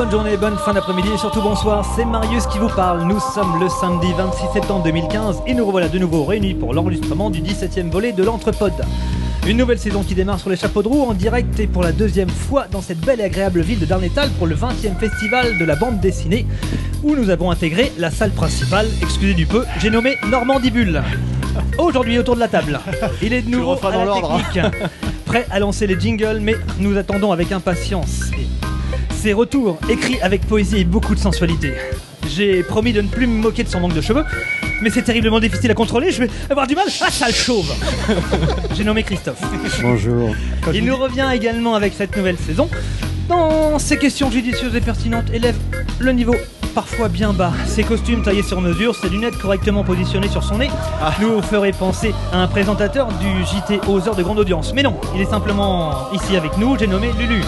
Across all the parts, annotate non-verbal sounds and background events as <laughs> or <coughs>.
bonne journée, bonne fin d'après-midi et surtout bonsoir, c'est Marius qui vous parle. Nous sommes le samedi 26 septembre 2015 et nous revoilà de nouveau réunis pour l'enregistrement du 17e volet de l'Entrepode. Une nouvelle saison qui démarre sur les chapeaux de roue en direct et pour la deuxième fois dans cette belle et agréable ville de Darnétal pour le 20e festival de la bande dessinée où nous avons intégré la salle principale, excusez du peu, j'ai nommé Normandibule. Aujourd'hui autour de la table, il est de nouveau à la technique, prêt à lancer les jingles mais nous attendons avec impatience ses retours écrits avec poésie et beaucoup de sensualité. J'ai promis de ne plus me moquer de son manque de cheveux, mais c'est terriblement difficile à contrôler, je vais avoir du mal. Ah, sale chauve <laughs> J'ai nommé Christophe. Bonjour. Il nous revient également avec cette nouvelle saison. Dans ses questions judicieuses et pertinentes, élève le niveau parfois bien bas. Ses costumes taillés sur mesure, ses lunettes correctement positionnées sur son nez, nous ferait penser à un présentateur du JT aux heures de grande audience. Mais non, il est simplement ici avec nous, j'ai nommé Lulu.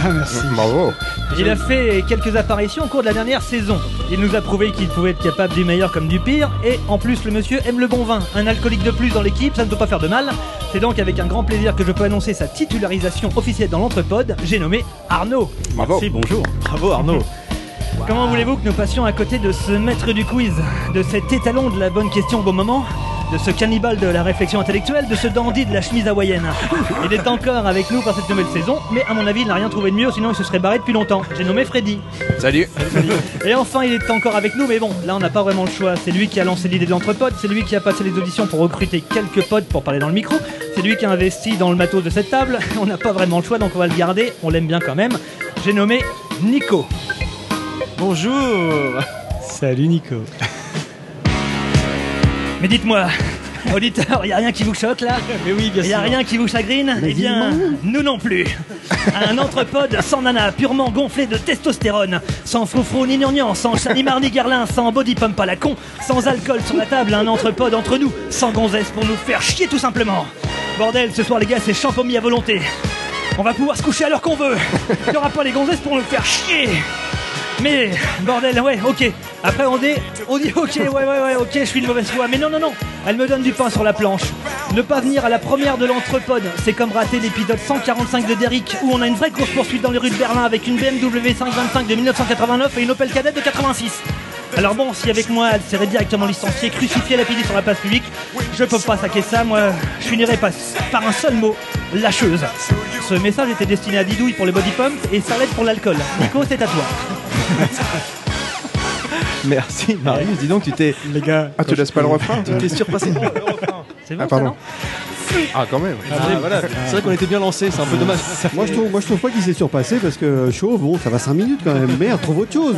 Ah, merci. Bravo. Il a fait quelques apparitions au cours de la dernière saison. Il nous a prouvé qu'il pouvait être capable du meilleur comme du pire. Et en plus, le monsieur aime le bon vin. Un alcoolique de plus dans l'équipe, ça ne peut pas faire de mal. C'est donc avec un grand plaisir que je peux annoncer sa titularisation officielle dans l'entrepode. J'ai nommé Arnaud. Bravo. Merci, bonjour. Bravo Arnaud. Comment voulez-vous que nous passions à côté de ce maître du quiz, de cet étalon de la bonne question au bon moment, de ce cannibale de la réflexion intellectuelle, de ce dandy de la chemise hawaïenne Il est encore avec nous pour cette nouvelle saison, mais à mon avis, il n'a rien trouvé de mieux, sinon il se serait barré depuis longtemps. J'ai nommé Freddy. Salut. Et enfin, il est encore avec nous, mais bon, là on n'a pas vraiment le choix. C'est lui qui a lancé l'idée de l'entrepode, c'est lui qui a passé les auditions pour recruter quelques potes pour parler dans le micro, c'est lui qui a investi dans le matos de cette table. <laughs> On n'a pas vraiment le choix, donc on va le garder, on l'aime bien quand même. J'ai nommé Nico. Bonjour. Salut Nico. Mais dites-moi, <laughs> auditeur, il a rien qui vous choque là <laughs> Mais oui, bien Il a rien qui vous chagrine Eh bien, nous non plus. <laughs> Un entrepode sans nana, purement gonflé de testostérone, sans froufrou ni gnangnan, sans chanimar ni garlin, sans body pump à la con, sans alcool sur la table, un entrepode entre nous, sans gonzesse pour nous faire chier tout simplement. Bordel, ce soir les gars, c'est champomis à volonté. On va pouvoir se coucher à l'heure qu'on veut. Il n'y aura pas les gonzesses pour nous faire chier. Mais, bordel, ouais, ok. Après, on dit, on dit, ok, ouais, ouais, ouais, ok, je suis de mauvaise foi. Mais non, non, non, elle me donne du pain sur la planche. Ne pas venir à la première de l'entrepode, c'est comme rater l'épisode 145 de Derrick, où on a une vraie course-poursuite dans les rues de Berlin avec une BMW 525 de 1989 et une Opel Kadett de 86. Alors bon, si avec moi elle serait directement licenciée, crucifiée, lapidée sur la place publique, je peux pas saquer ça, moi je finirais pas par un seul mot, lâcheuse. Ce message était destiné à Didouille pour les body pumps et Salette pour l'alcool. Nico, c'est à toi. <laughs> Merci Marius, dis donc tu t'es Les gars. Ah, tu laisses pas le refrain tu t'es surpassé. C'est <laughs> bon Ah, ça, pardon. non Ah, quand même. Ah, voilà. C'est vrai qu'on était bien lancé, c'est un peu dommage. <laughs> Moi je, trouve, moi je trouve pas qu'il s'est surpassé parce que chaud, bon, ça va 5 minutes quand même. Merde, trouve autre chose.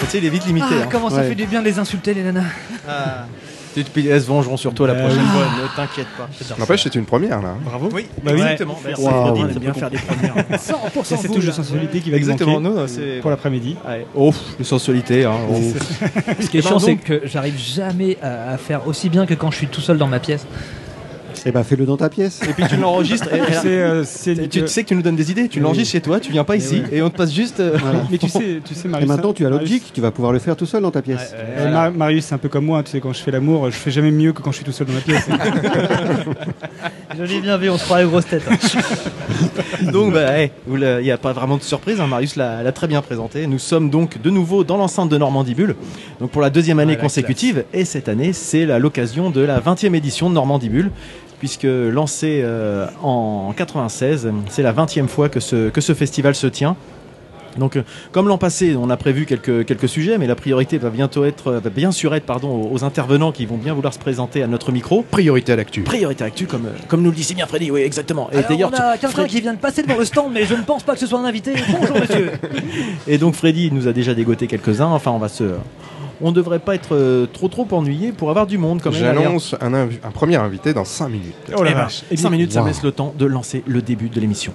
Tu sais, il est vite limité. Ah, hein. comment ça Ouais. fait du bien de les insulter les nanas Tu te- Elles se vengeront sur toi la Bah prochaine fois, ne t'inquiète pas. N'empêche, c'est une première là. Bravo. Oui, Bah oui. exactement. Merci. Waouh. Freddy. On aime bien faire des premières. <laughs> 100% C'est touche de sensualité qui va Exactement, nous pour l'après-midi. Oh, les sensualités. Hein. Oh. Ce qui est chiant, c'est que j'arrive jamais à faire aussi bien que quand je suis tout seul dans ma pièce. Eh bah fais-le dans ta pièce. Et puis tu l'enregistres. et- et- C'est, euh, c'est- et tu sais que tu nous donnes des idées, tu l'enregistres chez toi, tu viens pas ici et on te passe juste. euh, Voilà. Mais tu sais, tu sais, Et Marius. maintenant tu as Marius- Logic, tu vas pouvoir le faire tout seul dans ta pièce. Euh, Mar- Marius, c'est un peu comme moi, tu sais, quand je fais l'amour, je fais jamais mieux que quand je suis tout seul dans ma pièce. Je l'ai bien vu, on se croirait aux grosses têtes. <laughs> Donc, bah, hey, il n'y a pas vraiment de surprise, hein, Marius l'a très bien présenté. Nous sommes donc de nouveau dans l'enceinte de Normandibule, donc pour la deuxième année consécutive, et cette année, c'est la- l'occasion de la 20e édition de Normandibule, puisque lancé euh, en 96, c'est la 20e fois que ce, que ce festival se tient. Donc, euh, comme l'an passé, on a prévu quelques, quelques sujets, mais la priorité va bientôt être, va bien sûr être, pardon, aux, aux intervenants qui vont bien vouloir se présenter à notre micro. Priorité à l'actu. Priorité actu, comme, euh, comme nous le dit si bien Freddy, oui, exactement. Et d'ailleurs, on a quelqu'un qui vient de passer devant le stand, mais je ne pense pas que ce soit un invité. Bonjour monsieur. <laughs> Et donc Freddy nous a déjà dégoté quelques-uns. Enfin, on va se. On devrait pas être euh, trop trop ennuyé pour avoir du monde quand même. J'annonce un, invi- un premier invité dans 5 minutes. Oh la Eh ben, vache. cinq minutes, ça Wow. me laisse le temps de lancer le début de l'émission.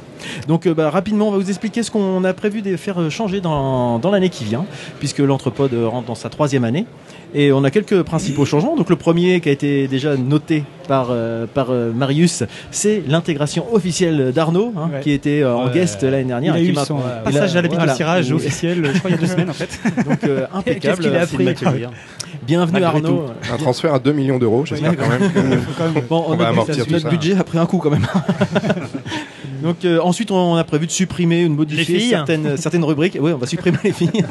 Donc euh, bah, rapidement, on va vous expliquer ce qu'on a prévu de faire euh, changer dans, dans l'année qui vient, puisque l'entrepode euh, rentre dans sa troisième année. Et on a quelques principaux changements. Donc le premier qui a été déjà noté par, euh, par euh, Marius, c'est l'intégration officielle d'Arnaud, hein, Ouais. qui était euh, en guest l'année Il dernière. a et qui eu son il a- passage à l'habit voilà. de cirage Oui. officiel, je crois, il y a deux semaines en fait. <laughs> Donc euh, <laughs> impeccable. Qu'est-ce qu'il a appris. Bienvenue Malgré Arnaud. Un transfert à 2 millions d'euros, j'espère quand même. <laughs> que- Bon, On va notre, amortir tout notre ça. budget a pris un coup quand même. Donc euh, ensuite, on a prévu de supprimer ou de modifier certaines rubriques. Oui, on va supprimer les filles. <laughs>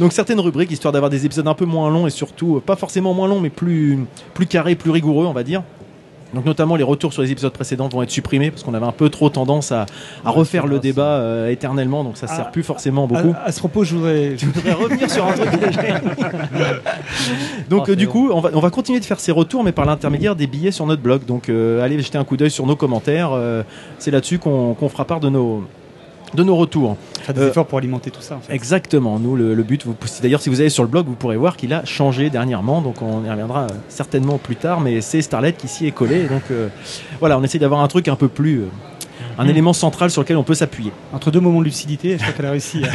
Donc certaines rubriques, histoire d'avoir des épisodes un peu moins longs et surtout, euh, pas forcément moins longs, mais plus, plus carrés, plus rigoureux, on va dire. Donc notamment les retours sur les épisodes précédents vont être supprimés parce qu'on avait un peu trop tendance à, à refaire le débat euh, éternellement, donc ça Ah. sert plus forcément beaucoup. À, à ce propos, je voudrais. Je voudrais revenir sur un truc. <laughs> Donc Oh, euh, du coup, on va, on va continuer de faire ces retours, mais par l'intermédiaire des billets sur notre blog. Donc euh, allez jeter un coup d'œil sur nos commentaires. euh, c'est là-dessus qu'on qu'on fera part de nos, de nos retours. Faire des Euh, efforts pour alimenter tout ça. En fait. Exactement. Nous, le, le but, vous, d'ailleurs, si vous allez sur le blog, vous pourrez voir qu'il a changé dernièrement. Donc on y reviendra euh, certainement plus tard, mais c'est Starlet qui s'y est collé. Donc euh, voilà, on essaie d'avoir un truc un peu plus... un élément central sur lequel on peut s'appuyer. Entre deux moments de lucidité, je crois qu'elle a réussi. <laughs>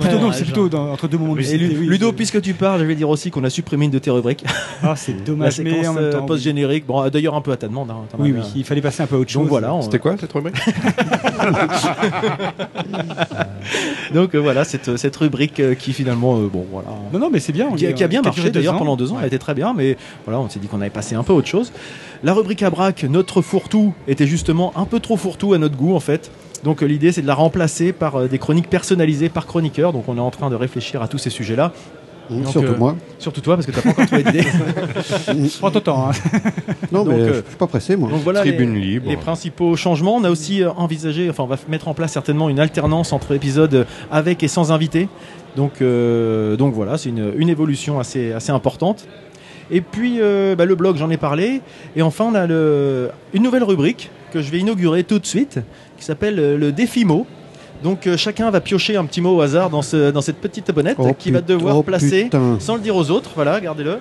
plutôt non, c'est plutôt dans- entre deux moments de lucidité. Oui, Ludo, puisque tu parles, je vais dire aussi qu'on a supprimé une de tes rubriques. Ah, c'est La dommage, mais séquence en même euh, temps. oui. post-générique. Bon, d'ailleurs, un peu à ta demande. hein, Oui, oui, un. il fallait passer un peu à autre chose. Donc voilà, on- C'était quoi cette rubrique <laughs> <laughs> donc euh, voilà cette, cette rubrique euh, qui finalement, euh, bon voilà, Non, non, mais c'est bien. on qui, a- est- qui a bien marché deux d'ailleurs ans. pendant deux ans, elle était très bien, mais voilà, on s'est dit qu'on avait passé un peu à autre chose. La rubrique à braque, notre fourre-tout, était justement un peu trop fourre-tout à notre goût en fait. Donc euh, l'idée c'est de la remplacer par euh, des chroniques personnalisées par chroniqueur. Donc on est en train de réfléchir à tous ces sujets-là. Donc, Surtout euh, moi. Surtout toi parce que t'as pas encore trouvé d'idée. <laughs> Prends ton temps. hein. <laughs> Non, donc, mais euh, je suis pas pressé, moi. Donc voilà les- Tribune libre. Les principaux changements, on a aussi euh, envisagé, enfin on va mettre en place certainement une alternance entre épisodes avec et sans invité. Donc, euh, donc voilà, c'est une, une évolution assez, assez importante. Et puis euh, bah, le blog, j'en ai parlé. Et enfin, on a le, une nouvelle rubrique que je vais inaugurer tout de suite, qui s'appelle euh, le défi mot. Donc euh, chacun va piocher un petit mot au hasard dans, ce, dans cette petite bonnette Oh, qui va devoir oh, placer putain. sans le dire aux autres. Voilà, gardez-le.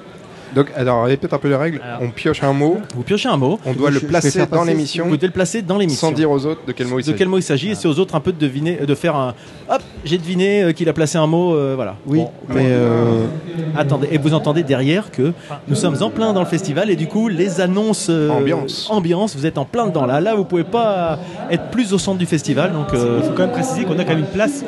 Donc, alors, répète un peu les règles. Alors. On pioche un mot, Vous piochez un mot. on doit le placer dans l'émission Vous devez le placer dans l'émission. sans dire aux autres de quel mot il de s'agit. quel mot il s'agit et c'est aux autres un peu de deviner de faire un hop j'ai deviné euh, qu'il a placé un mot euh, voilà Oui, Bon, mais euh, attendez et vous entendez derrière que nous sommes en plein dans le festival et du coup les annonces euh, Ambiance. ambiance vous êtes en plein dedans là là vous pouvez pas être plus au centre du festival donc euh, Il faut quand même préciser qu'on a quand même une place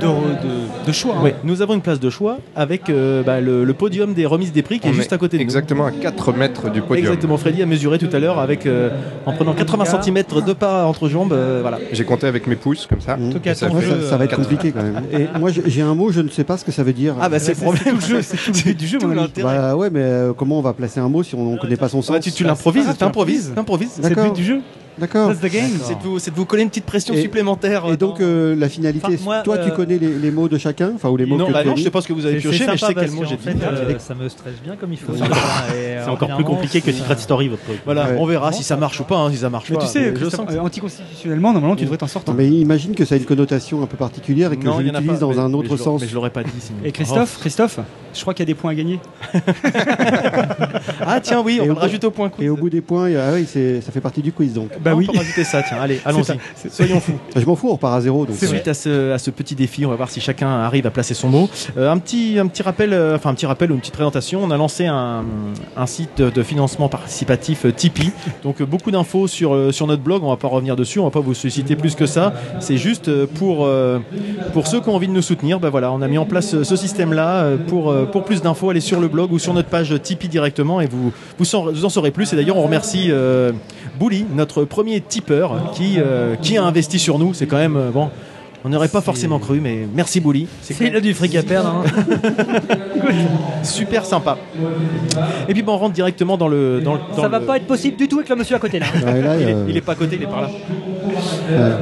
de, de, de choix. hein. ouais, nous avons une place de choix avec euh, bah, le, le podium des remises des prix qui On est juste à côté de nous. Exactement à 4 mètres du podium. Exactement, Freddy a mesuré tout à l'heure avec euh, en prenant 80 cm de pas entre jambes, euh, voilà. J'ai compté avec mes pouces comme ça. mmh. tout cas, ça fait- ça, jeu, ça va être compliqué quand même. Et moi, j'ai un mot, je ne sais pas ce que ça veut dire. Ah bah c'est le problème. jeu, c'est du jeu, mon ami. l'intérêt. Bah ouais, mais euh, comment on va placer un mot si on ne connaît pas son sens? Ouais, tu, tu Bah, l'improvises, tu t'improvises, improvises. t'improvises. C'est le D'accord. but du jeu. D'accord. That's the game. C'est de, vous, c'est de vous coller une petite pression Et- supplémentaire. Et donc dans- euh, la finalité, Enfin, moi, toi tu euh, connais les, les mots de chacun, enfin ou les mots non, que bah tu as non, je sais pas ce que vous avez pioché, mais je sais quel mot j'ai dit. euh, ça me stresse bien comme il faut. C'est encore plus compliqué que Secret Story, votre truc. Voilà, on verra si ça marche ou pas, hein, si ça marche pas. tu sais, je Christophe, sens que- euh, anticonstitutionnellement, normalement, tu devrais t'en sortir. Mais imagine que ça a une connotation un peu particulière et que je l'utilise dans un autre sens. Mais je l'aurais pas dit sinon. Et Christophe, Christophe, je crois qu'il y a des points à gagner. <laughs> Ah tiens, oui, on va au point. Et au bout des points, ah ça fait partie du quiz donc. Bah on oui. peut rajouter ça, tiens, allez, <laughs> allons-y. Soyons fous. Je m'en fous, on repart à zéro. Donc. Suite à ce, à ce petit défi, on va voir si chacun arrive à placer son mot. Euh, un, petit, un petit rappel, euh, enfin un petit rappel ou une petite présentation. On a lancé un, un site de, financement participatif euh, Tipeee. Donc euh, beaucoup d'infos sur, euh, sur notre blog. On va pas revenir dessus, on va pas vous solliciter plus que ça. C'est juste euh, pour, euh, pour ceux qui ont envie de nous soutenir. Ben voilà, on a mis en place euh, ce système-là. Euh, Pour, euh, pour plus d'infos, allez sur le blog ou sur notre page Tipeee directement et vous, vous, en, vous en saurez plus. Et d'ailleurs, on remercie euh, Bouli, notre premier tipeur, qui, euh, qui a investi sur nous. C'est quand même euh, bon. On n'aurait pas forcément cru, mais merci Bouli. C'est quand Il a du fric à perdre. hein. <laughs> super sympa. Et puis bon, on rentre directement dans le. Dans, le- dans Ça va le- pas être possible du tout avec le monsieur à côté là. Ouais, là, Il est, euh, il est pas à côté, il est par là. ouais.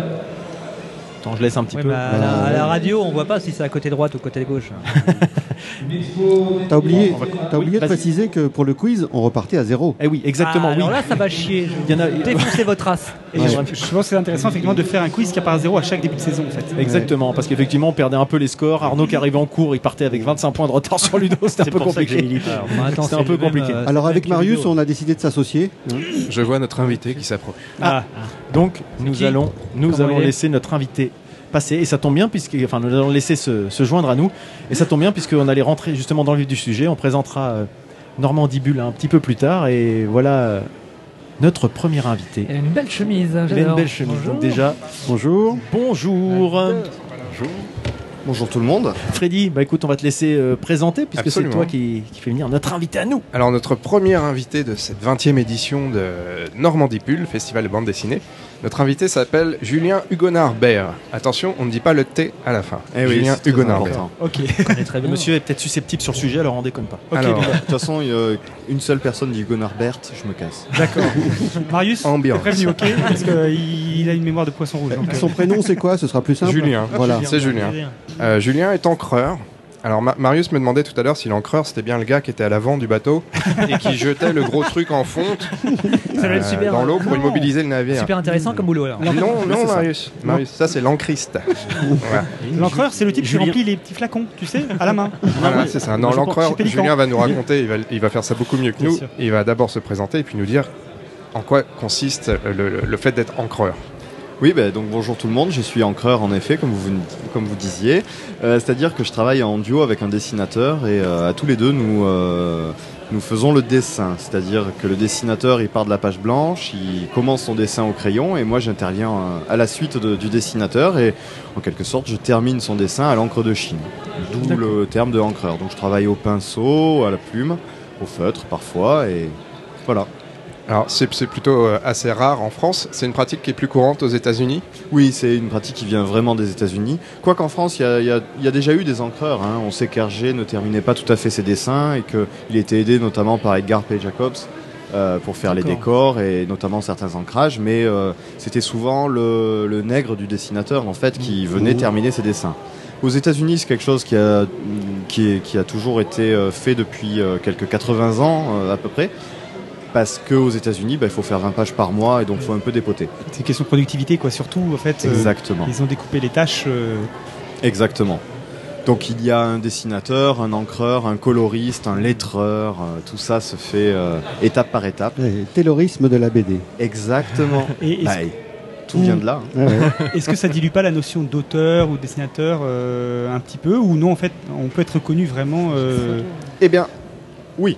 Attends, je laisse un petit Ouais, peu. bah, à, la, à la radio, on voit pas si c'est à côté droite ou côté gauche. <laughs> T'as oublié, oui, oublié de préciser que pour le quiz, on repartait à zéro. Eh oui, exactement, Ah, oui. Alors là, ça va chier. <laughs> Il y en a- Je défoncez votre race. Et Ouais. je, je pense que c'est intéressant effectivement de faire un quiz qui part à zéro à chaque début de saison en fait. Exactement, parce qu'effectivement, on perdait un peu les scores. Arnaud qui arrivait en cours, il partait avec 25 points de retard sur Ludo, c'était un C'est peu compliqué. C'était c'est un peu compliqué. euh, Alors avec Marius, on a décidé de s'associer. Je vois notre invité qui s'approche. Ah, donc nous allons, nous allons laisser notre invité passer et ça tombe bien puisque, enfin, nous allons laisser se, se joindre à nous et ça tombe bien puisqu'on allait rentrer justement dans le vif du sujet. On présentera euh, Normandie Bulle un petit peu plus tard et voilà euh, notre premier invité. Il a une belle chemise. Il a une belle chemise. Bonjour. Donc déjà, Bonjour. bonjour. Bonjour tout le monde. Freddy, bah écoute, on va te laisser euh, présenter puisque c'est toi qui, qui fait venir notre invité à nous. Alors notre premier invité de cette 20e édition de Normandie Pull, Festival de bande dessinée, notre invité s'appelle Julien Hugonard-Bert. Attention, on ne dit pas le T à la fin. Eh oui, Julien important. Ok. très bien. Monsieur est peut-être susceptible sur le sujet, alors on déconne pas. Alors, De toute façon, il y a une seule personne dit Bert, je me casse. D'accord. <laughs> Marius, Ambiance. prévenu, ok Parce qu'il a une mémoire de poisson rouge. donc, euh, Son prénom, c'est quoi Ce sera plus simple. Julien. Voilà. C'est Julien. Euh, Julien est encreur. Alors Ma- Marius me demandait tout à l'heure si l'encreur c'était bien le gars qui était à l'avant du bateau et qui <laughs> jetait le gros truc en fonte Ça euh, super. dans l'eau pour Non. immobiliser le navire. Super intéressant comme boulot alors. Non, non, Marius. Marius, ça c'est l'encriste. <laughs> Voilà, L'encreur, c'est le type qui remplit les petits flacons, tu sais, à la main. <laughs> Voilà, c'est ça. Non, l'encreur. Julien va nous raconter, il va, il va faire ça beaucoup mieux que Bien nous. sûr. Il va d'abord se présenter et puis nous dire en quoi consiste le, le- le fait d'être encreur. Oui, bah, donc bonjour tout le monde, je suis encreur en effet, comme vous, comme vous disiez. Euh, C'est-à-dire que je travaille en duo avec un dessinateur et euh, à tous les deux nous, euh, nous faisons le dessin. C'est-à-dire que le dessinateur il part de la page blanche, il commence son dessin au crayon et moi j'interviens à la suite de- du dessinateur et en quelque sorte je termine son dessin à l'encre de Chine. D'où le terme de encreur. Donc je travaille au pinceau, à la plume, au feutre parfois et voilà. Alors c'est plutôt euh, assez rare en France. C'est une pratique qui est plus courante aux États-Unis? Oui, c'est une pratique qui vient vraiment des États-Unis. Quoiqu'en France, il y y a- il y a déjà eu des encreurs. hein. On sait qu'Hergé ne terminait pas tout à fait ses dessins et qu'il était aidé notamment par Edgar P. Jacobs euh, pour faire les décors et notamment certains ancrages. Mais euh, c'était souvent le, le nègre du dessinateur en fait qui venait terminer ses dessins. Aux États-Unis, c'est quelque chose qui a, qui, a toujours été fait depuis quelques 80 ans à peu près. Parce qu'aux États-Unis, bah, il faut faire 20 pages par mois et donc il faut un peu dépoter. C'est une question de productivité, quoi. Surtout, en fait, euh, Exactement. ils ont découpé les tâches. euh, Exactement. Donc il y a un dessinateur, un encreur, un coloriste, un lettreur, euh, tout ça se fait euh, étape par étape. Ouais, Taylorisme de la BD. Exactement. <laughs> Et est-ce Bah, tout vient de là. hein. Ouais, ouais. <laughs> est-ce que ça dilue pas la notion d'auteur ou dessinateur euh, un petit peu Ou non, en fait, on peut être reconnu vraiment. euh, Eh bien, oui.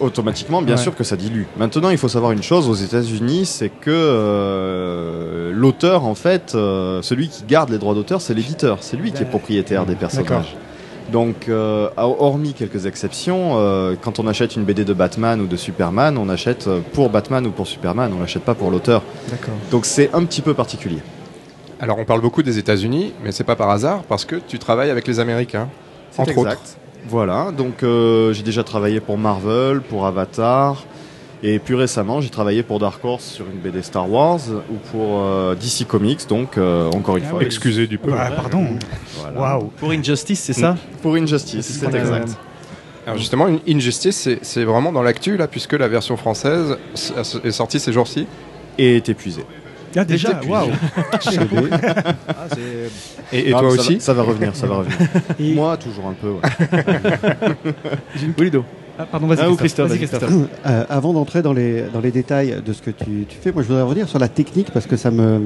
Automatiquement, bien Ouais. sûr que ça dilue. Maintenant, il faut savoir une chose aux États-Unis, c'est que euh, l'auteur, en fait, euh, celui qui garde les droits d'auteur, c'est l'éditeur. C'est lui qui est propriétaire des personnages. Donc, euh, hormis quelques exceptions, euh, quand on achète une BD de Batman ou de Superman, on achète pour Batman ou pour Superman, on l'achète pas pour l'auteur. D'accord. Donc c'est un petit peu particulier. Alors on parle beaucoup des États-Unis, mais c'est pas par hasard parce que tu travailles avec les Américains, entre autres. Voilà, donc euh, j'ai déjà travaillé pour Marvel, pour Avatar, et plus récemment j'ai travaillé pour Dark Horse sur une BD Star Wars ou pour euh, DC Comics, donc euh, encore une Ah fois. Excusez du peu. Ah, pardon. Voilà. Waouh. Pour Injustice, c'est ça Pour Injustice, C'est exact. Alors justement, Injustice, c'est- vraiment dans l'actu là, puisque la version française est sortie ces jours-ci? Et est épuisé. Ah, déjà, waouh. <laughs> Et, et Ah, toi ça aussi va, Ça va revenir, ça va revenir. <laughs> Et- Moi, toujours un peu. ouais. <laughs> Oui. Ah, pardon, vas-y. Ah, ou Christophe. Vas-y, Christophe. Euh, avant d'entrer dans les, dans les détails de ce que tu, tu fais, moi je voudrais revenir sur la technique parce que ça me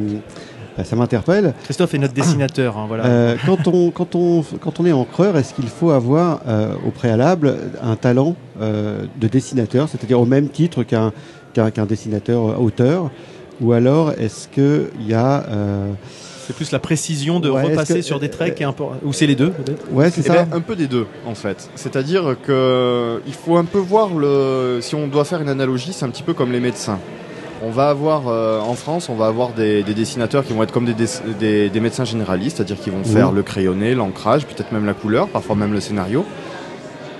bah, ça m'interpelle. Christophe est notre dessinateur, hein, voilà. Euh, quand, on, quand, on, quand on est encreur, est-ce qu'il faut avoir euh, au préalable un talent euh, de dessinateur, c'est-à-dire au même titre qu'un dessinateur euh, auteur? Ou alors est-ce qu'il y a. euh, c'est plus la précision de ouais, repasser que- sur des traits qui est important. Ou c'est les deux, peut-être Ouais, c'est Eh ça. ben, un peu des deux, en fait. C'est-à-dire que il faut un peu voir le. Si on doit faire une analogie, c'est un petit peu comme les médecins. On va avoir euh, en France, on va avoir des, des dessinateurs qui vont être comme des, des, des médecins généralistes, c'est-à-dire qui vont faire le crayonné, l'ancrage, peut-être même la couleur, parfois même le scénario.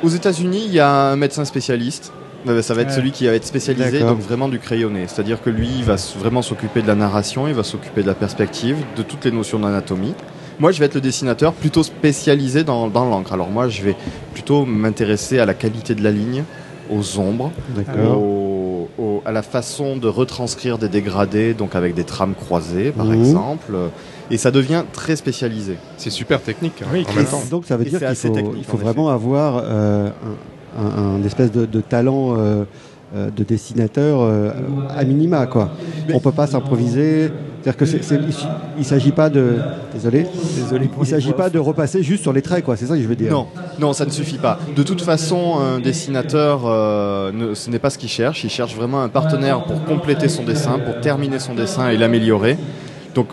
Aux États-Unis, il y a un médecin spécialiste. Euh, Ça va être Ouais. celui qui va être spécialisé, donc vraiment du crayonné. C'est-à-dire que lui, il va vraiment s'occuper de la narration, il va s'occuper de la perspective, de toutes les notions d'anatomie. Moi, je vais être le dessinateur plutôt spécialisé dans, dans l'encre. Alors moi, je vais plutôt m'intéresser à la qualité de la ligne, aux ombres, D'accord. au- au- à la façon de retranscrire des dégradés, donc avec des trames croisées, par Mhm. exemple. Et ça devient très spécialisé. C'est super technique hein, Oui, en même temps. Donc ça veut dire qu'il faut, il faut en vraiment avoir euh, un, espèce de, de talent euh, euh, de dessinateur euh, à minima quoi. On peut pas s'improviser. C'est-à-dire que il ne s'agit pas de désolé. Désolé Il s'agit pas de repasser juste sur les traits quoi. C'est ça que je veux dire. Non, non, ça ne suffit pas. De toute façon, un dessinateur, euh, ne- ce n'est pas ce qu'il cherche. Il cherche vraiment un partenaire pour compléter son dessin, pour terminer son dessin et l'améliorer. Donc,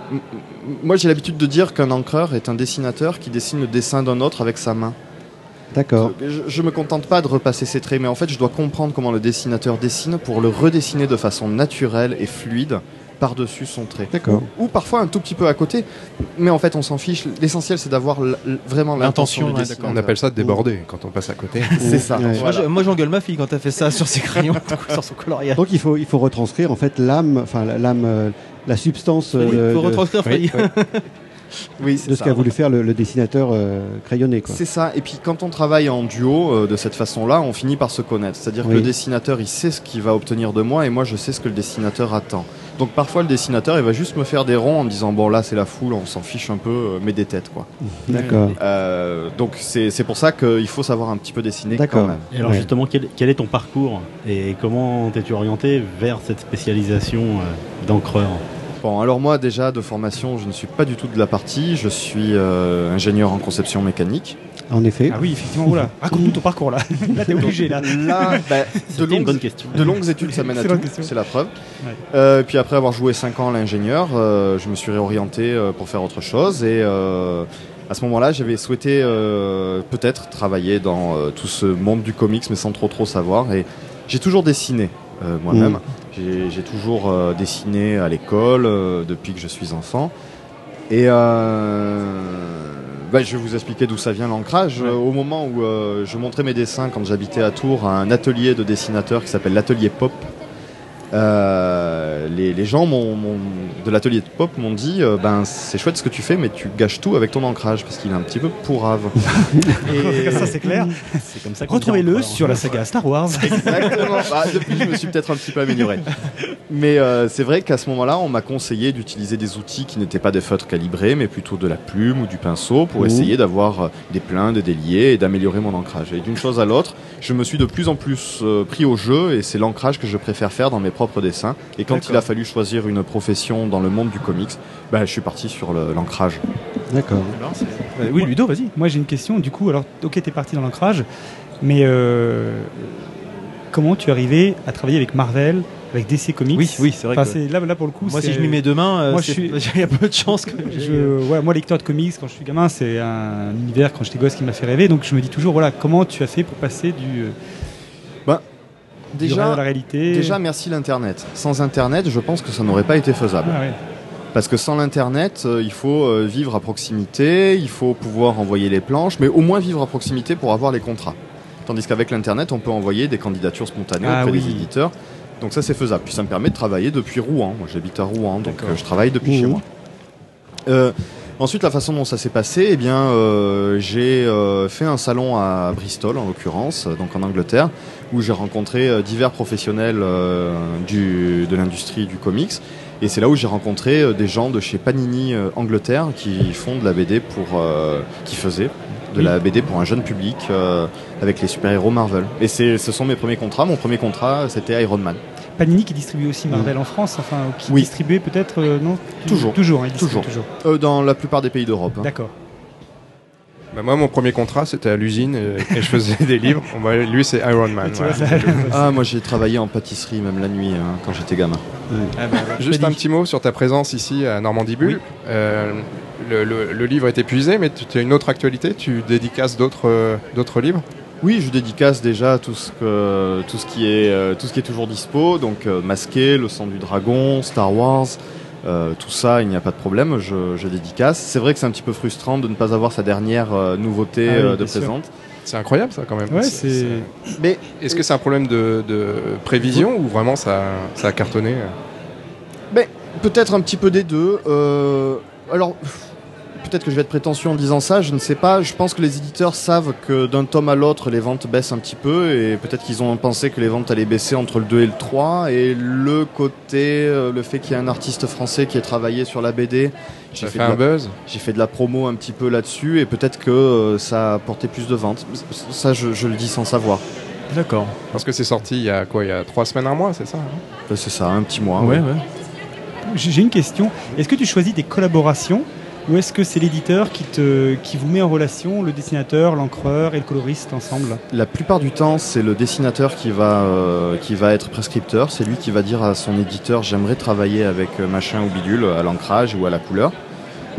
moi j'ai l'habitude de dire qu'un encreur est un dessinateur qui dessine le dessin d'un autre avec sa main. D'accord. Je, ne me contente pas de repasser ses traits, mais en fait je dois comprendre comment le dessinateur dessine pour le redessiner de façon naturelle et fluide par-dessus son trait. D'accord. Ou, parfois un tout petit peu à côté, mais en fait on s'en fiche. L'essentiel c'est d'avoir vraiment l'intention du On appelle ça déborder quand on passe à côté. <laughs> c'est ça. Moi j'engueule ma fille quand elle fait ça sur ses crayons, <laughs> sur son coloriage. Donc il faut, il faut retranscrire en fait l'âme, enfin l'âme, euh, la substance. Oui, il faut retranscrire Oui, <laughs> de ce qu'a voulu faire le, dessinateur euh, crayonné. C'est ça. Et puis quand on travaille en duo euh, de cette façon-là, on finit par se connaître. C'est-à-dire que le dessinateur, il sait ce qu'il va obtenir de moi et moi, je sais ce que le dessinateur attend. Donc parfois, le dessinateur, il va juste me faire des ronds en me disant bon là, c'est la foule, on s'en fiche un peu, euh, mais des têtes quoi. <laughs> D'accord. donc c'est pour ça qu'il faut savoir un petit peu dessiner quand même. Et alors justement, quel, quel, est ton parcours et comment t'es-tu orienté vers cette spécialisation d'encreur? Bon, alors moi déjà de formation, je ne suis pas du tout de la partie. Je suis euh, ingénieur en conception mécanique. En effet. Ah oui, effectivement. Oula, <laughs> raconte-nous ton parcours là. <laughs> Là, t'es obligé là. Là, bah, <laughs> de longues, bonne question. De longues études, ça mène à tout. C'est la preuve. Euh, puis après avoir joué 5 ans à l'ingénieur, euh, je me suis réorienté pour faire autre chose et à ce moment-là, j'avais souhaité peut-être travailler dans tout ce monde du comics, mais sans trop trop savoir. Et j'ai toujours dessiné moi-même. Mm. J'ai toujours euh, dessiné à l'école euh, depuis que je suis enfant. Et euh, bah, je vais vous expliquer d'où ça vient l'ancrage. Au moment où je montrais mes dessins quand j'habitais à Tours à un atelier de dessinateurs qui s'appelle l'atelier Pop, euh, les, gens de l'atelier de pop m'ont dit euh, ben c'est chouette ce que tu fais mais tu gâches tout avec ton ancrage parce qu'il est un petit peu pourrave. <laughs> et ça c'est clair. C'est comme ça. Retrouvez-le sur la saga Star Wars. <laughs> Exactement. Bah, depuis je me suis peut-être un petit peu amélioré. Mais euh, c'est vrai qu'à ce moment-là on m'a conseillé d'utiliser des outils qui n'étaient pas des feutres calibrés mais plutôt de la plume ou du pinceau pour essayer d'avoir des pleins, des déliés et d'améliorer mon ancrage. Et d'une chose à l'autre je me suis de plus en plus pris au jeu et c'est l'ancrage que je préfère faire dans mes propre dessin. Et quand il a fallu choisir une profession dans le monde du comics, bah, je suis parti sur l'ancrage. D'accord. Euh, oui, Ludo, vas-y. Moi, j'ai une question. Du coup, alors, ok, t'es parti dans l'ancrage, mais euh, comment tu es arrivé à travailler avec Marvel avec DC Comics? Oui, oui, c'est vrai. que... là, là, pour le coup, moi, si je m'y mets demain, euh, moi, je suis... <laughs> j'ai un peu de chance. Que je... ouais, moi, lecteur de comics, quand je suis gamin, c'est un univers quand j'étais gosse qui m'a fait rêver. Donc, je me dis toujours, voilà, comment tu as fait pour passer du déjà, la réalité. Déjà, merci l'Internet. Sans Internet, je pense que ça n'aurait pas été faisable. Ah Parce que sans l'Internet, euh, il faut euh, vivre à proximité, il faut pouvoir envoyer les planches, mais au moins vivre à proximité pour avoir les contrats. Tandis qu'avec l'Internet, on peut envoyer des candidatures spontanées ah auprès des éditeurs. Donc ça, c'est faisable. Puis ça me permet de travailler depuis Rouen. Moi, j'habite à Rouen, donc euh, je travaille depuis chez moi. Ensuite, la façon dont ça s'est passé, eh bien, euh, j'ai euh, fait un salon à Bristol, en l'occurrence, donc en Angleterre, où j'ai rencontré euh, divers professionnels du, de l'industrie du comics. Et c'est là où j'ai rencontré des gens de chez Panini Angleterre qui font de la BD pour, qui faisaient de la BD pour un jeune public avec les super-héros Marvel. Et ce sont mes premiers contrats. Mon premier contrat, c'était Iron Man. Panini qui distribue aussi Marvel en France, enfin, qui distribuait peut-être, euh, non Toujours. Toujours, hein, toujours. Euh, dans la plupart des pays d'Europe. Hein. D'accord. Bah, moi, mon premier contrat, c'était à l'usine euh, et je faisais des livres. lui, c'est Iron Man. <laughs> <laughs> ah, moi, j'ai travaillé en pâtisserie, même la nuit, hein, quand j'étais gamin. Ah, bah, Juste un petit mot sur ta présence ici à Normandie Bulle. le, livre est épuisé, mais tu as une autre actualité? Tu dédicaces d'autres livres? Oui, je dédicace déjà tout ce, que, tout ce, qui, est, euh, tout ce qui est toujours dispo, donc euh, Masqué, Le sang du dragon, Star Wars, euh, tout ça, il n'y a pas de problème, je, je dédicace. C'est vrai que c'est un petit peu frustrant de ne pas avoir sa dernière nouveauté ah de présente. C'est incroyable ça quand même. Ouais, c'est... Mais est-ce que c'est un problème de, de prévision ou vraiment ça, ça a cartonné? Ben, Peut-être un petit peu des deux. alors peut-être que je vais être prétentieux en disant ça, je ne sais pas. Je pense que les éditeurs savent que d'un tome à l'autre, les ventes baissent un petit peu et peut-être qu'ils ont pensé que les ventes allaient baisser entre le 2 et le 3. Et le côté, euh, le fait qu'il y ait un artiste français qui ait travaillé sur la BD, j'ai fait, un buzz. J'ai fait de la promo un petit peu là-dessus et peut-être que euh, ça a apporté plus de ventes. Ça, je, le dis sans savoir. D'accord. Parce que c'est sorti il y a quoi Il y a trois semaines, un mois, c'est ça hein? Euh, C'est ça, un petit mois. Ouais, ouais. J'ai une question. Est-ce que tu choisis des collaborations ou est-ce que c'est l'éditeur qui, te, qui vous met en relation le dessinateur, l'encreur et le coloriste ensemble? La plupart du temps, c'est le dessinateur qui va, euh, qui va être prescripteur. C'est lui qui va dire à son éditeur j'aimerais travailler avec euh, machin ou bidule à l'ancrage ou à la couleur.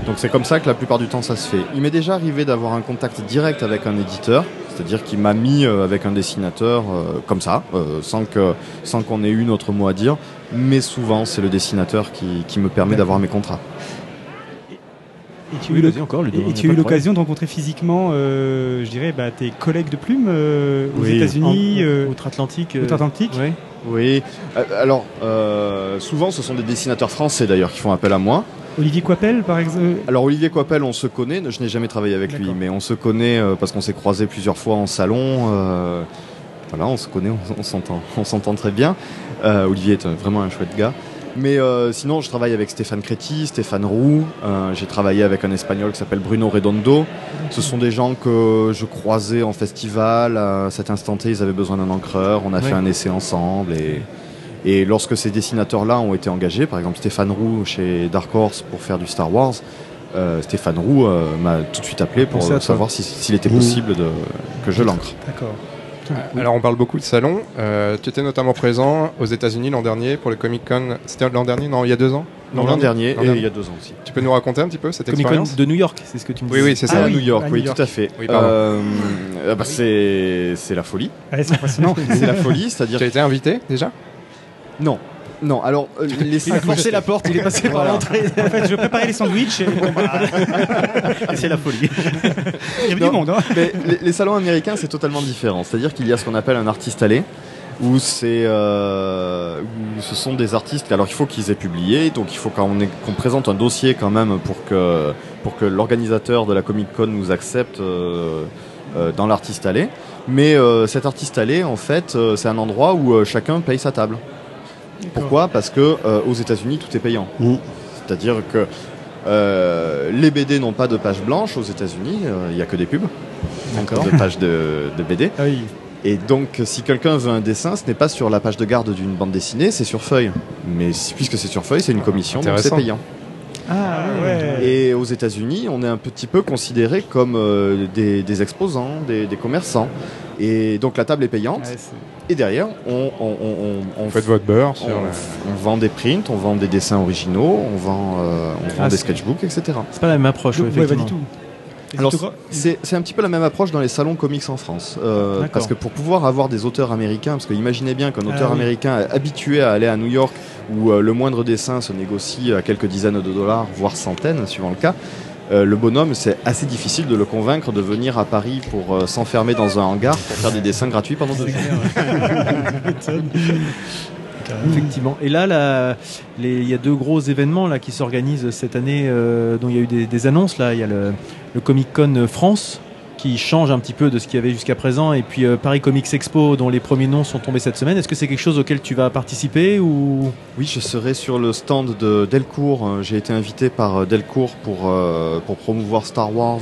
Donc c'est comme ça que la plupart du temps ça se fait. Il m'est déjà arrivé d'avoir un contact direct avec un éditeur, c'est-à-dire qu'il m'a mis euh, avec un dessinateur comme ça, sans que sans qu'on ait eu notre mot à dire. Mais souvent c'est le dessinateur qui, qui me permet d'avoir mes contrats. Et tu as eu l'occasion de rencontrer physiquement, euh, je dirais, bah, tes collègues de plume euh, aux États-Unis, euh, outre-Atlantique. Outre-Atlantique? Oui. oui. Alors, souvent, ce sont des dessinateurs français d'ailleurs qui font appel à moi. Olivier Coipel, par exemple Alors, Olivier Coipel, on se connaît. Je n'ai jamais travaillé avec lui, mais on se connaît parce qu'on s'est croisé plusieurs fois en salon. voilà, on se connaît, on, s'entend, on s'entend très bien. Olivier est vraiment un chouette gars. Mais euh, sinon, je travaille avec Stéphane Créti, Stéphane Roux. Euh, j'ai travaillé avec un espagnol qui s'appelle Bruno Redondo. Ce sont des gens que je croisais en festival. À cet instant T, ils avaient besoin d'un encreur. On a fait un essai ensemble. Et, et lorsque ces dessinateurs-là ont été engagés, par exemple Stéphane Roux chez Dark Horse pour faire du Star Wars, euh, Stéphane Roux m'a tout de suite appelé pour savoir s'il était possible de, que je l'encre. D'accord. Alors on parle beaucoup de salons. Euh, tu étais notamment présent aux États-Unis l'an dernier pour le Comic Con. C'était l'an dernier Non, il y a deux ans Non, l'an dernier et il y a deux ans aussi. Tu peux nous raconter un petit peu cette Comic expérience de New York, c'est ce que tu me disais. Oui, oui, c'est ça, à New York, oui, tout à fait. Euh, ah bah, c'est la folie. c'est impressionnant. <laughs> c'est la folie, c'est-à-dire. Tu as été invité déjà? Non, non, alors, euh, <laughs> il a forcé la porte, il est passé par l'entrée. En fait, je préparais les sandwichs et, bah, c'est la folie. il y avait du monde. Hein. Mais les, salons américains, c'est totalement différent. C'est-à-dire qu'il y a ce qu'on appelle un artiste allé. Où, c'est, euh, où ce sont des artistes, alors il faut qu'ils aient publié, donc il faut qu'on, qu'on présente un dossier quand même pour que, pour que l'organisateur de la Comic Con nous accepte euh, dans l'artiste allé. Mais cet artiste allé, en fait, c'est un endroit où chacun paye sa table. Pourquoi? Parce que euh, aux États-Unis, tout est payant. Mm. C'est-à-dire que euh, les BD n'ont pas de page blanche aux États-Unis, euh, il n'y a que des pubs. Encore de pages de, BD. Ah Et donc, si quelqu'un veut un dessin, ce n'est pas sur la page de garde d'une bande dessinée, c'est sur feuille. Mais puisque c'est sur feuille, c'est une commission, donc c'est payant. Ah, ouais. Et aux États-Unis, on est un petit peu considéré comme des, exposants, des, commerçants. Et donc la table est payante. Et derrière, on, on, on, on fait votre beurre. on, vend des prints, on vend des dessins originaux, on vend, euh, on vend ah, des sketchbooks, etc. C'est pas la même approche, effectivement. pas du tout. Alors, c'est un petit peu la même approche dans les salons comics en France. Euh, parce que pour pouvoir avoir des auteurs américains, parce que imaginez bien qu'un auteur ah américain habitué à aller à New York, où euh, le moindre dessin se négocie à quelques dizaines de dollars, voire centaines, suivant le cas, euh, le bonhomme, c'est assez difficile de le convaincre de venir à Paris pour euh, s'enfermer dans un hangar pour faire des dessins gratuits pendant deux jours. Effectivement. Et là, il y a deux gros événements là, qui s'organisent cette année, euh, dont il y a eu des, annonces. Là. Il y a le Comic Con France qui change un petit peu de ce qu'il y avait jusqu'à présent. Et puis euh, Paris Comics Expo, dont les premiers noms sont tombés cette semaine. Est-ce que c'est quelque chose auquel tu vas participer ou? Oui, je serai sur le stand de Delcourt. Euh, j'ai été invité par euh, Delcourt pour, pour promouvoir Star Wars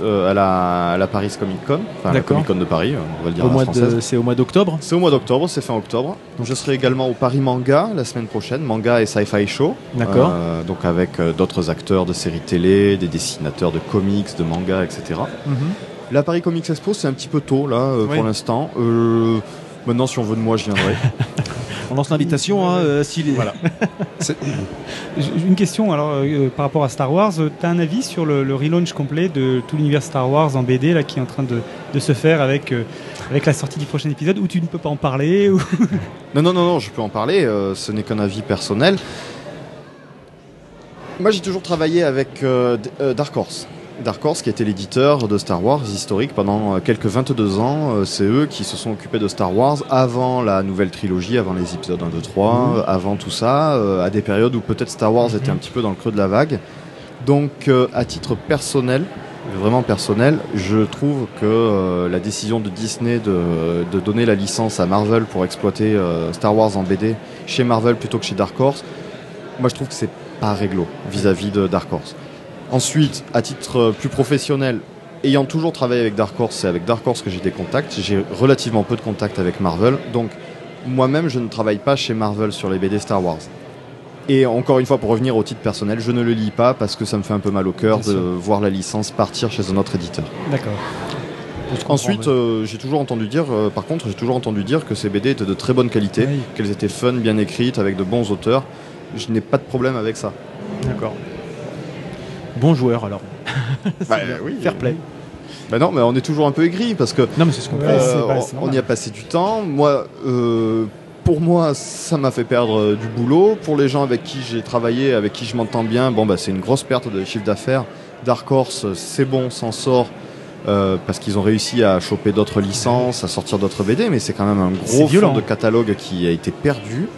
à, la, Paris Comic Con, enfin la Comic Con de Paris, on va le dire au mois C'est au mois d'octobre? C'est au mois d'octobre, c'est fin octobre. Donc je serai également au Paris Manga la semaine prochaine, Manga et Sci-Fi Show. D'accord. Euh, donc avec euh, d'autres acteurs de séries télé, des dessinateurs de comics, de manga, etc. Mhm. La Paris Comics Expo, c'est un petit peu tôt là pour l'instant. maintenant, si on veut de moi, je viendrai. <laughs> On lance l'invitation. Hein, euh, voilà. <laughs> Une question alors euh, par rapport à Star Wars. Euh, tu as un avis sur le, relaunch complet de tout l'univers Star Wars en BD là, qui est en train de, se faire avec, avec la sortie du prochain épisode où tu ne peux pas en parler ou... <laughs> Non, non, non, non, je peux en parler. ce n'est qu'un avis personnel. Moi, j'ai toujours travaillé avec Dark Horse. Dark Horse, qui était l'éditeur de Star Wars historique pendant euh, quelques 22 ans, euh, c'est eux qui se sont occupés de Star Wars avant la nouvelle trilogie, avant les épisodes 1, 2, 3, avant tout ça, euh, à des périodes où peut-être Star Wars était un petit peu dans le creux de la vague. Donc, à titre personnel, vraiment personnel, je trouve que la décision de Disney de, de, donner la licence à Marvel pour exploiter Star Wars en BD chez Marvel plutôt que chez Dark Horse, moi je trouve que c'est pas réglo vis-à-vis de Dark Horse. Ensuite, à titre plus professionnel, ayant toujours travaillé avec Dark Horse, c'est avec Dark Horse que j'ai des contacts. J'ai relativement peu de contacts avec Marvel. Donc, moi-même, je ne travaille pas chez Marvel sur les BD Star Wars. Et encore une fois, pour revenir au titre personnel, je ne le lis pas parce que ça me fait un peu mal au cœur Bien de sûr. voir la licence partir chez un autre éditeur. D'accord. Ensuite, euh, j'ai toujours entendu dire, euh, par contre, j'ai toujours entendu dire que ces BD étaient de très bonne qualité, Oui. qu'elles étaient fun, bien écrites, avec de bons auteurs. Je n'ai pas de problème avec ça. D'accord. Bon joueur alors. <laughs> Bah, oui, Fair play. Bah non, mais on est toujours un peu aigri parce que Non mais c'est ce qu'on Ouais, euh, on- y a passé du temps. Moi, euh, pour moi, ça m'a fait perdre euh, du boulot. Pour les gens avec qui j'ai travaillé, avec qui je m'entends bien, bon, bah, c'est une grosse perte de chiffre d'affaires. Dark Horse, c'est bon, s'en sort. euh, parce qu'ils ont réussi à choper d'autres licences, à sortir d'autres BD, mais c'est quand même un gros fond de catalogue qui a été perdu.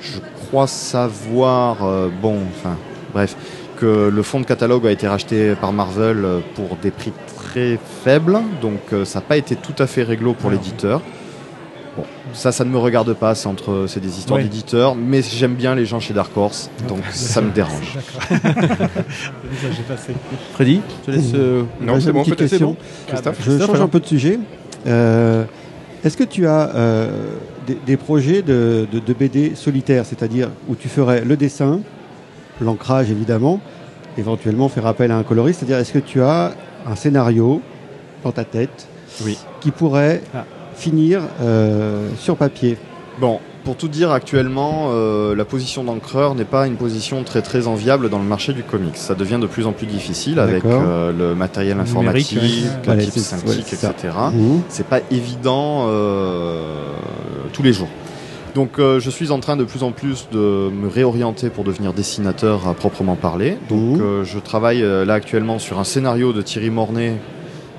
Je crois savoir, bon, enfin, bref, que le fonds de catalogue a été racheté par Marvel euh, pour des prix très faibles, donc euh, ça n'a pas été tout à fait réglo pour l'éditeur. Bon, ça, ça ne me regarde pas, c'est entre, c'est des histoires Ouais. d'éditeurs, mais j'aime bien les gens chez Dark Horse, donc ça me <laughs> dérange. <laughs> Freddy, je te laisse. euh, Non, c'est une bon, petite peut-être c'est question. bon. Christophe Je change un peu de sujet. Euh, Est-ce que tu as euh, des, des projets de, de- de BD solitaires, c'est-à-dire où tu ferais le dessin, l'ancrage évidemment, éventuellement faire appel à un coloriste, c'est-à-dire est-ce que tu as un scénario dans ta tête Oui. qui pourrait Ah. finir euh, sur papier? Bon, pour tout dire, actuellement, euh, la position d'encreur n'est pas une position très très enviable dans le marché du comics. Ça devient de plus en plus difficile avec euh, le matériel informatique, ouais. synthique, ouais, ça. etc. Mhm. c'est pas évident euh, tous les jours. Donc euh, je suis en train de plus en plus de me réorienter pour devenir dessinateur à proprement parler. Donc euh, je travaille euh, là actuellement sur un scénario de Thierry Mornay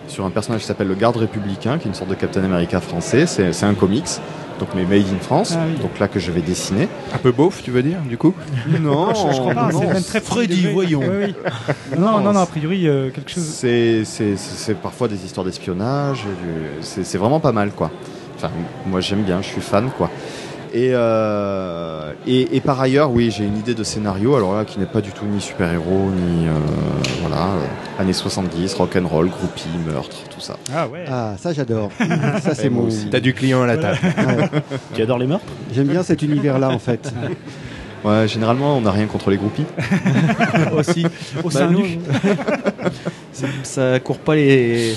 sur un personnage qui s'appelle le garde républicain, qui est une sorte de Captain America français. C'est un comics, donc mais made in France. Ah oui. Donc là que je vais dessiner. Un peu beauf, tu veux dire, du coup? Non, <laughs> Je, je crois pas, c'est même très Freddy, voyons. Oui, oui. <laughs> Non, non, non, a priori, euh, quelque chose. C'est parfois des histoires d'espionnage, du- c'est vraiment pas mal quoi. Enfin, moi j'aime bien, je suis fan quoi. Et, euh, et, et par ailleurs, oui, j'ai une idée de scénario, alors là, qui n'est pas du tout ni super-héros, ni euh, voilà, euh, années 70, rock'n'roll, groupie, meurtre, tout ça. Ah ouais. Ah, ça j'adore. <laughs> ça c'est moi mon. aussi. T'as du client à la table. Ouais. Tu adores les meurtres? J'aime bien cet univers-là en fait. Ouais, généralement, on n'a rien contre les groupies. <laughs> aussi. Au Bah, sein nous, <laughs> nu. ça court pas les,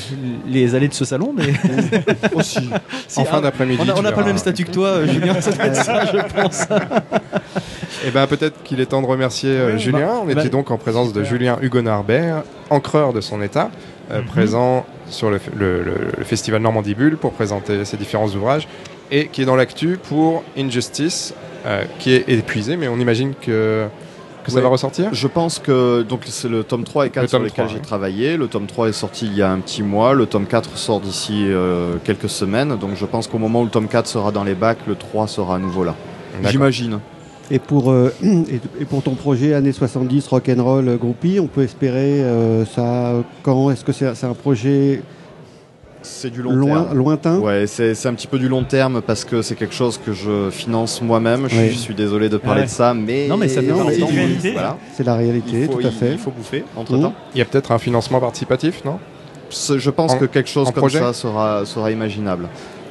les allées de ce salon, mais <laughs> Aussi. Si, en fin ah, d'après-midi. on n'a pas le même statut que toi, Julien. Ça doit être ça, je pense. Eh ben peut-être qu'il est temps de remercier euh, Julien. bah, On était bah, donc en présence de Julien Hugonard-Bert, encreur de son état, euh, Mhm. présent sur le, f- le- le- le festival Normandie Bulle pour présenter ses différents ouvrages et qui est dans l'actu pour Injustice, euh, qui est épuisé, mais on imagine que, que ça va ressortir. Je pense que donc c'est le tome 3 et 4 Le sur lesquels 3, j'ai ouais. travaillé. Le tome 3 est sorti il y a un petit mois. Le tome 4 sort d'ici euh, quelques semaines. Donc je pense qu'au moment où le tome 4 sera dans les bacs, le 3 sera à nouveau là. J'imagine. Et pour, euh, <clears throat> et, et pour ton projet années 70 rock'n'roll groupie, on peut espérer euh, ça quand? Est-ce que c'est c'est un projet C'est du long loin, terme. lointain? Ouais, c'est c'est un petit peu du long terme parce que c'est quelque chose que je finance moi-même. Je, Oui. je suis désolé de parler Ouais. de ça, mais Non, mais ça fait partie il- réalité. Voilà. C'est la réalité, Il faut, tout à fait. il faut bouffer entre Mmh. temps. Il y a peut-être un financement participatif, non? Je pense En- que quelque chose comme projet ça sera, sera imaginable.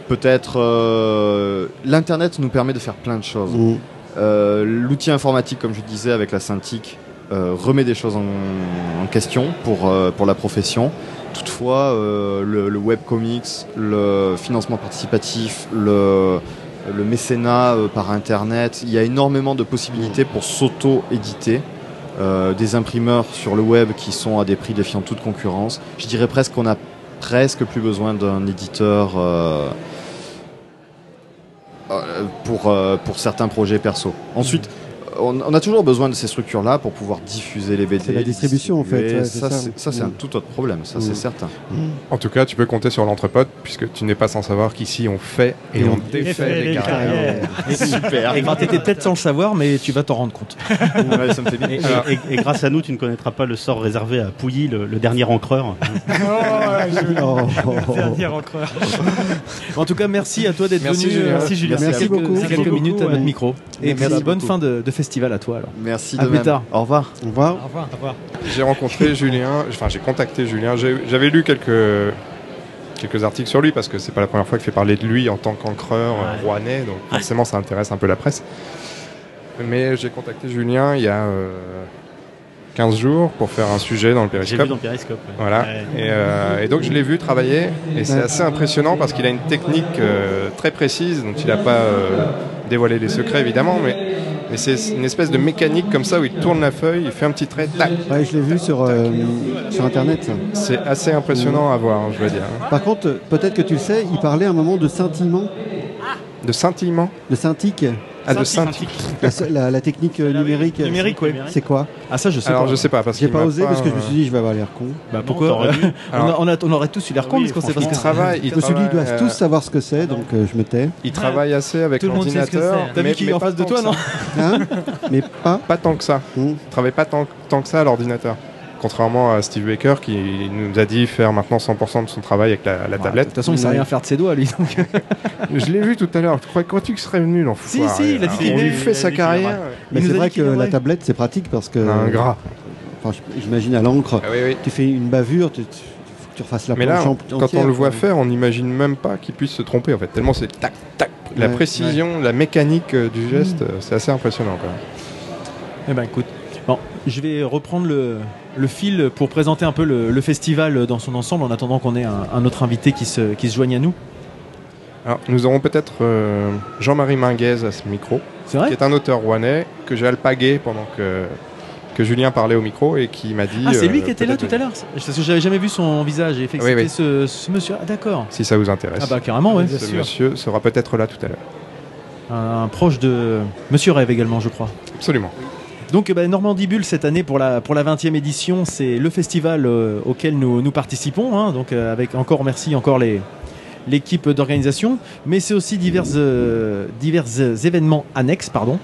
Peut-être euh, l'internet nous permet de faire plein de choses. Mm. Euh, L'outil informatique, comme je disais, avec la Cintiq, euh, remet des choses en, en question pour, euh, pour la profession. Toutefois, euh, le, webcomics, le financement participatif, le, mécénat euh, par Internet, il y a énormément de possibilités pour s'auto-éditer. Euh, des imprimeurs sur le web qui sont à des prix défiant toute concurrence. Je dirais presque qu'on a presque plus besoin d'un éditeur pour, pour certains projets perso. Ensuite, on, on a toujours besoin de ces structures-là pour pouvoir diffuser les BD. C'est la distribution, en fait, ouais, ça, ça. c'est- un Mm. tout autre problème, ça Mm. c'est certain. En tout cas, tu peux compter sur l'entrepote, puisque tu n'es pas sans savoir qu'ici on fait et, Et on, on défait les les carrières. <laughs> Super. Et t'étais peut-être sans le savoir, mais tu vas t'en rendre compte. <laughs> Ouais, ça me fait bien. et, et- et- et grâce à nous, tu ne connaîtras pas le sort réservé à Pouilly, le, le dernier encreur. <laughs> Oh. Dernier encreur. En tout cas, merci à toi d'être Merci, venu. Julien. euh, Merci, Julien. Merci quelques- beaucoup. ces quelques Merci minutes à beaucoup, notre micro. Et Merci bonne beaucoup. fin de, de festival à toi alors. Merci À de plus même. tard. Au revoir. Au revoir. Au revoir. Au revoir. J'ai rencontré <laughs> Julien, enfin j'ai contacté Julien, j'avais lu quelques, quelques articles sur lui parce que c'est pas la première fois qu'il fait parler de lui en tant qu'encreur euh, rouennais, donc forcément ça intéresse un peu la presse. mais j'ai contacté Julien il y a euh, 15 jours pour faire un sujet dans le J'ai vu périscope. ouais. Voilà. Ouais. Et, euh, et donc je l'ai vu travailler et c'est Ouais. assez impressionnant parce qu'il a une technique euh, très précise dont il n'a pas euh, dévoilé les secrets évidemment, mais, mais c'est une espèce de mécanique comme ça où il tourne la feuille, il fait un petit trait, tac. Ouais, je l'ai vu sur, euh, sur Internet. C'est assez impressionnant à voir, je veux dire. Par contre, peut-être que tu le sais, il parlait à un moment de scintillement, De scintillement, de scintiq, ah, de Synthique, scintille. la, la- la technique euh, numérique. Numérique, ouais. C'est quoi? Ah ça je sais Alors pas. je sais pas parce J'ai pas osé parce que je me suis dit, je vais avoir l'air con. Bah pourquoi? <laughs> on, a- on, a- on aurait tous eu l'air con Oui, parce qu'on sait pas ce que travaille, il Je me suis dit, ils doivent tous euh, savoir ce que c'est, donc euh, je me tais. Il travaille assez avec l'ordinateur. c'est. T'as vu mais- qui est en pas face de tant toi que non ça. Hein? Mais pas. Pas tant que ça. Hmm. Il travaille pas tant, tant que ça à l'ordinateur. Contrairement à Steve Baker qui nous a dit faire maintenant 100% de son travail avec la, la Ouais, De tablette. toute façon, il sait Ouais. rien faire de ses doigts lui. donc. <laughs> Je l'ai vu tout à l'heure. Crois- Crois-tu qu'il serait venu l'enfoiré Si, si, il a dit qu'il On lui fait sa carrière. Mais Il c'est vrai que la tablette, c'est pratique parce que. Un gras. Enfin, je- j'imagine à l'encre, Ah oui, oui. tu fais une bavure, tu, tu- faut que tu refasses la Mais là, quand entière, on le voit quoi. faire, on n'imagine même pas qu'il puisse se tromper en fait. Tellement c'est tac, tac. La Ouais, précision, la mécanique euh, du geste, euh, c'est assez impressionnant. Quoi. Eh ben écoute, bon, je vais reprendre le, le fil pour présenter un peu le, le festival dans son ensemble en attendant qu'on ait un, un autre invité qui se, qui se joigne à nous. Alors, nous aurons peut-être euh, Jean-Marie Minguez à ce micro, C'est qui vrai est un auteur rouennais que j'ai alpagué pendant que, que Julien parlait au micro et qui m'a dit. Ah, c'est euh, lui qui était là tout à l'heure Parce que j'avais jamais vu son visage et fait que Oui, c'était oui. ce, ce monsieur. Ah, d'accord. Si ça vous intéresse. Ah, bah carrément, ouais. Ce monsieur sera peut-être là tout à l'heure. Un, un proche de Monsieur Rêve également, je crois. Absolument. Donc, bah, Normandie Bulle, cette année, pour la, pour la 20e édition, c'est le festival euh, auquel nous, nous participons. hein. donc, euh, avec encore, merci encore les l'équipe d'organisation, mais c'est aussi divers, euh, événements annexes, pardon.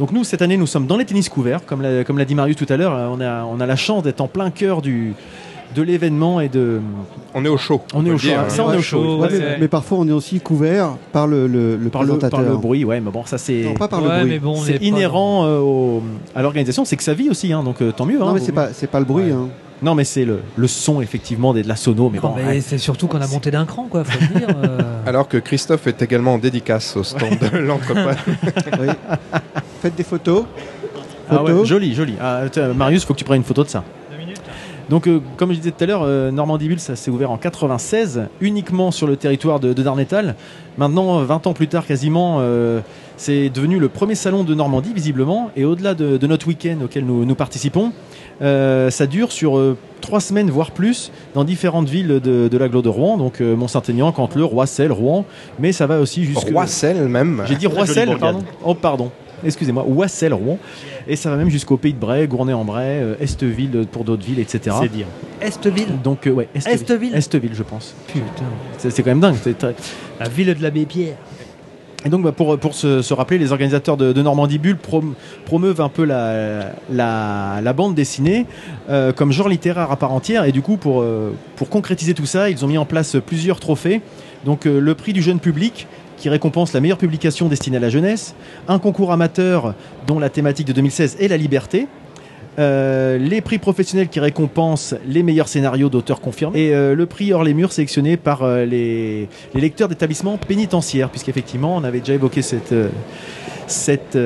Donc nous, cette année, nous sommes dans les tennis couverts, comme l'a, comme dit Marius tout à l'heure, on a, on a la chance d'être en plein cœur du, de l'événement et de... On est au chaud. On est au le chaud, hein. Ça, on est au chaud. Ouais, mais, ouais. mais parfois, on est aussi couvert par le, le, le Par le, présentateur. par le bruit, ouais, mais bon, ça c'est... Non, pas par ouais, le bruit. mais bon, on est C'est pas inhérent euh, au- à l'organisation, c'est que ça vit aussi, hein, donc euh, tant mieux. Non, hein, mais c'est pas, c'est pas le bruit. Ouais. hein. Non, mais c'est le, le son effectivement des- de la sono, mais bon. Non, mais ouais. c'est surtout qu'on a monté d'un cran, quoi, faut le dire. euh. <laughs> Alors que Christophe est également en dédicace au stand de l'entrepôt. <laughs> Oui. Faites des photos. Ah joli, joli. Ah, Marius, faut que tu prennes une photo de ça. Donc, euh, comme je disais tout à l'heure, euh, Normandie Bulle, ça s'est ouvert en 96, uniquement sur le territoire de, de Darnétal. Maintenant, euh, 20 ans plus tard, quasiment, euh, c'est devenu le premier salon de Normandie, visiblement. Et au-delà de, de notre week-end auquel nous, nous participons, euh, ça dure sur euh, trois semaines, voire plus, dans différentes villes de, de l'agglo de Rouen. Donc, euh, Mont-Saint-Aignan, Canteleu, Roissel, Rouen. Mais ça va aussi jusque... Roissel même. J'ai dit Roissel, pardon. Oh, pardon. Excusez-moi, Wassel, Rouen. Et ça va même jusqu'au Pays de Bray, Gournay-en-Bray, euh, Esteville euh, pour d'autres villes, etc. C'est dire. Estville Donc, euh, ouais, Esteville. Esteville Esteville, je pense. Putain. C'est quand même dingue. c'est très- La ville de l'abbé Pierre. Et donc, bah, pour, pour se, se rappeler, les organisateurs de, de Normandie Bulle prom- promeuvent un peu la, la, la bande dessinée euh, comme genre littéraire à part entière. Et du coup, pour, euh, pour concrétiser tout ça, ils ont mis en place plusieurs trophées. Donc, euh, le prix du jeune public qui récompense la meilleure publication destinée à la jeunesse, un concours amateur dont la thématique de 2016 est la liberté, euh, les prix professionnels qui récompensent les meilleurs scénarios d'auteurs confirmés et euh, le prix hors les murs sélectionné par euh, les, lecteurs d'établissements pénitentiaires puisqu'effectivement on avait déjà évoqué cette, cette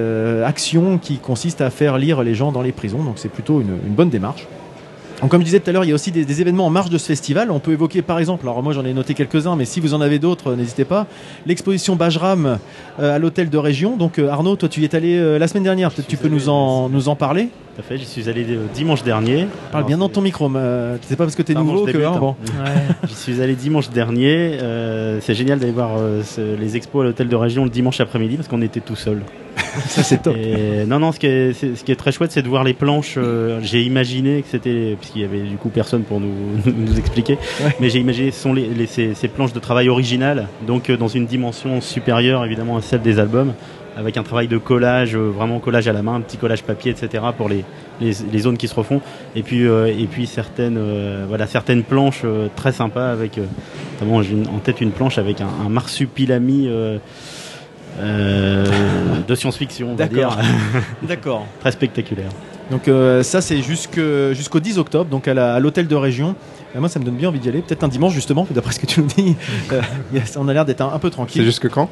action qui consiste à faire lire les gens dans les prisons donc c'est plutôt une bonne démarche. Donc, comme je disais tout à l'heure, il y a aussi des, des événements en marge de ce festival. On peut évoquer par exemple, alors moi j'en ai noté quelques-uns, mais si vous en avez d'autres, euh, n'hésitez pas. L'exposition Bajram euh, à l'hôtel de région. Donc euh, Arnaud, toi tu y es allé euh, la semaine dernière, peut-être tu peux nous en, nous en parler Tout à fait, j'y suis allé euh, dimanche dernier. Parle Alors, bien dans ton micro, mais, euh, c'est pas parce que t'es Pardon, nouveau que. hein, hein. <laughs> J'y suis allé dimanche dernier. euh, c'est génial d'aller voir euh, ce- les expos à l'hôtel de région le dimanche après-midi parce qu'on était tout seul. Ça c'est top. Et non, non, ce qui est, c'est- ce qui est très chouette, c'est de voir les planches. euh, j'ai imaginé que c'était, puisqu'il y avait du coup personne pour <laughs> nous, nous expliquer, Ouais. mais j'ai imaginé ce sont les, les- ces, ces planches de travail originales, donc euh, dans une dimension supérieure évidemment à celle des albums, avec un travail de collage, euh, vraiment collage à la main, un petit collage papier, etc. pour les, les, les zones qui se refont. Et puis, euh, et puis certaines, euh, voilà, certaines planches euh, très sympas avec, euh, notamment j'ai une- en tête une planche avec un, un marsupilami. Euh, euh, de science-fiction, on va dire, D'accord. <laughs> D'accord. très spectaculaire. Donc euh, ça c'est jusque- jusqu'au 10 octobre, donc à l'hôtel de région. Et moi ça me donne bien envie d'y aller, peut-être un dimanche justement, d'après ce que tu nous dis. <laughs> Euh, yes, on a l'air d'être un, un peu C'est tranquille. jusque quand?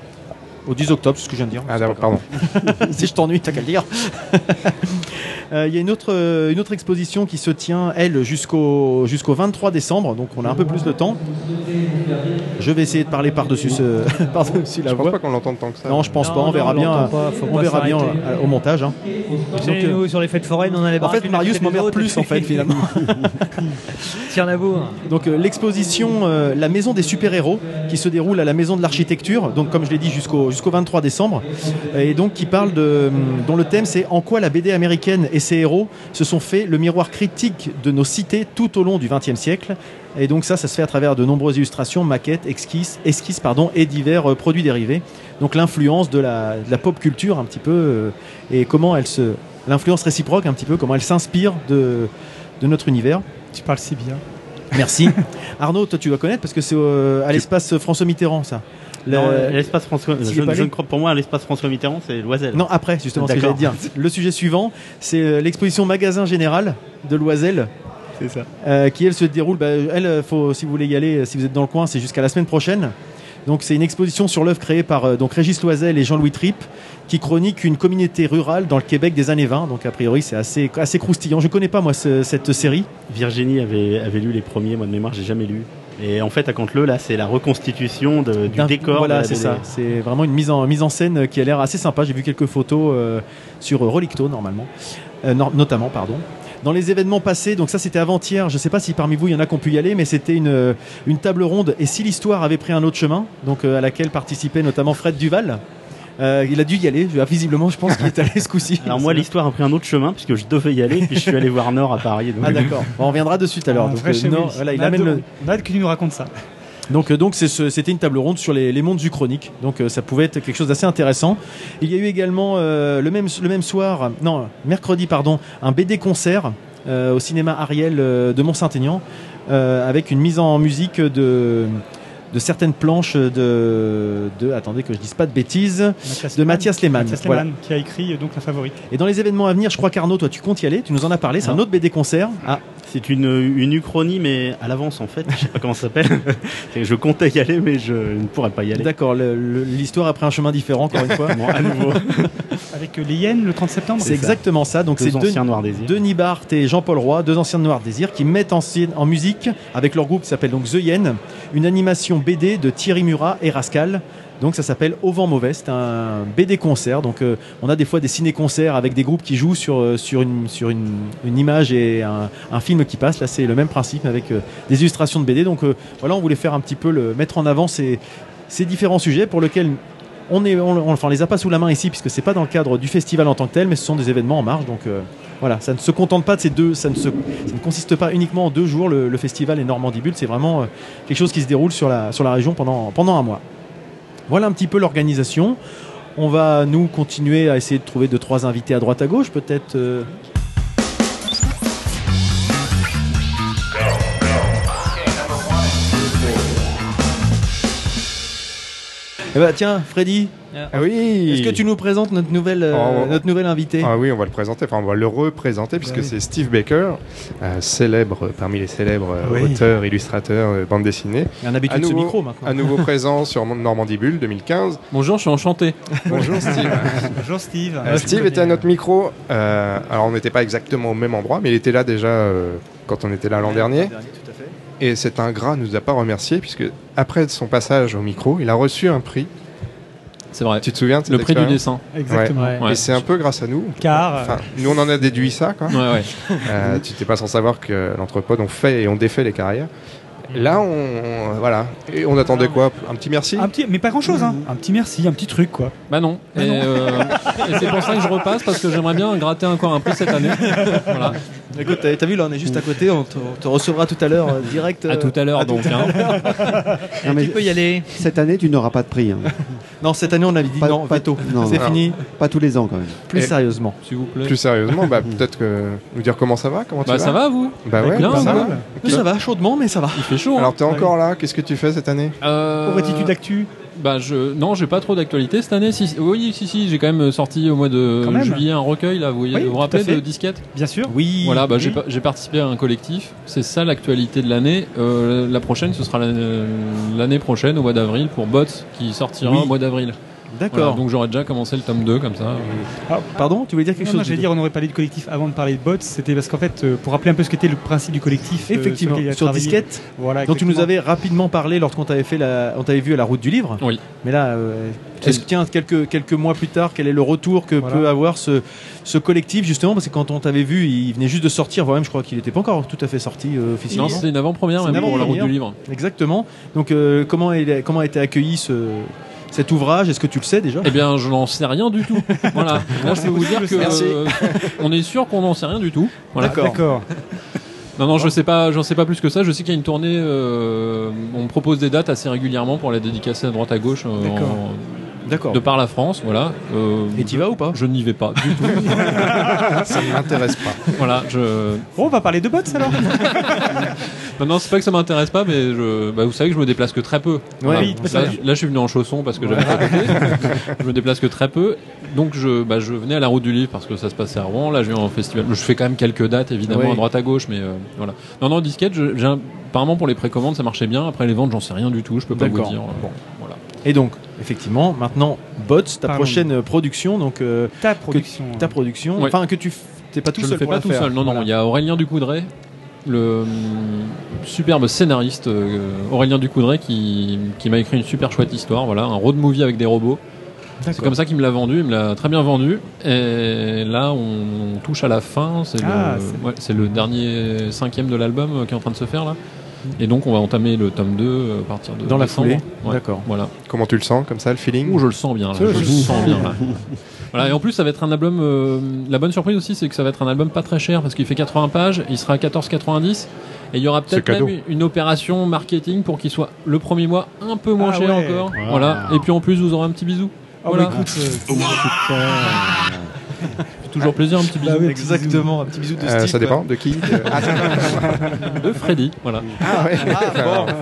Au 10 octobre, c'est ce que je viens de dire. Ah, d'accord, pardon. <laughs> si je t'ennuie, t'as qu'à le dire. Euh, Il y a une autre, euh, une autre exposition qui se tient, elle, jusqu'au jusqu'au 23 décembre, donc on a un peu plus de temps. Je vais essayer de parler par-dessus ce, <laughs> par-dessus la Je pense voix. pas qu'on l'entende tant que ça. Non, je pense Non, pas, on non, verra on bien, pas, on verra bien euh, au montage. hein. Nous, sur les fêtes foraines, on a les En fait, Marius m'emmerde plus, en fait, finalement. <laughs> Tiens à bout. Donc euh, l'exposition euh, La Maison des super-héros qui se déroule à la Maison de l'Architecture, donc comme je l'ai dit jusqu'au jusqu'au 23 décembre, et donc qui parle de dont le thème c'est en quoi la BD américaine et ses héros se sont fait le miroir critique de nos cités tout au long du XXe siècle. Et donc ça, ça se fait à travers de nombreuses illustrations, maquettes, esquisses, esquisses pardon, et divers euh, produits dérivés. Donc l'influence de la, de la pop culture un petit peu euh, et comment elle se l'influence réciproque un petit peu comment elle s'inspire de, de notre univers. Tu parles si bien. Merci. <laughs> Arnaud, toi tu dois connaître parce que c'est euh, à l'espace François Mitterrand ça. L'espace François. Je, ne crois pour moi l'espace François Mitterrand, c'est Loisel. Non, après, justement, ce que j'allais dire. Le sujet suivant, c'est euh, l'exposition Magasin Général de Loisel. c'est ça. euh, qui elle se déroule, bah, elle, euh, faut, si vous voulez y aller, si vous êtes dans le coin, c'est jusqu'à la semaine prochaine. Donc c'est une exposition sur l'œuvre créée par euh, donc Régis Loisel et Jean-Louis Tripp, qui chronique une communauté rurale dans le Québec des années 20. Donc a priori c'est assez, assez croustillant. Je connais pas moi ce- cette série. Virginie avait, avait lu les premiers, moi de mémoire, j'ai jamais lu. Et en fait, à Canteleu, là, c'est la reconstitution de- du décor. Voilà, c'est ça. C'est vraiment une mise en, mise en scène qui a l'air assez sympa. J'ai vu quelques photos euh, sur euh, Relicto normalement, Euh, notamment, pardon. Dans les événements passés, donc ça c'était avant-hier, je ne sais pas si parmi vous il y en a qui ont pu y aller, mais c'était une, une table ronde et si l'histoire avait pris un autre chemin, donc euh, à laquelle participait notamment Fred Duval? Euh, il a dû y aller, je- visiblement je pense qu'il est allé ce coup-ci. <laughs> Alors moi, l'histoire a pris un autre chemin, puisque je devais y aller, puis je suis allé voir Nord à Paris. donc- Ah d'accord, Bon, on reviendra dessus tout à l'heure. Euh, Willy. voilà, il amène le, que tu nous racontes ça. Donc, euh, donc c'est ce- c'était une table ronde sur les, les mondes du chronique. Donc, euh, ça pouvait être quelque chose d'assez intéressant. Il y a eu également euh, le, même, le même soir, non, mercredi, pardon, un BD concert euh, au cinéma Ariel euh, de Mont-Saint-Aignan euh, avec une mise en musique de, de certaines planches de, de. Attendez que je dise pas de bêtises. Mathias De Mathias Lehmann. Mathias Voilà. Lehmann, qui a écrit euh, donc la favorite. Et dans les événements à venir, je crois qu'Arnaud, toi, tu comptes y aller. Tu nous en as parlé. C'est un autre BD concert. Ah, C'est une, une uchronie, mais à l'avance en fait. Je sais pas comment ça s'appelle. <laughs> Je comptais y aller, mais je ne pourrais pas y aller. d'accord. L'histoire a pris un chemin différent, encore une fois. <laughs> Bon, à nouveau. <laughs> Avec euh, les Yens le 30 septembre. C'est exactement ça. Donc, c'est Désir. Denis Barthes et Jean-Paul Roy, deux anciens de Noir Désir, qui mettent en, en musique, avec leur groupe qui s'appelle donc The Yen, une animation BD de Thierry Murat et Rascal. Donc ça s'appelle Au vent mauvais, c'est un BD concert. Donc euh, on a des fois des ciné-concerts avec des groupes qui jouent sur, euh, sur, une, sur une, image et un, film qui passe. Là c'est le même principe avec euh, des illustrations de BD. Donc voilà, on voulait faire un petit peu le, mettre en avant ces, ces différents sujets pour lesquels on est, enfin, les a pas sous la main ici puisque c'est pas dans le cadre du festival en tant que tel, mais ce sont des événements en marge. Donc voilà, ça ne se contente pas de ces deux, ça ne, consiste pas uniquement en deux jours le, festival et Normandie Bulle, c'est vraiment euh, quelque chose qui se déroule sur la, région pendant, pendant un mois. Voilà un petit peu l'organisation. On va nous continuer à essayer de trouver deux trois invités à droite à gauche, peut-être. euh. Eh ben, tiens, Freddy, Ah oui est-ce que tu nous présentes notre nouvelle, euh, Oh. notre nouvelle invité Ah oui, on va le présenter, enfin on va le représenter puisque oui. c'est Steve Baker, euh, célèbre parmi les célèbres euh, Oui. auteurs, illustrateurs, euh, bande dessinée. Un habitué de ce nouveau- micro maintenant. À nouveau <laughs> présent sur Normandie Bulle 2015. Bonjour, je suis enchanté. Bonjour <laughs> Steve. Bonjour Steve. Euh, Steve était à notre micro. euh, alors on n'était pas exactement au même endroit, mais il était là déjà euh, quand on était là l'an dernier. Et cet ingrat ne nous a pas remercié puisque après son passage au micro, il a reçu un prix. C'est vrai. Tu te souviens de cette Le prix du dessin. Exactement. Ouais. Et c'est un peu grâce à nous. Car euh, Enfin, nous on en a déduit ça, quoi. Ouais, ouais. Euh, tu n'étais pas sans savoir que l'entrepôt ont fait et ont défait les carrières. Là, on, voilà. Et on attendait quoi? Un petit merci? Un petit, mais pas grand chose, hein. Un petit merci, un petit truc quoi. Bah non. Bah et euh, et c'est pour ça que je repasse parce que j'aimerais bien gratter encore un prix cette année. <laughs> voilà. Écoute, t'as vu là, on est juste à côté, on te, on te recevra tout à l'heure euh, direct. À euh, tout à l'heure donc. hein. <laughs> Non, mais Tu peux y aller. cette année, tu n'auras pas de prix. hein. <laughs> Non, cette année on avait dit Pas- non, pas- veto. non, C'est non. fini. Pas tous les ans quand même. Plus Et- sérieusement. S'il vous plaît. Plus sérieusement, bah, peut-être que nous dire comment ça va Comment tu Bah vas ça va vous Bah ouais, Bien, bah, ça va. Ça va, chaudement, mais ça va. Il fait chaud. hein. Alors t'es encore là Qu'est-ce que tu fais cette année Euh, Aurais-tu d'actu Bah je non j'ai pas trop d'actualité cette année. Si, oui si si j'ai quand même sorti au mois de juillet un recueil là. Vous voyez, Oui, vous rappelez de disquette? Bien sûr. Oui. Voilà, bah, oui. j'ai, pa- j'ai participé à un collectif. C'est ça l'actualité de l'année. Euh, la prochaine, ce sera l'année, l'année prochaine, au mois d'avril, pour Bots, qui sortira Oui. au mois d'avril. D'accord. Voilà, donc j'aurais déjà commencé le tome 2 comme ça. Pardon, tu voulais dire quelque Non, chose non, j'allais dire, on aurait parlé du collectif avant de parler de bots. C'était parce qu'en fait, euh, pour rappeler un peu ce qu'était le principe du collectif. euh, Effectivement, sur disquette, Voilà, dont tu nous avais rapidement parlé lorsqu'on t'avait fait la, on t'avait vu à la route du livre. Oui. Mais là, euh, est-ce que, tiens, quelques, quelques mois plus tard, quel est le retour que Voilà. peut avoir ce, ce collectif justement? Parce que quand on t'avait vu, il venait juste de sortir, voire même je crois qu'il n'était pas encore tout à fait sorti euh, officiellement. Non, c'était une avant-première même une pour la route du livre. Exactement. Donc euh, comment, il- comment a été accueilli ce, cet ouvrage Est-ce que tu le sais déjà? Eh bien, je n'en sais rien du tout. <laughs> voilà. Là, je peux vous dire que euh, on est sûr qu'on n'en sait rien du tout. Voilà. D'accord. Non, non, je sais pas, j'en sais pas plus que ça. Je sais qu'il y a une tournée. euh, on me propose des dates assez régulièrement pour les dédicacer à droite à gauche. euh, en- D'accord. de par la France, voilà. Euh, Et tu vas ou pas Je n'y vais pas du tout. <laughs> Ça ne m'intéresse pas. voilà, je. Bon, on va parler de bots alors. <laughs> Non, non, c'est pas que ça m'intéresse pas, mais je... bah, vous savez que je me déplace que très peu. Voilà. oui, là, je- là, je suis venu en chaussons parce que j'avais pas côté. <laughs> Je me déplace que très peu. Donc, je, bah, je venais à la route du livre parce que ça se passait à Rouen. Là, je viens en festival. Je fais quand même quelques dates, évidemment, Oui. à droite à gauche, mais euh, voilà. Non, non, disquette, je- j'ai un- apparemment pour les précommandes, ça marchait bien. Après les ventes, j'en sais rien du tout. Je peux pas vous D'accord. dire. Bon, voilà. Et donc, effectivement, maintenant, Bots, ta prochaine euh, production, donc euh, Ta production. ta production, Ouais. enfin que tu t'es pas tout je seul le fais pour pas tout faire. seul. Non, non, il y a Aurélien Ducoudray, le hum, superbe scénariste euh, Aurélien Ducoudray qui, qui m'a écrit une super chouette histoire. Voilà, un road movie avec des robots. C'est comme ça qu'il me l'a vendu, il me l'a très bien vendu. Et là, on, touche à la fin. C'est Ah, le, ouais, dernier cinquième de l'album euh, qui est en train de se faire là. Et donc, on va entamer le tome 2 euh, à partir de Dans la décembre. foulée. Ouais, D'accord. Voilà. Comment tu le sens, comme ça, le feeling Ouh, je le sens bien. Là. Je je le sens bien. Là. <laughs> voilà. Et en plus, ça va être un album. euh, la bonne surprise aussi, c'est que ça va être un album pas très cher parce qu'il fait 80 pages. Il sera à 14,90. Et il y aura peut-être cadeau. même une opération marketing pour qu'il soit le premier mois un peu moins Ah cher ouais. encore. Voilà. Et puis en plus, vous aurez un petit bisou. Oh, Voilà. bah, écoute, euh, C'est <laughs> toujours plaisir, un petit bisou. Bah oui. Exactement, un petit bisou de Euh, Steve. Ça dépend de qui de- Ah, <laughs> De Freddy. Voilà. ah ouais,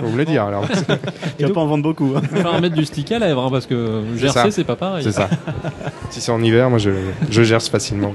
faut me le dire alors. <laughs> Tu vas pas en vendre beaucoup. hein. Faut faire mettre du stick à lèvres hein, parce que. GRC, c'est pas pareil. C'est ça. <laughs> si c'est en hiver, moi je, je gère facilement.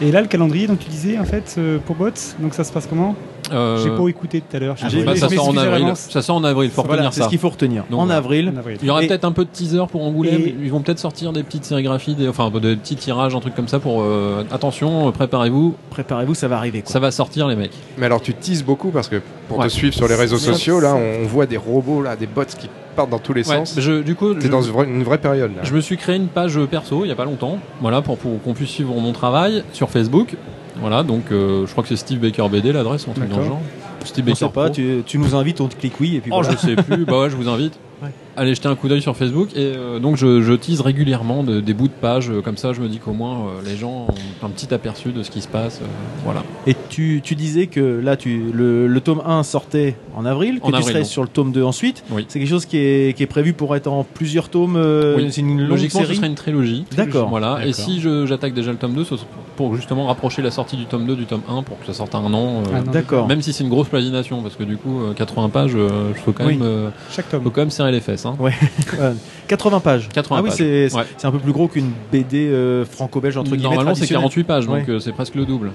Et là, le calendrier, donc tu disais en fait euh, pour bots, donc ça se passe comment? Euh, J'ai pas écouté tout à l'heure. je suis bah, ça sort en avril. Ça sort en avril. Faut Voilà, retenir c'est ça. ce qu'il faut retenir. Donc, en voilà. avril, En avril. Il y aura Et- peut-être un peu de teaser pour Angoulême. Et- Ils vont peut-être sortir des petites sérigraphies, des, enfin des petits tirages, un truc comme ça pour. euh, attention, euh, préparez-vous, préparez-vous, ça va arriver. Quoi. ça va sortir les mecs. Mais alors tu teases beaucoup parce que pour Ouais. te suivre sur les réseaux C'est- sociaux, là on voit des robots, là, des bots qui partent dans tous les Ouais, sens. je- du coup, T'es je, dans une vraie, une vraie période là. je me suis créé une page perso il y a pas longtemps, voilà, pour, pour qu'on puisse suivre mon travail sur Facebook. Voilà, donc euh, je crois que c'est Steve Baker BD l'adresse, un truc dans le D'accord. genre. Steve On Baker sait pas, tu nous invites, on te clique oui et puis Oh, voilà. je sais plus. bah ouais, je vous invite. <laughs> Ouais. Allez jeter un coup d'œil sur Facebook et euh, donc je, je tease régulièrement de- des bouts de pages euh, comme ça. Je me dis qu'au moins euh, les gens ont un petit aperçu de ce qui se passe. euh, voilà. Et tu, tu disais que là, tu, le, le tome 1 sortait en avril, que En tu avril, serais sur le tome 2 ensuite. Oui. C'est quelque chose qui est, qui est prévu pour être en plusieurs tomes. euh, Oui. C'est une longue Logiquement, ce série. serait une trilogie. D'accord. Voilà. Et si je- j'attaque déjà le tome 2, ce sera pour justement rapprocher la sortie du tome 2 du tome 1 pour que ça sorte à un an. euh, Ah D'accord. Même si c'est une grosse plagination, parce que du coup, euh, 80 pages, euh, il faut quand Oui. même, euh, Chaque faut tome. quand même les fesses. Hein. <laughs> Euh, 80 pages. 80 ah oui, pages. c'est c'est- Ouais. c'est un peu plus gros qu'une BD euh, franco-belge entre guillemets. Normalement, c'est traditionnelle. 48 pages, donc Ouais. euh, c'est presque le double.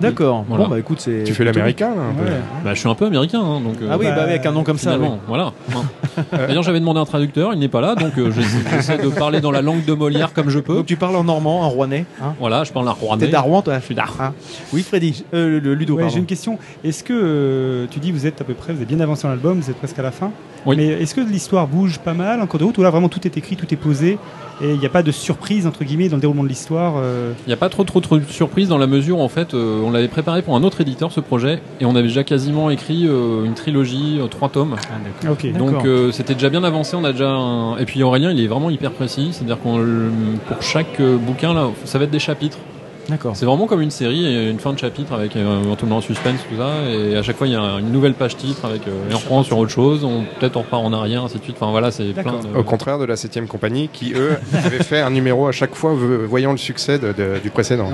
D'accord. Voilà. Bon bah écoute, c'est. Tu fais l'américain là, un peu. Ouais. Bah, je suis un peu américain, hein, donc. euh, Ah oui, Bah, avec un nom comme ça. Oui. voilà. <laughs> Hein. D'ailleurs, j'avais demandé un traducteur, il n'est pas là, donc euh, <laughs> j'essaie de parler dans la langue de Molière comme je peux. Donc tu parles en normand, en rouennais. Hein Voilà, je parle T'es rouennais. d'Arrouen, toi Je suis d'Arrouen. Hein Oui, Freddy. Euh, le, le Ludo, Ouais, j'ai une question. Est-ce que euh, tu dis vous êtes à peu près, vous êtes bien avancé dans l'album, vous êtes presque à la fin? Oui. Mais est-ce que l'histoire bouge pas mal en cours de route ou là vraiment tout est écrit, tout est posé et il n'y a pas de surprise entre guillemets dans le déroulement de l'histoire euh, Il n'y a pas trop, trop, trop de surprises dans la mesure où en fait, euh, on l'avait préparé pour un autre éditeur ce projet et on avait déjà quasiment écrit euh, une trilogie, euh, trois tomes. Ok. D'accord. Donc euh, c'était déjà bien avancé. On a déjà un... et puis Aurélien, il est vraiment hyper précis. C'est-à-dire qu'on pour chaque euh, bouquin là, ça va être des chapitres. D'accord. C'est vraiment comme une série, et une fin de chapitre avec euh, un tournant en suspense, tout ça, et à chaque fois il y a une nouvelle page titre avec euh, et on reprend sur autre chose, on peut-être on repart en arrière, ainsi de suite. Enfin voilà, c'est plein de. Au contraire de la 7ème compagnie qui, eux, <laughs> avaient fait un numéro à chaque fois voyant le succès de- de- du précédent.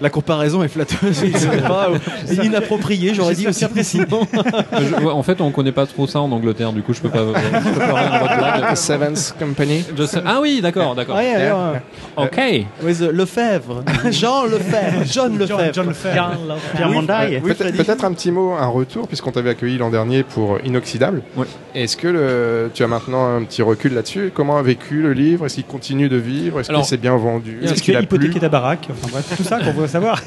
La comparaison est flatteuse, <laughs> pas, ou inappropriée, j'aurais dit aussi précisément. Ouais, en fait, on connaît pas trop ça en Angleterre, du coup, je peux pas. je peux pas rien. <laughs> Seventh Company. Ah oui, d'accord, d'accord. Ouais, ouais, ouais. Ok. With Lefebvre, <laughs> Jean Lefebvre, John Lefebvre. John Lefebvre. Pierre Mondaille. Peut-être un petit mot, un retour, puisqu'on t'avait accueilli l'an dernier pour Inoxydable. Est-ce que le- tu as maintenant un petit recul là-dessus? Comment a vécu le livre? Est-ce qu'il continue de vivre? Est-ce Alors, qu'il s'est bien vendu? est-ce qu'il a hypothéqué ta baraque Enfin bref, tout ça qu'on veut savoir.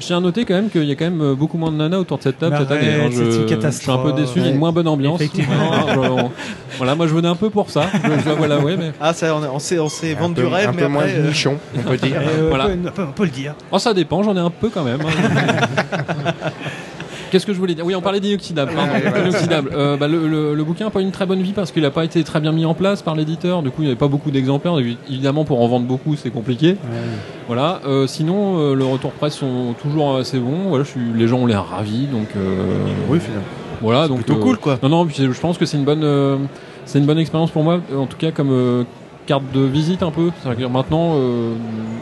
Je tiens à noter quand même qu'il y a quand même euh, beaucoup moins de nanas autour de cette table cette année. arrête, Je, c'est une je suis un peu catastrophe. déçu, il y a une moins bonne ambiance. Effectivement. Voilà, je- on- voilà, moi je venais un peu pour ça. Je, vous l'avouer, mais. Ah, ça, on, on s'est, on s'est vendu du rêve, un mais peu moins après, euh, nichon, on peut dire. <laughs> Euh, Voilà. on, peut, on peut- on peut le dire. Oh, ça dépend, j'en ai un peu quand même. hein. <laughs> Qu'est-ce que je voulais dire? Oui, on parlait d'inoxydable. pardon. Inoxydable. Euh, bah, le, le- le bouquin n'a pas eu une très bonne vie parce qu'il n'a pas été très bien mis en place par l'éditeur. Du coup, il n'y avait pas beaucoup d'exemplaires. Évidemment, pour en vendre beaucoup, c'est compliqué. Voilà. Euh, sinon, euh, le retour presse sont toujours assez bons. Voilà, je suis, les gens ont l'air ravis. Donc, euh, oui, finalement. voilà. Donc, Plutôt cool, quoi. Non, non. puis je pense que c'est une bonne, euh, c'est une bonne expérience pour moi. En tout cas, comme euh, carte de visite un peu. C'est-à-dire que maintenant, euh,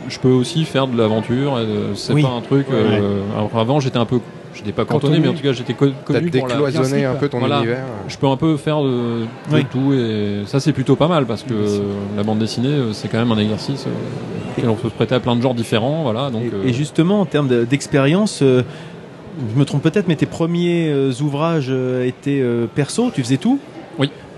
je peux aussi faire de l'aventure. et, euh, C'est Oui. pas un truc. euh, alors, avant, j'étais un peu, j'étais pas cantonné, mais en tout cas, j'étais connu pour la. décloisonné un peu ton Voilà. univers. Je peux un peu faire de, de Oui. tout et ça c'est plutôt pas mal parce que la bande dessinée euh, c'est quand même un exercice euh, auquel on peut se prêter à plein de genres différents voilà donc Et, euh, et justement, en termes de- d'expérience, euh, je me trompe peut-être, mais tes premiers euh, ouvrages euh, étaient euh, perso, tu faisais tout?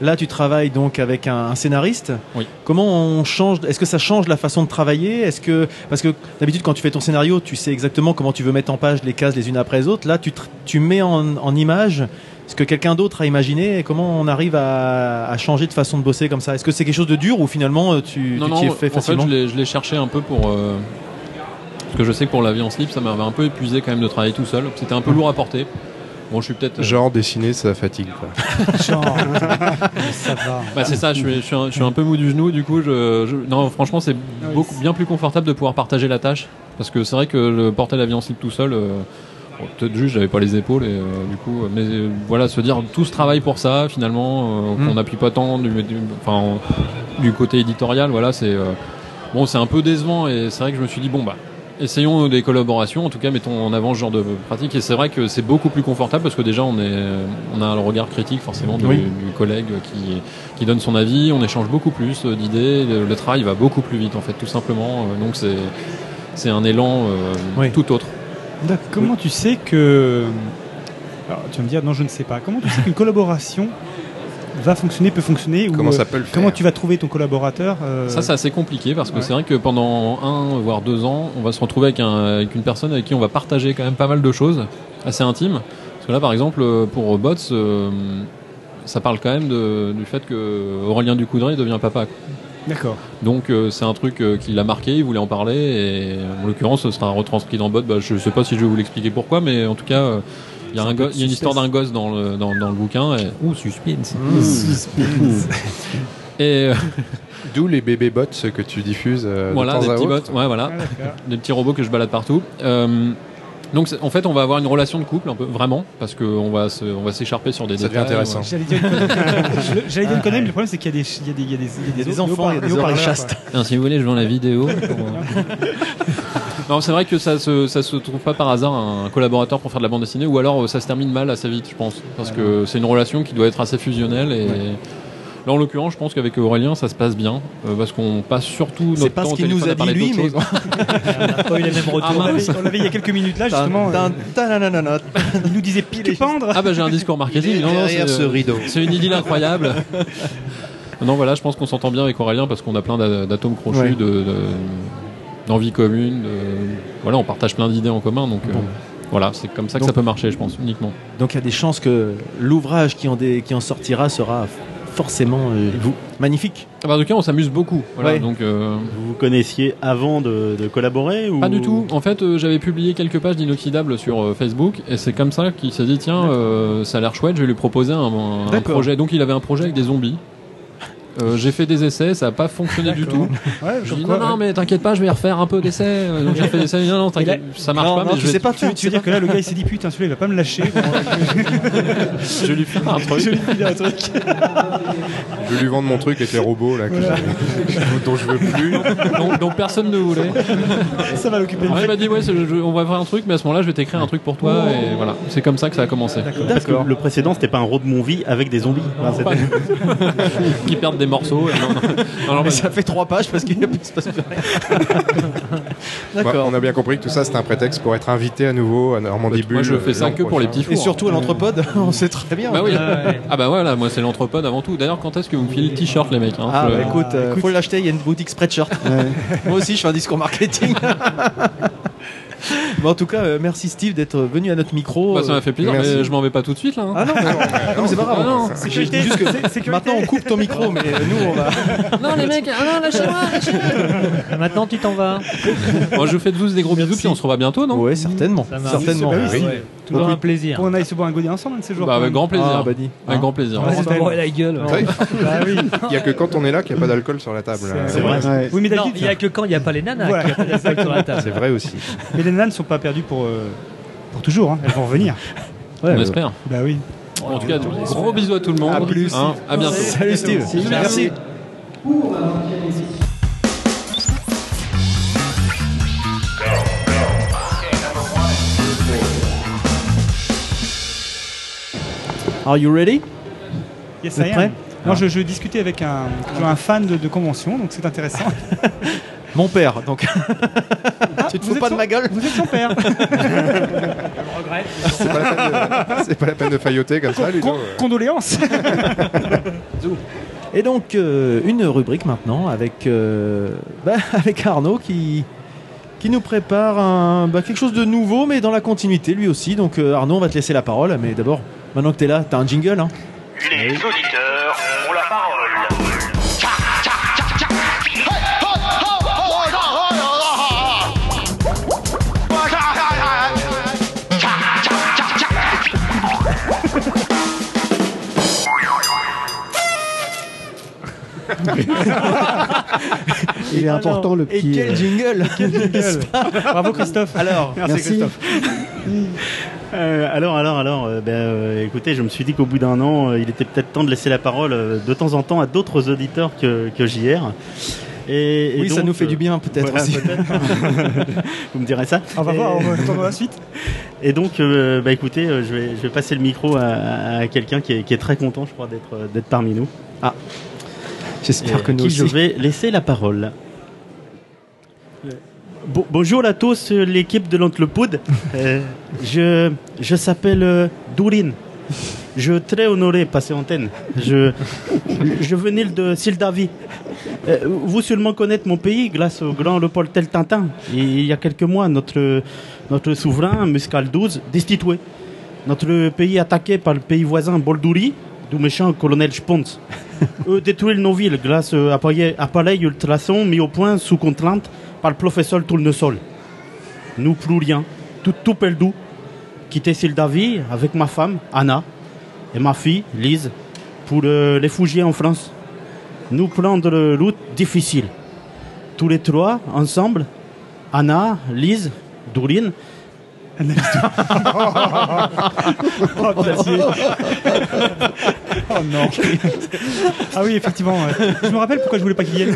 Là, tu travailles donc avec un, un scénariste. Oui. Comment on change Est-ce que ça change la façon de travailler? Est-ce que parce que d'habitude, quand tu fais ton scénario, tu sais exactement comment tu veux mettre en page les cases les unes après les autres. Là, tu, tu mets en, en image ce que quelqu'un d'autre a imaginé et comment on arrive à, à changer de façon de bosser comme ça? Est-ce que c'est quelque chose de dur ou finalement euh, tu non tu non es fait en fait facilement? je l'ai- je l'ai cherché un peu pour euh, parce que je sais que pour la vie en slip ça m'avait un peu épuisé quand même de travailler tout seul c'était un peu lourd à porter bon je suis peut-être euh, Genre dessiner, ça fatigue. Quoi. <laughs> Genre, <laughs> ça va. Bah, c'est ça, je suis, je, suis un, je suis un peu mou du genou, du coup, je, je- non, franchement, c'est oui, beaucoup bien plus confortable de pouvoir partager la tâche, parce que c'est vrai que le porter l'avion slip tout seul, euh, bon, peut-être juste, j'avais pas les épaules, et euh, du coup, euh, mais euh, voilà, se dire tout ce travail pour ça, finalement, euh, Mm. qu'on n'appuie pas tant du, du- enfin, du côté éditorial, voilà, c'est euh, bon, c'est un peu décevant, et c'est vrai que je me suis dit bon bah. Essayons des collaborations, en tout cas mettons en avant ce genre de pratique et c'est vrai que c'est beaucoup plus confortable parce que déjà on est on a le regard critique forcément du, Oui. du collègue qui, qui donne son avis, on échange beaucoup plus euh, d'idées, le, le travail va beaucoup plus vite en fait tout simplement euh, donc c'est c'est un élan euh, Oui. tout autre. Comment tu sais que. Alors, tu vas me dire, non, je ne sais pas. Comment tu sais qu'une collaboration va fonctionner, peut fonctionner ou, Comment euh, ça peut le faire Comment tu vas trouver ton collaborateur euh, Ça c'est assez compliqué parce que ouais. c'est vrai que pendant un voire deux ans on va se retrouver avec, un, avec une personne avec qui on va partager quand même pas mal de choses assez intimes parce que là par exemple euh, pour Bots euh, ça parle quand même de- du fait que Aurélien Ducoudray devient papa. D'accord. Donc euh, c'est un truc euh, qui l'a marqué, il voulait en parler et en l'occurrence ce sera retranscrit dans Bot. Bah, je sais pas si je vais vous l'expliquer pourquoi, mais en tout cas euh, il y a, un go- il y a une histoire d'un gosse dans le, dans, dans le bouquin. Et... Ouh, suspense. Et euh, <laughs> D'où les bébés bots que tu diffuses euh, voilà, de des à petits autre. bots, ouais, voilà, Ah, des petits robots que je balade partout. Euh, donc en fait on va avoir une relation de couple un peu vraiment parce qu'on va se, on va s'écharper sur des Ça détails. intéressant. J'allais dire une connerie, <laughs> J'allais dire une connerie, mais le problème c'est qu'il y a des, il y a des, il y a des, Il y a des enfants, il y a des chastes. Alors, si vous voulez, je vends la vidéo. <laughs> non, c'est vrai que ça se, ça se trouve pas par hasard un collaborateur pour faire de la bande dessinée, ou alors euh, ça se termine mal assez vite, je pense, parce que c'est une relation qui doit être assez fusionnelle et. Là, en l'occurrence, je pense qu'avec Aurélien, ça se passe bien, euh, parce qu'on passe surtout notre C'est pas temps ce qu'il nous a dit lui, mais. <laughs> On n'a pas eu les mêmes retours. Ah, On l'avait on l'avait il y a quelques minutes là justement. Euh, il nous disait pique et pendre. Ah bah j'ai un discours marketing. Non, non, Derrière c'est, ce euh, rideau. C'est une idylle incroyable. non, voilà, je pense qu'on s'entend bien avec Aurélien parce qu'on a plein d'a- d'atomes crochus, Ouais. de, de- d'envies communes. de- Voilà, on partage plein d'idées en commun, donc euh, Bon. voilà, c'est comme ça que Donc- ça peut marcher, je pense, uniquement. Donc il y a des chances que l'ouvrage qui en, dé- qui en sortira sera forcément euh, magnifique. Ah bah, en tout cas, on s'amuse beaucoup. Voilà, Ouais. donc. euh, Vous vous connaissiez avant de, de collaborer ou... Pas du tout. En fait, euh, j'avais publié quelques pages d'inoxydable sur euh, Facebook et c'est comme ça qu'il s'est dit tiens, euh, ça a l'air chouette, je vais lui proposer un, projet. Donc il avait un projet avec des zombies. Euh, j'ai fait des essais, ça n'a pas fonctionné du tout. Ouais, Je dis quoi, non, non, mais t'inquiète pas, je vais refaire un peu d'essais. Euh, Donc j'ai refait des essais. Non, non, t'inquiète, ça marche Non, pas, non, mais tu je vais, sais pas Tu, faire. tu veux dire que là, le gars, il s'est dit putain, celui-là, il va pas me lâcher. <laughs> je lui faire un <laughs> truc. Je lui file un truc. Je vais lui vendre mon truc avec les robots là, que dont je veux plus. donc, donc personne ne voulait. Ça va l'occuper. Alors, il m'a dit ouais, je- on va faire un truc, mais à ce moment-là, je vais t'écrire un truc pour toi. Et voilà, c'est comme ça que ça a commencé. Parce que le précédent, c'était pas un road movie avec des zombies. <laughs> Qui perdent des morceaux. Non, non, <laughs> non, non, Mais ça fait trois pages parce qu'il ne se passe plus rien. D'accord. on a bien compris que tout ça c'était un prétexte pour être invité à nouveau à Normandie Bulle. Moi, je fais ça que pour les petits Et fours. surtout à l'entrepode, <laughs> on sait très bien. Bah oui. Ah bah voilà, moi c'est l'entrepode avant tout. D'ailleurs, quand est-ce que vous me filez le t-shirt, les mecs hein Ah Je- bah écoute, euh, faut l'acheter, il y a une boutique Spreadshirt. <laughs> Moi aussi je fais un discours marketing. Bon, en tout cas, euh, merci Steve d'être venu à notre micro. Bah, ça m'a fait plaisir, Merci. mais je m'en vais pas tout de suite là. hein. Ah non, mais, non, <laughs> mais c'est pas grave. Ah non, C'est juste que maintenant on coupe ton micro, mais euh, nous on va. <laughs> non les mecs, ah non, lâchez-moi, lâchez-moi. <laughs> Maintenant, tu t'en vas. Moi je vous fais tous des gros bisous, puis on se revoit bientôt, non? Ouais, certainement. Ça marche. Certainement. Bah oui, Ouais, Toujours un plaisir. Qu'on aille se boire un godet ensemble, un de ces jours. Bah avec grand plaisir. Ah, bah dis. Avec grand plaisir. On va bourrer la gueule. Ouais. Bah oui. Il y a que quand on est là qu'il n'y a pas d'alcool sur la table. C'est vrai. Ouais. Oui, mais Non, d'habitude, il n'y a que quand il n'y a pas les nanas Voilà. qu'il y a pas d'alcool sur la table. C'est vrai aussi. mais nanas ne sont pas perdues pour, euh, pour toujours. hein. Elles vont revenir. <laughs> Ouais, On bah, espère. Bah oui. En tout cas, gros bisous à tout le monde. À plus. Hein, à bientôt. Salut Steve. Merci. Are you ready? Yes, I am. prêts? Non, je, je discutais avec un, fan de, de convention, donc c'est intéressant. <laughs> Mon père, donc. tu te vous fous êtes pas son- de ma gueule Vous êtes son père. <laughs> C'est pas, la peine de- c'est pas la peine de failloter comme ça, Ludo. Con- condoléances. <laughs> Et donc, euh, une rubrique maintenant avec, euh, bah, <laughs> avec Arnaud qui, qui nous prépare un, bah, quelque chose de nouveau, mais dans la continuité lui aussi. Donc, euh, Arnaud, on va te laisser la parole. Mais d'abord, maintenant que tu es là, tu as un jingle. Hein Les auditeurs <laughs> Il est important le Et petit. quel euh, jingle <laughs> Bravo Christophe. Alors, Merci. Euh, alors, alors, alors, euh, ben, euh, écoutez, je me suis dit qu'au bout d'un an, euh, il était peut-être temps de laisser la parole euh, de temps en temps à d'autres auditeurs que, que JR. Et, et oui, ça nous fait euh, du bien peut-être voilà, aussi. peut-être. <laughs> Vous me direz ça. On va Et- voir, on va attendre la suite. Et donc, euh, bah écoutez, euh, je, vais, je vais passer le micro à, quelqu'un qui est, qui est très content, je crois, d'être d'être parmi nous. J'espère que nous qui je aussi. vais laisser la parole. Bon- bonjour à tous, l'équipe de l'Antlepode. <laughs> Euh, je je s'appelle euh, Dourine. Je suis très honoré passer antenne. Je, je venais de Sildavi. Euh, vous sûrement connaître mon pays grâce au grand Leopold Tel Tintin. Et il y a quelques mois, notre, notre souverain, Muscal XII, destitué. Notre pays attaqué par le pays voisin Boldouri, du méchant colonel Spons. Eux détruisent nos villes grâce à appareil, appareil ultrason mis au point sous contrainte par le professeur Tournesol. Nous plus rien, tout, tout perdu. Quitté Sildavi avec ma femme, Anna, et ma fille, Lise, pour euh, réfugier en France. Nous prendre route difficile. Tous les trois, ensemble, Anna, Lise, Dorine, <laughs> Oh. Oh non. Ah oui, effectivement. ouais. Je me rappelle pourquoi je voulais pas qu'il vienne.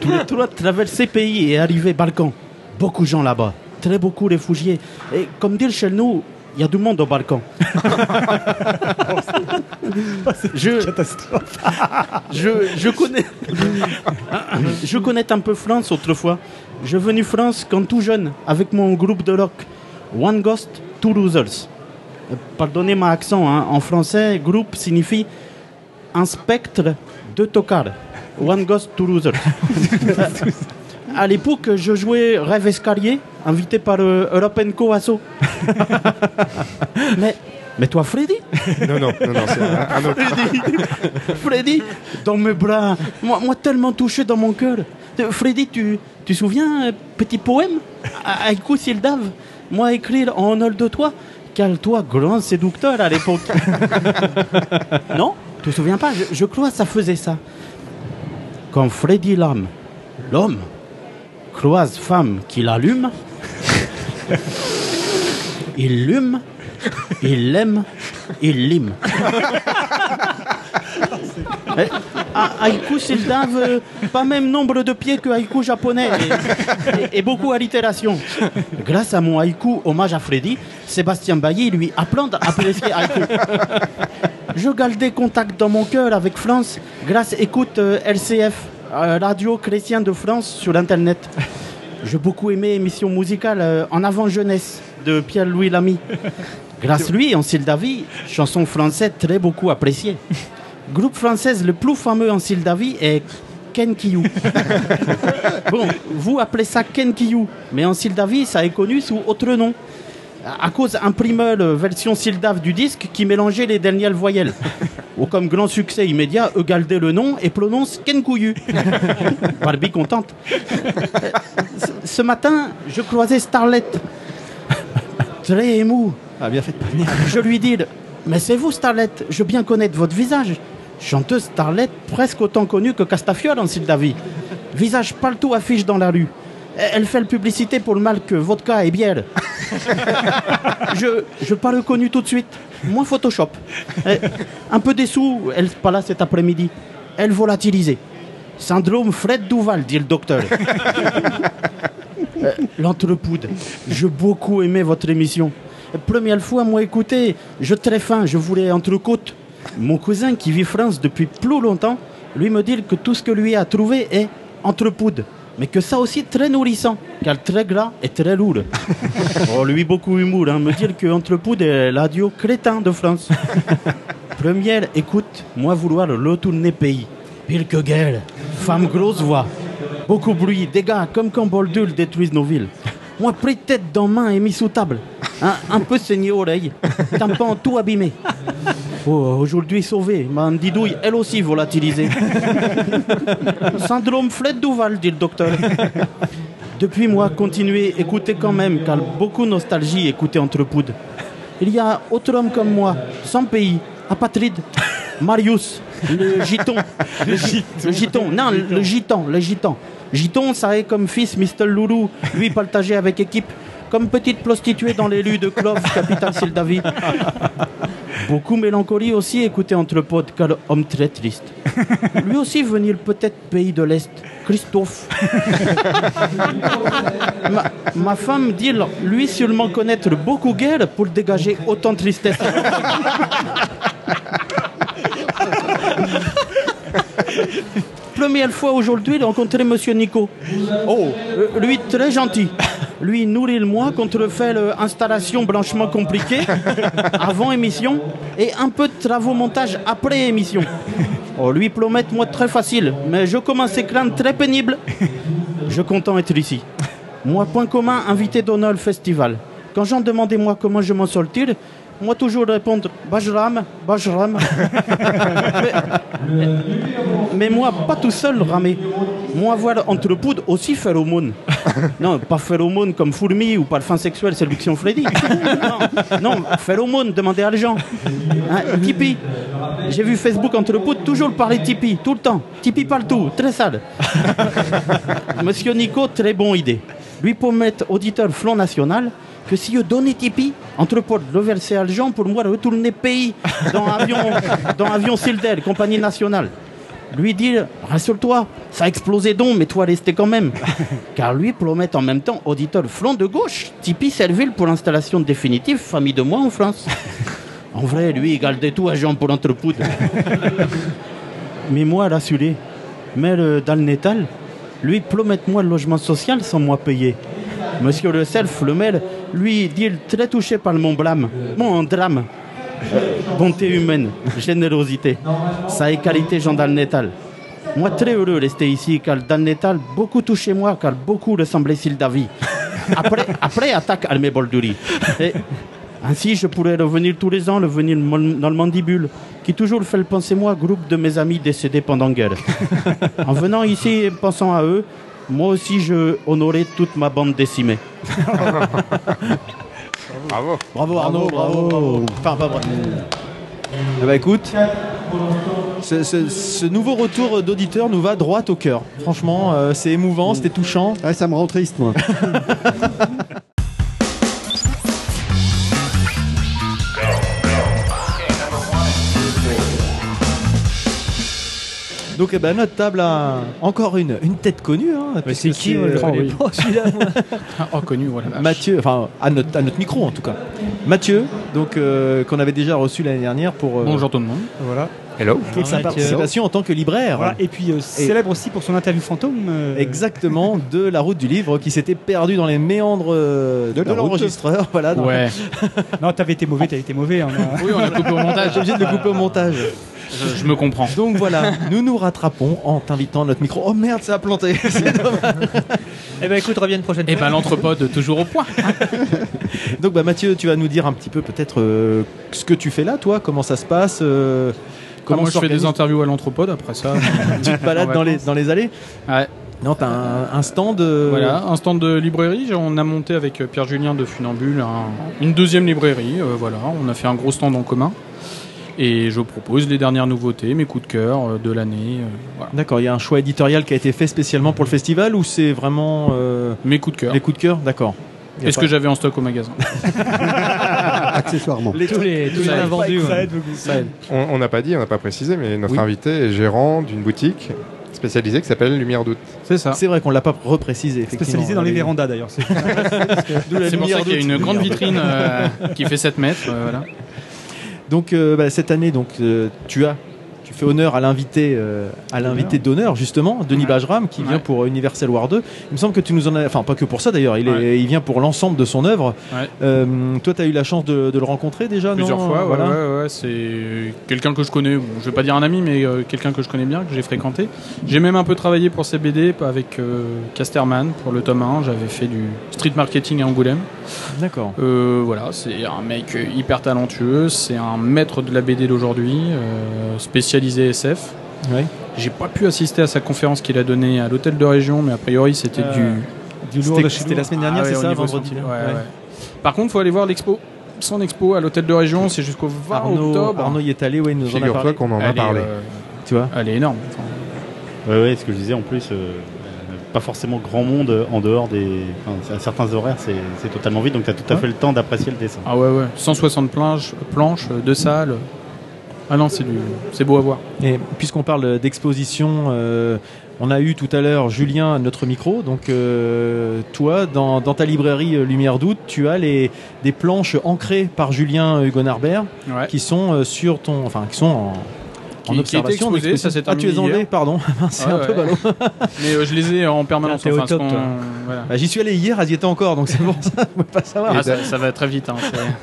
tous les trois traverser pays et arriver Balkan. Beaucoup de gens là-bas, très beaucoup réfugiés. Et comme dire chez nous, il y a du monde au Balkan. <laughs> je, Catastrophe. je, je connais, je connais un peu France autrefois. Je venu France quand tout jeune avec mon groupe de rock One Ghost, Two Losers. Euh, Pardonnez mon accent, hein. en français, groupe signifie un spectre de tocards. One Ghost, Two Losers. <laughs> à l'époque, je jouais Rêve Escalier, invité par euh, European Co Asso. <laughs> mais, mais toi, Freddy? Non, non, non, non, c'est un, un autre. Freddy, Freddy, dans mes bras, moi, moi tellement touché dans mon cœur. Euh, Freddy, tu te souviens, euh, petit poème à, écoute Sildave Moi écrire en honneur de toi, quel toi grand séducteur à l'époque. <laughs> non? Tu te souviens pas? Je, crois que ça faisait ça. Quand Freddy l'homme, l'homme, croise femme qui l'allume, <laughs> il l'hume, il l'aime, il lime. <laughs> Ah, haïku Sildave, euh, pas même nombre de pieds que haïku japonais et, et- et beaucoup allitération. Grâce à mon haïku hommage à Freddy, Sébastien Bailly lui apprend à apprécier haïku. Je gardais contact dans mon cœur avec France grâce écoute euh, LCF, euh, Radio Chrétien de France sur Internet. J'ai beaucoup aimé émission musicale euh, En avant jeunesse de Pierre-Louis Lamy. Grâce lui, en Sildavie, chanson française très beaucoup appréciée. Groupe française le plus fameux en Sildavie est Ken Kiyou. <laughs> bon, vous appelez ça Ken Kiyou, mais en Sildavie, ça est connu sous autre nom. À cause imprimeur version Sildave du disque qui mélangeait les dernières voyelles. <laughs> Ou comme grand succès immédiat, gardaient le nom et prononcent Ken Couillu. <laughs> Barbie contente. Ce- matin, je croisais Starlet. Très émou. Ah, bien fait. Je lui dis Mais c'est vous, Starlet Je veux bien connaître votre visage. Chanteuse Starlet, presque autant connue que Castafiore en Sildavie. Visage partout affiche dans la rue. Elle fait la publicité pour le mal que vodka et bière. <laughs> je je pas reconnu tout de suite. Moi, Photoshop. Eh, Un peu dessous, elle n'est pas là cet après-midi. Elle volatilisée. Syndrome Fred Duval, dit le docteur. <laughs> Euh, L'entrepoude. J'ai beaucoup aimé votre émission. Première fois, moi, écoutez, je très faim, je voulais entrecôte. Mon cousin qui vit France depuis plus longtemps, lui me dit que tout ce que lui a trouvé est entrepoude. Mais que ça aussi très nourrissant, car très gras et très lourd. <laughs> oh, lui, beaucoup humour, hein, me dire que entrepoude est l'adio crétin de France. <laughs> Première écoute, moi vouloir retourner pays. Pire que guerre, femme grosse voix, beaucoup bruit, dégâts, comme quand Boldul détruise nos villes. Moi pris tête dans main et mis sous table, un, un peu saigné oreille, tympan tout abîmé. Oh, aujourd'hui sauvé, ma didouille elle aussi volatilisée. <laughs> Syndrome Fred Duval, dit le docteur. Depuis moi, continuez, écoutez quand même, car beaucoup nostalgie écouter Entrepoude. Il y a autre homme comme moi, sans pays, apatride, <laughs> Marius, le <laughs> giton. Le, gi- le giton, non, le gitan, le gitan. Giton, ça est comme fils Mr. Loulou, lui partagé avec équipe, comme petite prostituée dans les rues de Clove, <laughs> capitale Sildavie. Beaucoup mélancolie aussi écouter Entrepode, car homme très triste. Lui aussi venir peut-être pays de l'Est, Christophe. <laughs> ma, ma femme dit, lui sûrement connaître beaucoup guerre pour dégager autant de tristesse. <laughs> Première fois aujourd'hui, j'ai rencontré Monsieur Nico. Oh, euh, lui très gentil. Lui nourrit le mois contre fait l'installation blanchement compliquée <laughs> avant émission et un peu de travaux montage après émission. Oh, lui promet moi très facile, mais je commence à craindre très pénible. Je content être ici. Moi, point commun, invité d'honneur au festival. Quand j'en demandais moi comment je m'en sortir, moi toujours répondre Bajram, Bajram. <laughs> mais, mais moi, pas tout seul ramer. Moi, voir entre poudre aussi phéromone. <laughs> Non, pas phéromone comme fourmi ou parfum sexuel, séduction Freddy. Non, non phéromone, demandez à Jean. Hein, Tipeee. J'ai vu Facebook entre poudre toujours parler Tipeee, tout le temps. Tipeee partout, très sale. <laughs> Monsieur Nico, très bon idée. Lui promettre auditeur Front National que si je donnais Tipeee, entrepôt reverser argent pour moi retourner pays dans avion, <laughs> dans avion Silder, compagnie nationale. Lui dire, rassure-toi, ça a explosé donc, mais toi restez quand même. <laughs> Car lui promet en même temps auditeur Front de gauche, Tipeee Serville pour installation définitive, famille de moi en France. <laughs> En vrai, lui, il gardait tout agent pour entrepoudre. Mais moi, rassuré, mais le Dalnetal, lui, promet moi le logement social sans moi payer. Monsieur le self, le maire, lui, dit très touché par mon blâme, mon drame. Bonté humaine, générosité, ça est qualité Jean Dalnetal. Moi, très heureux de rester ici, car Dalnetal, beaucoup touché moi, car beaucoup ressemblait Sildavi. Après, <laughs> après attaque Almé Bolduri. Et ainsi, je pourrais revenir tous les ans, revenir dans le mandibule, qui toujours fait le penser moi, groupe de mes amis décédés pendant la guerre. <laughs> En venant ici et pensant à eux, moi aussi je honorais toute ma bande décimée. <laughs> Bravo. Bravo Arnaud, bravo, bravo. Enfin, pas bravo. Ah bah écoute, Ce, ce- ce nouveau retour d'auditeur nous va droit au cœur. Franchement, euh, c'est émouvant, c'était touchant. Ah, ça me rend triste, moi. <laughs> Donc eh ben, notre table a encore une, une tête connue. Hein, Mais c'est qui, euh, pas, celui-là, moi. Oh, connu, voilà. Mathieu, enfin à notre, à notre micro en tout cas. Mathieu, donc euh, qu'on avait déjà reçu l'année dernière pour, euh, Bonjour tout le monde. Voilà. Hello. pour sa participation en tant que libraire. Voilà, Et puis euh, célèbre aussi pour son interview fantôme. euh, Exactement, de la route du livre qui s'était perdu dans les méandres euh, de, l'enregistreur. Voilà, Ouais. <laughs> non, t'avais été mauvais, t'avais été mauvais. hein. Oui, on a coupé au montage. J'ai obligé de le couper au montage. Je, je me comprends. Donc voilà, nous nous rattrapons en t'invitant à notre micro. Oh merde, ça a planté. <laughs> C'est dommage. Eh ben écoute, reviens une prochaine Et fois. ben l'entrepode toujours au point. <laughs> Donc bah Mathieu, tu vas nous dire un petit peu peut-être euh, ce que tu fais là, toi, comment ça se passe, euh, comment Comment je fais des interviews à l'entrepode après ça. tu te balades dans les, dans les allées Ouais. Non, t'as un, un stand. euh, Voilà, un stand de librairie. On a monté avec euh, Pierre-Julien de Funambule un- une deuxième librairie. euh, voilà, on a fait un gros stand en commun. Et je propose les dernières nouveautés, mes coups de cœur euh, de l'année. euh, voilà. D'accord, il y a un choix éditorial qui a été fait spécialement pour le festival ou c'est vraiment euh, Mes coups de cœur. les coups de cœur D'accord. Est-ce pas- que j'avais en stock au magasin <laughs> Accessoirement. tous les, tous les Ça invendus. Ça ouais. aide beaucoup. Ça aide. On n'a pas dit, on n'a pas précisé, mais notre Oui. invité est gérant d'une boutique spécialisée qui s'appelle Lumière d'août. C'est ça. C'est vrai qu'on l'a pas reprécisé. effectivement. Spécialisé dans les Les- vérandas d'ailleurs. <laughs> c'est- pour ça qu'il y a une grande vitrine euh, qui fait 7 mètres. euh, voilà. Donc euh, bah, cette année, donc euh, tu as, honneur à l'invité, euh, à l'invité d'honneur justement, Denis Ouais. Bajram, qui vient pour Universal War 2. Il me semble que tu nous en as, enfin pas que pour ça d'ailleurs, il, Ouais. il vient pour l'ensemble de son œuvre. Euh, toi, tu as eu la chance de, de le rencontrer déjà, Plusieurs non fois, Voilà. c'est quelqu'un que je connais, je vais pas dire un ami, mais euh, quelqu'un que je connais bien, que j'ai fréquenté. J'ai même un peu travaillé pour ces BD avec Casterman pour le tome 1, j'avais fait du street marketing à Angoulême. D'accord. Voilà, c'est un mec hyper talentueux, c'est un maître de la BD d'aujourd'hui, euh, spécialisé SF. Ouais. J'ai pas pu assister à sa conférence qu'il a donnée à l'hôtel de région, mais a priori c'était Euh, du... Du lourd C'était la semaine dernière, Ah c'est ça, vendredi. senti- là ouais, Ouais. ouais. Par contre, faut aller voir l'expo. Son expo à l'hôtel de région, c'est jusqu'au 20 Arnaud, octobre. Arnaud y est allé, ouais, il nous en a parlé. qu'on en a Elle est, parlé. euh, Tu vois elle est énorme. Enfin, Ouais, ouais, ce que je disais en plus, euh, pas forcément grand monde en dehors des. enfin, à certains horaires, c'est totalement vide, donc tu as tout à Ouais. fait le temps d'apprécier le dessin. Ah ouais, ouais. 160 planches, planches deux salles. Ah non, c'est du, c'est beau à voir. Et puisqu'on parle d'exposition, euh, on a eu tout à l'heure Julien à notre micro. Donc euh, toi, dans, dans ta librairie euh, Lumière d'août, tu as les des planches ancrées par Julien Hugon Arbert Ouais. qui sont sur ton, enfin qui sont en, Qui- en qui observation. exposées, d'exposition. ça s'est ah, tu les enlevés, pardon. <laughs> C'est Ouais, un peu ballot. <laughs> Mais euh, je les ai en permanence. Enfin, top, voilà. Bah, J'y suis allé hier, elles y étaient encore, donc c'est pour ça. Ne pas savoir. Ah, ça, ça va très vite. hein,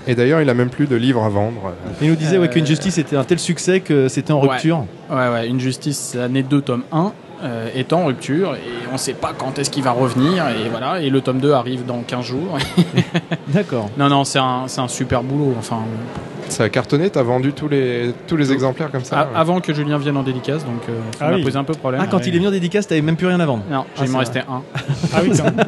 Et d'ailleurs, il a même plus de livres à vendre. Il nous disait ouais, Euh, qu'une justice était un tel succès que c'était en rupture. ouais, ouais. Une justice année 2, tome 1 euh, est en rupture et on sait pas quand est-ce qu'il va revenir. Et voilà. Et le tome 2 arrive dans 15 jours. <laughs> D'accord. non, non, c'est un, c'est un super boulot. Enfin, Ça a cartonné, t'as vendu tous les, tous les exemplaires comme ça a- ouais. avant que Julien vienne en dédicace, donc euh, ça Ah m'a oui. posé un peu problème. Ah, quand il est venu en dédicace, t'avais même plus rien à vendre. Non, Ah, il m'en restait un. <laughs> Ah oui, quand même.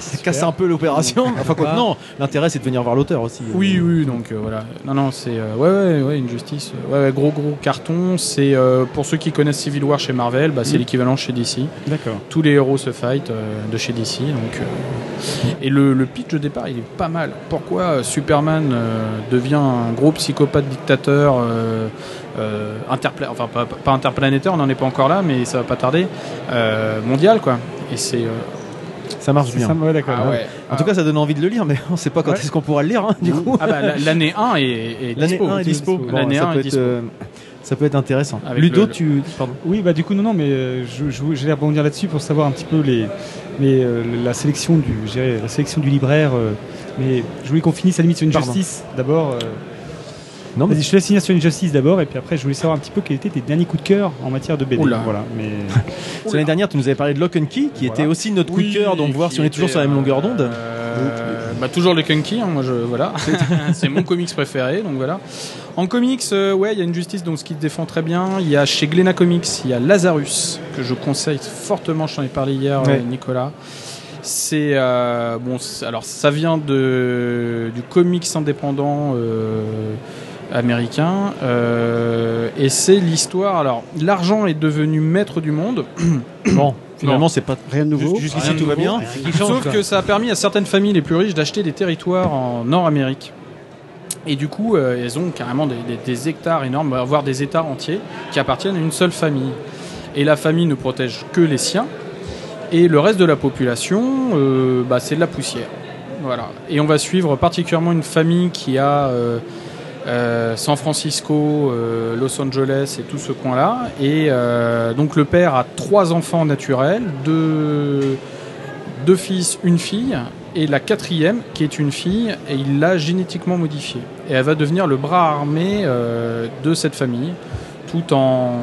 Ça casse un peu l'opération. Enfin, quoi, que non, l'intérêt c'est de venir voir l'auteur aussi. Oui, oui, donc euh, voilà. Non, non, c'est euh, ouais, ouais, ouais, une justice. Ouais, ouais, gros, gros carton. C'est euh, pour ceux qui connaissent Civil War chez Marvel, bah, c'est Mm. l'équivalent chez DC. D'accord. Tous les héros se fight euh, de chez DC. Donc, euh, et le, le pitch de départ, il est pas mal. Pourquoi euh, Superman euh, devient un gros psychopathe dictateur euh, euh, interpla- enfin pas, pas interplanétaire, on n'en est pas encore là, mais ça va pas tarder. euh, mondial, quoi. Et c'est euh, Ça marche bien. ça, ouais, d'accord. ah ouais. En tout cas, ça donne envie de le lire, mais on sait pas quand Ouais. est-ce qu'on pourra le lire, hein, du coup. Ah bah, la- l'année 1 est, est L'année dispo. 1 est dispo. Bon, L'année ça, 1 peut est être, dispo. euh, ça peut être intéressant. Avec Ludo, le- le- tu. Pardon. Oui, bah du coup, non, non, mais euh, j'allais rebondir là-dessus pour savoir un petit peu les, les, euh, la, sélection du, je dirais, la sélection du libraire. euh, mais je voulais qu'on finisse à la limite sur une Pardon. justice d'abord. Non, mais Vas-y, je te laisse finir sur une justice d'abord, et puis après, je voulais savoir un petit peu quels étaient tes derniers coups de cœur en matière de BD. Oula. Voilà, mais <laughs> c'est l'année dernière, tu nous avais parlé de Lock and Key, qui était aussi notre coup de cœur, donc voir si on est toujours sur la même longueur d'onde. euh, bah, toujours le Kunky, hein, moi je voilà, <laughs> c'est mon comics préféré, donc voilà. En comics, euh, ouais, il y a une justice donc ce qui se défend très bien. Il y a chez Glénat Comics, il y a Lazarus que je conseille fortement. Je t'en ai parlé hier, Ouais. euh, Nicolas. C'est euh, bon, alors ça vient de du comics indépendant. euh, américain. Euh, et c'est l'histoire. Alors, l'argent est devenu maître du monde. <coughs> Bon, <coughs> finalement, c'est pas Rien de nouveau. Jusqu'ici, tout va bien. Sauf que ça a permis à certaines familles les plus riches d'acheter des territoires en Nord-Amérique. Et du coup, euh, elles ont carrément des, des- des hectares énormes, voire des États entiers, qui appartiennent à une seule famille. Et la famille ne protège que les siens. Et le reste de la population, euh, bah, c'est de la poussière. Voilà. Et on va suivre particulièrement une famille qui a euh, San Francisco, euh, Los Angeles et tout ce coin-là. Et euh, donc le père a trois enfants naturels, deux, fils, une fille, et la quatrième qui est une fille, et il l'a génétiquement modifiée. Et elle va devenir le bras armé de cette famille, tout en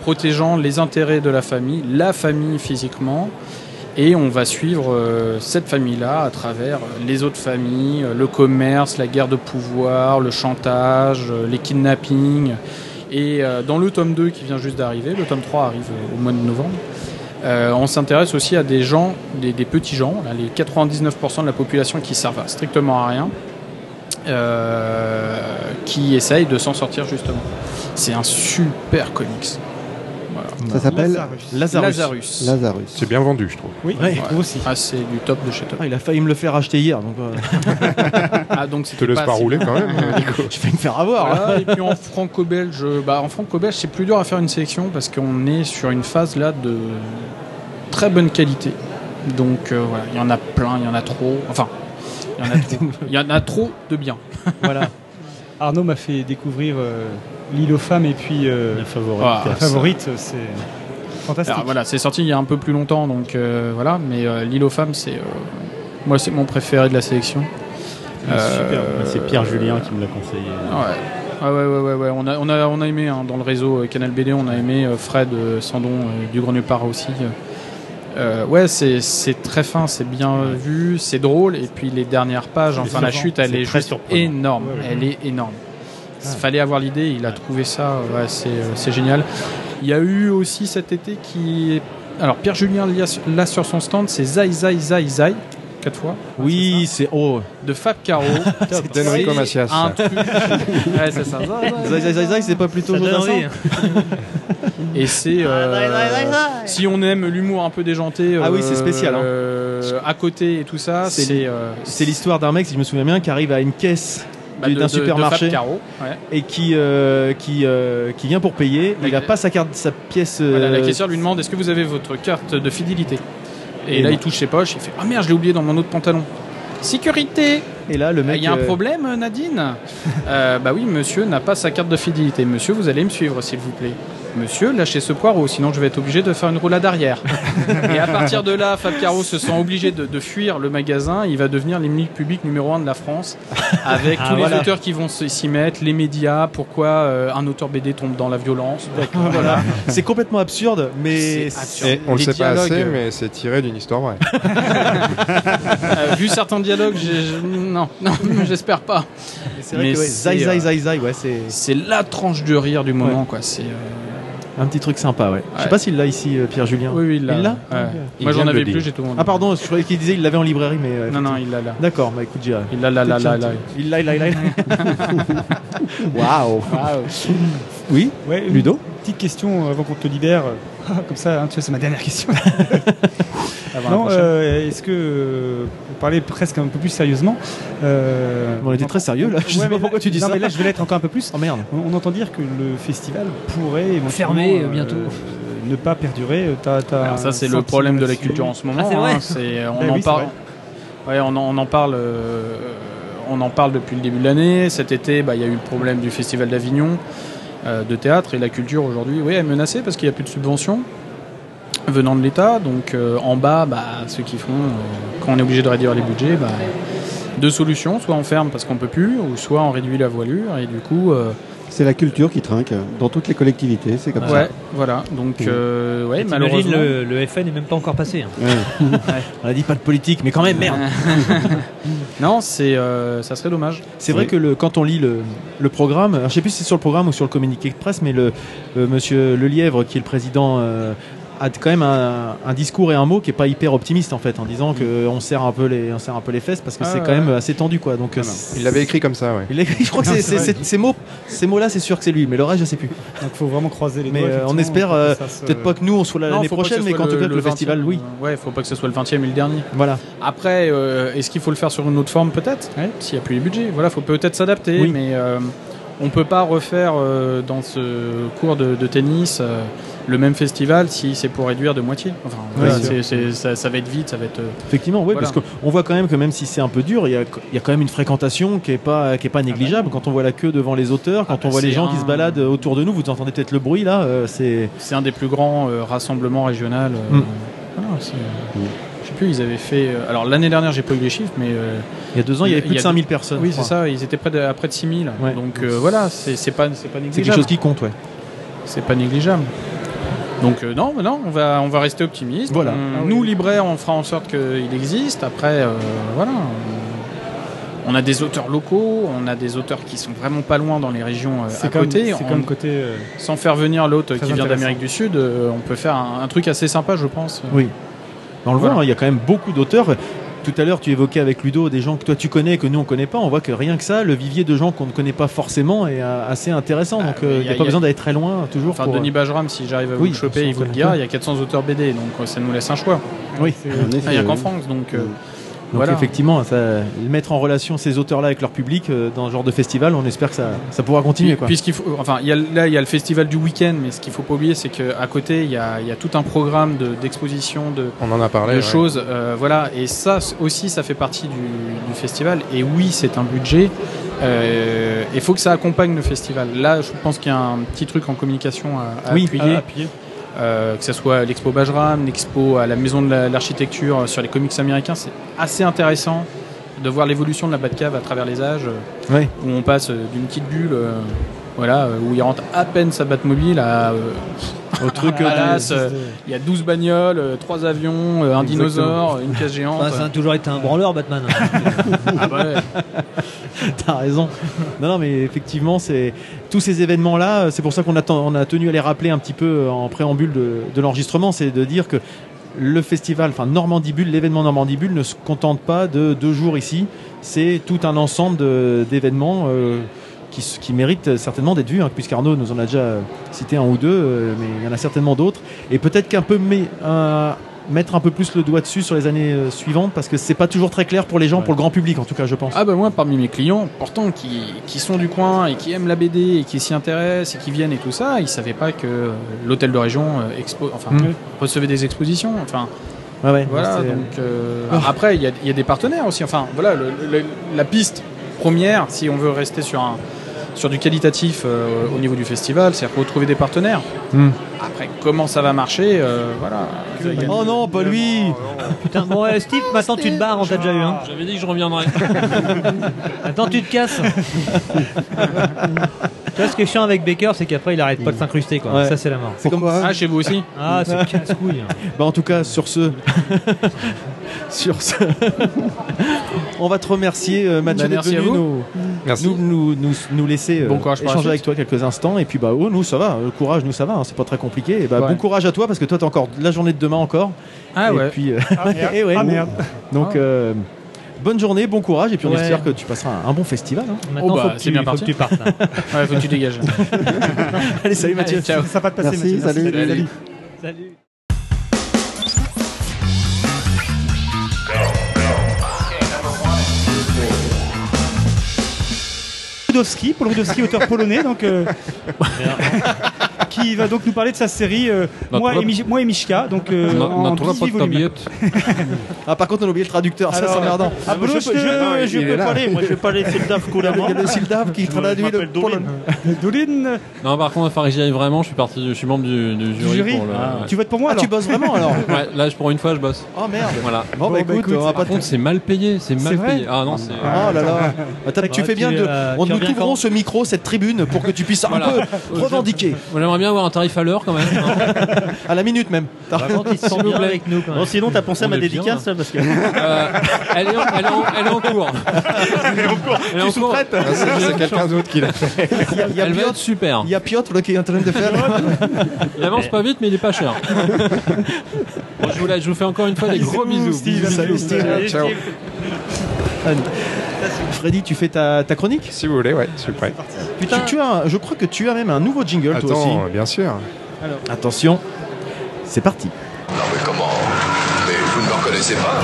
protégeant les intérêts de la famille, la famille physiquement. Et on va suivre euh, cette famille-là à travers euh, les autres familles, euh, le commerce, la guerre de pouvoir, le chantage, les kidnappings. Et dans le tome 2 qui vient juste d'arriver, le tome 3 arrive au mois de novembre, on s'intéresse aussi à des gens, des, petits gens, les 99% de la population qui servent strictement à rien, qui essayent de s'en sortir justement. C'est un super comics. Ça s'appelle Lazarus. Lazarus. Lazarus. C'est bien vendu, je trouve. Oui, Ouais. vous aussi. Ah, c'est du top de chez top. Ah, il a failli me le faire acheter hier, donc euh, <laughs> Ah, donc Te laisse pas rouler quand même, <laughs> Nico. je vais me faire avoir. Voilà, et puis en franco-belge, bah, en franco-belge, c'est plus dur à faire une sélection parce qu'on est sur une phase là de très bonne qualité. Donc euh, voilà, il y en a plein, il y en a trop. Enfin, il y en a trop. <laughs> Il y en a trop de bien. Voilà. Arnaud m'a fait découvrir euh, L'île aux femmes et puis euh, La favorite. Ah, la favorite, c'est fantastique. Alors voilà, c'est sorti il y a un peu plus longtemps, donc euh, voilà. Mais euh, L'île aux femmes, c'est euh, moi, c'est mon préféré de la sélection. Ah. Euh, C'est Pierre Julien qui me l'a conseillé. Ouais. Ah ouais, ouais, ouais, ouais. On, a, on, a, on a aimé hein, dans le réseau euh, Canal BD, on a aimé euh, Fred euh, Sandon euh, du Grenier Para aussi. Euh, ouais, c'est très fin, c'est bien vu, c'est drôle. Et puis les dernières pages, enfin la chute, elle est juste énorme. Ouais, ouais. Elle est énorme. Il fallait avoir l'idée, il a trouvé ça, ouais, c'est euh, c'est génial. Il y a eu aussi cet été qui. Alors Pierre Julien l'a- l'a sur son stand, c'est Zai Zai Zai Zai, quatre fois. Oui, c'est oh. De Fab Caro. <laughs> C'est Enrico Macias. Un truc. <laughs> ouais, c'est ça. Zai, zai, zai, zai, c'est pas plutôt. Et c'est euh, si on aime l'humour un peu déjanté, Ah oui, c'est spécial, hein. euh, à côté et tout ça, C'est euh, l'histoire d'un mec, si je me souviens bien, qui arrive à une caisse bah, d'un de supermarché Fab Caro, ouais. et qui euh, qui euh, qui vient pour payer. Il La- a pas sa carte, sa pièce. Voilà, la euh, caissière lui demande est-ce que vous avez votre carte de fidélité? Et, là, il touche ses poches, il fait ah merde, je l'ai oublié dans mon autre pantalon. Sécurité Et là, le Il mec. y a un euh, problème, Nadine? Euh, Bah oui, monsieur n'a pas sa carte de fidélité. Monsieur, vous allez me suivre, s'il vous plaît. Monsieur, lâchez ce poireau, sinon je vais être obligé de faire une roulade arrière. Et à partir de là, Fab Caro se sent obligé de, de fuir le magasin. Il va devenir l'ennemi public numéro un de la France, avec Ah, tous les auteurs qui vont s'y mettre, les médias, pourquoi euh, un auteur BD tombe dans la violence? Voilà. <laughs> C'est complètement absurde, mais absurde. On le Les sait pas assez, mais c'est tiré d'une histoire vraie. <laughs> Euh, vu certains dialogues, j'ai- je- non, non, <laughs> j'espère pas. c'est vrai Mais que ouais, c'est, zai, zai, euh, zai, zai, ouais, c'est C'est la tranche de rire du moment, quoi. C'est euh, un petit truc sympa, ouais. Je sais pas s'il l'a ici, euh, Pierre Julien. oui, oui, il l'a. Il l'a Ouais. Il Moi, j'en avais plus, j'ai tout. Ah pardon, je croyais qu'il disait il l'avait en librairie, mais. euh, Non, non, il l'a là. D'accord, bah écoute, j'ai. Il l'a là, là, là, là. Il l'a, il l'a, il l'a. <laughs> Waouh. Oui, Ouais, Ludo Petite question avant qu'on te libère. <laughs> Comme ça, hein, tu vois, c'est ma dernière question. Non, euh, est-ce que, euh, parler presque un peu plus sérieusement, euh, On était très sérieux là. Je Ouais, sais pas pourquoi là- tu dis non, ça. mais là, je vais l'être encore un peu plus. Oh merde. On, on entend dire que le festival pourrait éventuellement, Fermer, euh, bientôt. ne pas perdurer. Euh, Alors ça, c'est le problème de la culture en ce moment. Ah, vrai hein. On en oui, parle. Ouais, on en, on en parle. euh, on en parle depuis le début de l'année. Cet été, bah, il y a eu le problème du festival d'Avignon euh, de théâtre et la culture aujourd'hui, oui, est menacée parce qu'il n'y a plus de subventions venant de l'État. Donc euh, en bas, bah, ceux qui font, euh, quand on est obligé de réduire les budgets, bah, deux solutions soit on ferme parce qu'on peut plus, ou soit on réduit la voilure et du coup. euh, C'est la culture qui trinque dans toutes les collectivités, c'est comme ouais, voilà. Donc, euh, ouais, T'imagines, malheureusement. le, le FN n'est même pas encore passé. hein. ça. Ouais. <laughs> On a dit pas de politique, mais quand même, merde. <laughs> non, c'est, euh, ça serait dommage. C'est vrai que le, quand on lit le, le programme, alors je sais plus si c'est sur le programme ou sur le communiqué de presse, mais le euh, monsieur Lelièvre, qui est le président, euh, a quand même un, un discours et un mot qui est pas hyper optimiste en fait, en disant que on serre un peu les, on serre un peu les fesses parce que Ah, c'est ouais. quand même assez tendu quoi. Donc euh, c'est- Il l'avait écrit comme ça, ouais. il écrit, je crois que Non, <laughs> ces mots, ces mots-là, c'est sûr que c'est lui, mais le reste, je sais plus. Donc faut vraiment croiser les Mais doigts. euh, on espère, euh, peut-être pas que nous on soit là l'année prochaine, mais qu'en tout cas que le 20e, festival, oui. Ouais, faut pas que ce soit le 20e et le dernier. Voilà. Après, euh, est-ce qu'il faut le faire sur une autre forme peut-être S'il n'y a plus les budgets. Voilà, faut peut-être s'adapter, Oui. mais euh, on peut pas refaire euh, dans ce cours de, de tennis euh, le même festival si c'est pour réduire de moitié. Enfin, Ouais, ça, ça va être vite, ça va être. euh, Effectivement, oui, Voilà. parce qu'on voit quand même que même si c'est un peu dur, il y a, il y a quand même une fréquentation qui est pas, qui est pas négligeable. Quand on voit la queue devant les auteurs, quand Ah bah on voit les gens qui se baladent autour de nous, vous entendez peut-être le bruit là, euh, c'est. C'est un des plus grands euh, rassemblements régionaux. euh, Mm. Je sais plus, ils avaient fait. alors l'année dernière, j'ai pas eu les chiffres, mais. Il y a deux ans, il y avait plus de 5000 personnes. Oui, c'est ça, ils étaient près de, à près de 6000. Ouais. Donc voilà, c'est pas, pas négligeable. C'est quelque chose qui compte, ouais. C'est pas négligeable. Donc euh, non, non, on va, on va rester optimiste. Voilà. On- Ah oui. Nous, libraires, on fera en sorte qu'il existe. Après, euh, voilà. On, a des auteurs locaux, on a des auteurs qui sont vraiment pas loin dans les régions euh, à comme- côté. c'est On- comme côté, euh, Sans faire venir l'autre qui vient d'Amérique du Sud, euh, on peut faire un, un truc assez sympa, je pense. Oui. On le voit, hein, il y a quand même beaucoup d'auteurs. Tout à l'heure, tu évoquais avec Ludo des gens que toi tu connais et que nous on connaît pas. On voit que rien que ça, le vivier de gens qu'on ne connaît pas forcément est euh, assez intéressant. Donc mais euh, il n'y a- a, pas y a- besoin d'aller très loin toujours. Enfin, pour, Denis Bajram, si j'arrive à vous Oui, le choper, il vous le dira. Il y a 400 auteurs BD, donc euh, ça nous laisse un choix. Oui. <laughs> Ah, Il n'y a qu'en France, donc. euh, Donc voilà. effectivement, ça, mettre en relation ces auteurs-là avec leur public euh, dans ce genre de festival, on espère que ça, ça pourra continuer. Quoi. Puisqu'il faut, enfin, il y a, là, il y a le festival du week-end, mais ce qu'il faut pas oublier, c'est qu'à côté, il y a, il y a tout un programme de- d'exposition, de, On en a parlé. de ouais. choses. euh, voilà, et ça aussi, ça fait partie du, du festival. Et oui, c'est un budget. Euh, Il faut que ça accompagne le festival. Là, je pense qu'il y a un petit truc en communication à, à Oui, appuyer. à appuyer. Euh, que ce soit l'expo Bajram, l'expo à la maison de la- l'architecture sur les comics américains, c'est assez intéressant de voir l'évolution de la Batcave à travers les âges, où on passe euh, d'une petite bulle, euh, voilà, euh, où il rentre à peine sa Batmobile à euh, Au <laughs> truc euh, il y a 12 bagnoles, 3 avions, euh, un Exactement. dinosaure, une cage géante. Enfin, ça a toujours été un branleur, Batman. <laughs> Ah bah ouais. <laughs> T'as raison. Non, non, mais effectivement, c'est tous ces événements-là. C'est pour ça qu'on a, ten- on a tenu à les rappeler un petit peu en préambule de, de l'enregistrement, c'est de dire que le festival, enfin Normandie Bulle, l'événement Normandie Bulle ne se contente pas de deux jours ici. C'est tout un ensemble d'événements. Qui, qui méritent certainement d'être vus, hein, puisqu'Arnaud nous en a déjà cité un ou deux, euh, mais il y en a certainement d'autres. Et peut-être qu'un peu mais, un- mettre un peu plus le doigt dessus sur les années euh, suivantes, parce que c'est pas toujours très clair pour les gens, pour le grand public en tout cas, je pense. Ah bah moi parmi mes clients, pourtant qui, qui sont du coin et qui aiment la BD et qui s'y intéressent et qui viennent et tout ça, ils savaient pas que l'hôtel de région euh, expo, enfin Mm. recevait des expositions. Enfin Ouais, ouais, voilà donc euh, après il y a, il y a des partenaires aussi. Enfin voilà le- le- la piste première si on veut rester sur un sur du qualitatif euh, au niveau du festival, c'est retrouver des partenaires. Hmm. Après comment ça va marcher, euh, voilà. Oh non, pas lui Putain, bon, ouais, Steve, maintenant tu te barres, on t'a déjà eu. Hein. J'avais dit que je reviendrais. <laughs> Attends, tu te casses. tu vois, ce qui est chiant avec Baker, c'est qu'après, il arrête pas de s'incruster, quoi. Ouais. Ça, c'est la mort. C'est comme Ah chez vous aussi Ah, c'est casse-couille. <laughs> Bah en tout cas, sur ce, <laughs> sur ce, on va te remercier, euh, Mathieu, Bah, d'être merci à venu vous. nous, Merci. nous, nous, nous, nous laisser euh, Bon courage échanger avec toi quelques instants. Et puis bah oh, nous ça va, le courage, nous ça va, hein, c'est pas très compliqué. Et bah Ouais. bon courage à toi parce que toi t'as encore la journée de demain encore. Ah et ouais. puis, euh, Ah, merde. <laughs> et ouais. Ah, merde. Donc Ah. euh, bonne journée, bon courage et puis on Ouais. espère que tu passeras un, un bon festival. hein. Maintenant, Oh, bah, faut, que c'est tu, bien faut que parti. tu partes. là. <laughs> Ouais, faut que tu dégages. <laughs> Allez salut Mathieu. Allez, ciao. Ça va te passer, Merci, Mathieu. salut. Salut. Salut. Poludowski, Paul Rudowski, auteur polonais, donc, euh, qui va donc nous parler de sa série euh, moi, et Mi- moi et Mishka, donc euh, Na, en natura 18 volumes. <laughs> Ah par contre on a oublié le traducteur, ça Alors, c'est emmerdant. Ah, Polo, je, je, je il est peux parler, moi je vais parler Sildaf couramment. Il y a le Sildav qui traduit le. Doline, Non, par contre, il faudrait que j'y aille vraiment. Je suis parti, je suis membre du, du jury. jury pour le- ouais. tu votes pour moi Ah alors tu bosses vraiment alors <laughs> Ouais, là, je- pour une fois, je bosse. Oh merde. Voilà. Bon, bah, écoute, on va pas Par contre, c'est mal payé. C'est mal vrai payé. Ah non, c'est. Oh là là. Attends, tu Ah, fais bien tu, de. euh, on tu nous reviens t'ouvrons quand ce micro, cette tribune, pour que tu puisses un Voilà. peu revendiquer. Moi, J'aimerais bien avoir un tarif à l'heure quand même. <laughs> À la minute même. Vraiment S'il vous bien plaît. avec nous quand même. Bon, sinon, t'as pensé à On ma est bien, dédicace là. parce que. Euh, elle, est en, elle, est en, elle est en cours. <laughs> Elle est en cours. Elle est en cours. Ah, c'est c'est quelqu'un d'autre qui l'a fait. <laughs> Il y a, il y a Elle va Piotr, être super. il y a Piotr, là, qui est en train de faire. Il avance pas vite, mais il est pas cher. Bon, je, vous la- je vous fais encore une fois des gros bisous. Steve, salut Steve. Ciao. Freddy, tu fais ta, ta chronique Si vous voulez, ouais, je suis prêt. Putain, tu, tu as, un- je crois que tu as même un nouveau jingle toi aussi. Attends, bien sûr. Attention, c'est parti. Non mais comment Mais vous ne me reconnaissez pas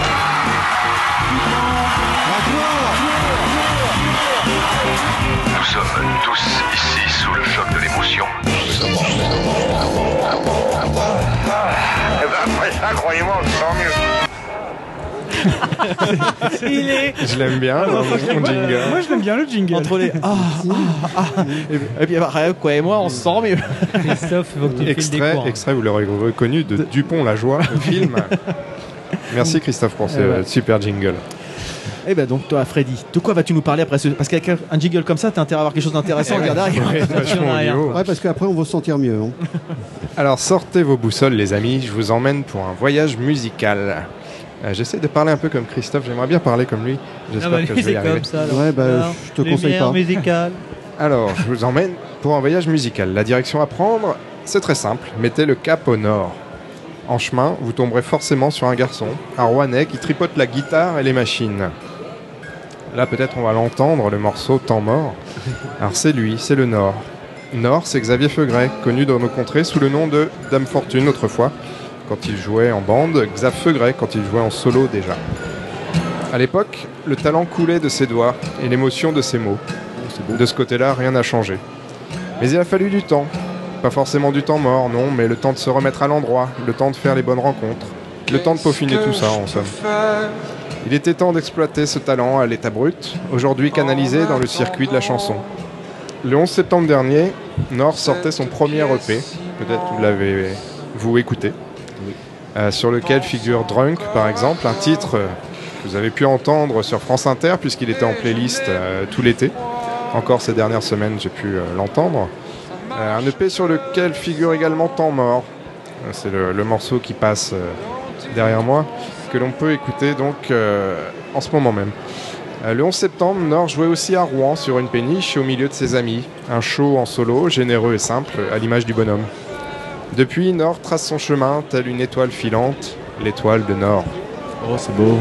Nous sommes tous ici sous le choc de l'émotion. Eh ben après ça, croyez-moi, on se sent mieux. <laughs> Il est. Je l'aime bien, mon jingle. Moi, je l'aime bien le jingle. Entre les <laughs> ah, ah, ah. Et, et puis après, quoi et moi, on se sent mieux. Christophe, faut que tu Extrait, cours. extrait, vous l'aurez reconnu, de Dupont la joie, le film. <laughs> Merci Christophe pour ce ouais. super jingle. Et ben donc toi, Freddy, de quoi vas-tu nous parler après ce Parce qu'avec un- jingle comme ça, t'as intérêt à avoir quelque chose d'intéressant à regarder derrière. Ouais, audio. Ouais, parce qu'après, on va se sentir mieux. hein. Alors sortez vos boussoles les amis, je vous emmène pour un voyage musical. Euh, J'essaie de parler un peu comme Christophe, j'aimerais bien parler comme lui. Ah J'espère bah, que je vais y c'est arriver. comme ça. alors. Ouais, bah, Alors, je te conseille pas. musicale. Alors, je vous emmène pour un voyage musical. La direction à prendre, c'est très simple. Mettez le cap au nord. En chemin, vous tomberez forcément sur un garçon, un Rouennais, qui tripote la guitare et les machines. Là, peut-être on va l'entendre, le morceau Temps mort. Alors, c'est lui, c'est le Nord. Nord, c'est Xavier Feugret, connu dans nos contrées sous le nom de Dame Fortune autrefois, quand il jouait en bande, Xav Feugret quand il jouait en solo déjà. À l'époque, le talent coulait de ses doigts et l'émotion de ses mots. De ce côté-là, rien n'a changé. Mais il a fallu du temps. Pas forcément du temps mort, non, mais le temps de se remettre à l'endroit, le temps de faire les bonnes rencontres, le temps de peaufiner tout ça, en somme. Il était temps d'exploiter ce talent à l'état brut, aujourd'hui canalisé dans le circuit de la chanson. Le 11 septembre dernier, Nord sortait son premier EP, peut-être vous l'avez vous écouté, euh, sur lequel figure Drunk par exemple, un titre euh, que vous avez pu entendre sur France Inter puisqu'il était en playlist euh, tout l'été. Encore ces dernières semaines, j'ai pu l'entendre. Un EP sur lequel figure également Temps mort. C'est le, morceau qui passe derrière moi, que l'on peut écouter donc en ce moment même. Le 11 septembre, Nord jouait aussi à Rouen sur une péniche au milieu de ses amis. Un show en solo, généreux et simple, à l'image du bonhomme. Depuis, Nord trace son chemin, telle une étoile filante, l'étoile de Nord. Oh, c'est beau.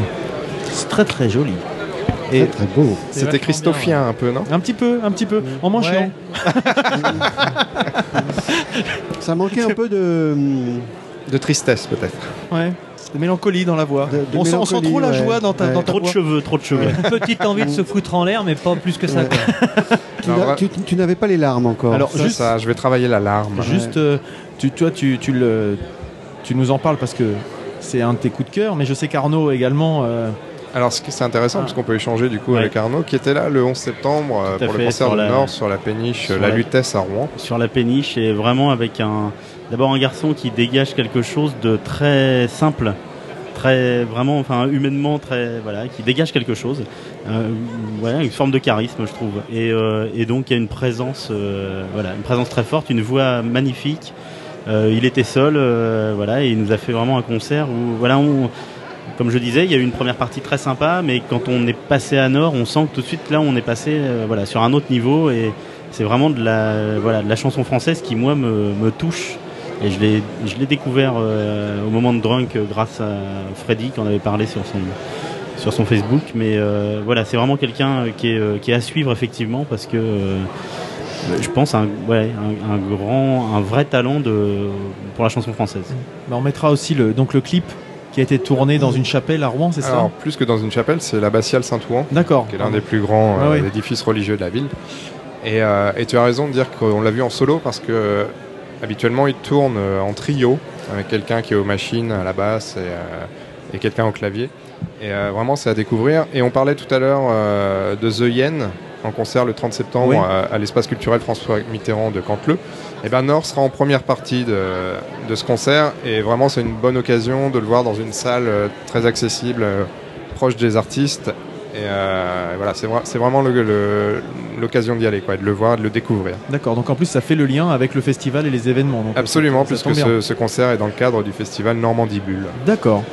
C'est très très joli. Et Très, très beau. C'était Christophien un peu, non? Un petit peu, un petit peu, en moins Ouais. <laughs> Ça manquait un peu de. De tristesse peut-être. Ouais. De mélancolie dans la voix. De- de on, sent, on sent mélancolie, trop la joie dans ta, Ouais. dans ta Trop de cheveux, trop de cheveux. Petite envie de se foutre en l'air, mais pas plus que ça. Tu, n'avais pas les larmes encore. Alors, juste, ça, je vais travailler la larme. juste euh, tu, toi, tu, tu, le, tu nous en parles parce que c'est un de tes coups de cœur, mais je sais qu'Arnaud également. euh, Alors c'est intéressant parce qu'on peut échanger du coup Ouais. avec Arnaud qui était là le 11 septembre euh, pour le concert du la- Nord sur la péniche sur euh, La la- Lutèce à Rouen. sur la péniche et vraiment avec un d'abord un garçon qui dégage quelque chose de très simple très vraiment enfin humainement très voilà qui dégage quelque chose euh, voilà une forme de charisme je trouve et, et donc il y a une présence voilà une présence très forte une voix magnifique Euh, il était seul euh, voilà et il nous a fait vraiment un concert où voilà on comme je disais, il y a eu une première partie très sympa, mais quand on est passé à Nord, on sent que tout de suite là, on est passé euh, voilà sur un autre niveau et c'est vraiment de la voilà de la chanson française qui moi me, me touche. Et je l'ai je l'ai découvert euh, au moment de Drunk euh, grâce à Freddy qui en avait parlé sur son sur son Facebook. Mais euh, voilà c'est vraiment quelqu'un qui est qui est à suivre effectivement parce que je pense un ouais un, un grand un vrai talent de pour la chanson française. bah, on mettra aussi le, donc le clip qui a été tourné dans une chapelle à Rouen, c'est ça? Alors plus que dans une chapelle, c'est l'abbatiale Saint-Ouan. D'accord. qui est l'un des plus grands Ah euh, oui. édifices religieux de la ville. Et, euh, et tu as raison de dire qu'on l'a vu en solo parce que euh, habituellement il tourne euh, en trio avec quelqu'un qui est aux machines à la basse et, euh, et quelqu'un au clavier. Et euh, vraiment c'est à découvrir. Et on parlait tout à l'heure euh, de The Yen en concert le 30 septembre Oui. à, à l'espace culturel François Mitterrand de Canteleu. Et ben Nord sera en première partie de, de ce concert et vraiment c'est une bonne occasion de le voir dans une salle euh, très accessible, euh, proche des artistes et euh, voilà, c'est vra- c'est vraiment l'occasion d'y aller, quoi, de le voir, de le découvrir. D'accord, donc en plus ça fait le lien avec le festival et les événements. donc, Absolument, puisque ce, ce concert est dans le cadre du festival Normandie Bulle. D'accord,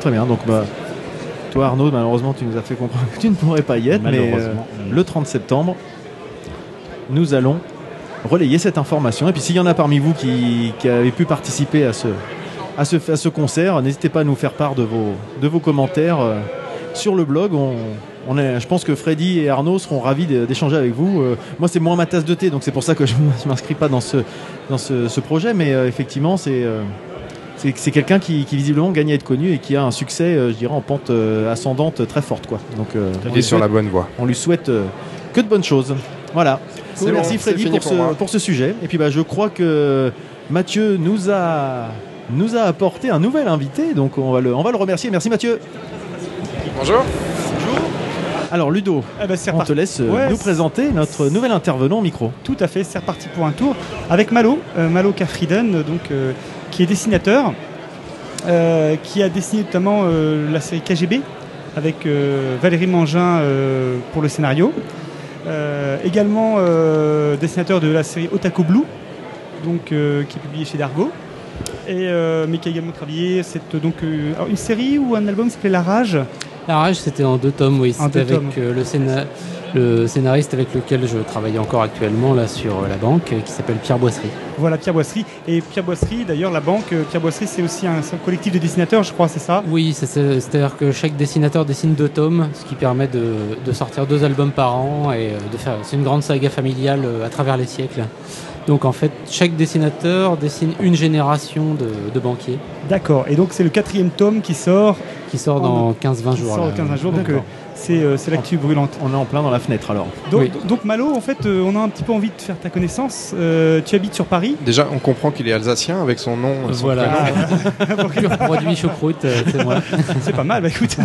très bien. Donc bah, toi Arnaud, malheureusement tu nous as fait comprendre que tu ne pourrais pas y être, mais euh, le 30 septembre, nous allons relayer cette information. Et puis s'il y en a parmi vous qui, qui avez pu participer à ce, à ce, à ce concert, n'hésitez pas à nous faire part de vos, de vos commentaires euh, sur le blog. On, on est, je pense que Freddy et Arnaud seront ravis d'é- d'échanger avec vous. Euh, moi, c'est moins ma tasse de thé, donc c'est pour ça que je <laughs> ne m'inscris pas dans ce, dans ce, ce projet. Mais effectivement, c'est c'est c'est quelqu'un qui, qui visiblement gagne à être connu et qui a un succès, euh, je dirais, en pente euh, ascendante très forte. Quoi. Donc, euh, on est sur souhaite- la bonne voie. on lui souhaite euh, que de bonnes choses. Voilà. Merci Freddy pour, pour ce, moi. pour ce sujet. Et puis bah, je crois que Mathieu nous a, nous a apporté un nouvel invité. Donc on va le, on va le remercier. Merci Mathieu. Bonjour. Alors Ludo, Eh ben, on te laisse Ouais, nous présenter notre nouvel intervenant au micro. Tout à fait, c'est reparti pour un tour avec Malo, euh, Malo Kafriden, donc, euh, qui est dessinateur, euh, qui a dessiné notamment euh, la série KGB avec euh, Valérie Mangin pour le scénario. Également dessinateur de la série Otaku Blue, donc, qui est publiée chez Dargo. Et, mais qui a également travaillé cette, donc, alors, une série ou un album qui s'appelait La Rage? La Rage, c'était en deux tomes, oui. C'était avec le, scéna- le scénariste avec lequel je travaille encore actuellement là sur euh, la banque, euh, qui s'appelle Pierre Boisserie. Voilà, Pierre Boisserie. Et Pierre Boisserie, d'ailleurs, la banque, euh, Pierre Boisserie, c'est aussi un, collectif de dessinateurs, je crois, c'est ça? Oui, c'est- c'est- c'est-à-dire que chaque dessinateur dessine deux tomes, ce qui permet de, de sortir deux albums par an et de faire. C'est une grande saga familiale à travers les siècles. Donc en fait, chaque dessinateur dessine une génération de, de banquiers. D'accord. Et donc, c'est le quatrième tome qui sort. Qui sort dans 15-20 qui jours. sort là. dans 15 jours. Donc, c'est euh, c'est l'actu brûlante. On est en plein dans la fenêtre alors. Donc, Oui. donc, Malo, en fait, euh, on a un petit peu envie de faire ta connaissance. Euh, tu habites sur Paris. Déjà, on comprend qu'il est alsacien avec son nom. son Voilà. Pur <laughs> produit choucroute, euh, c'est moi. <laughs> c'est pas mal, bah écoute.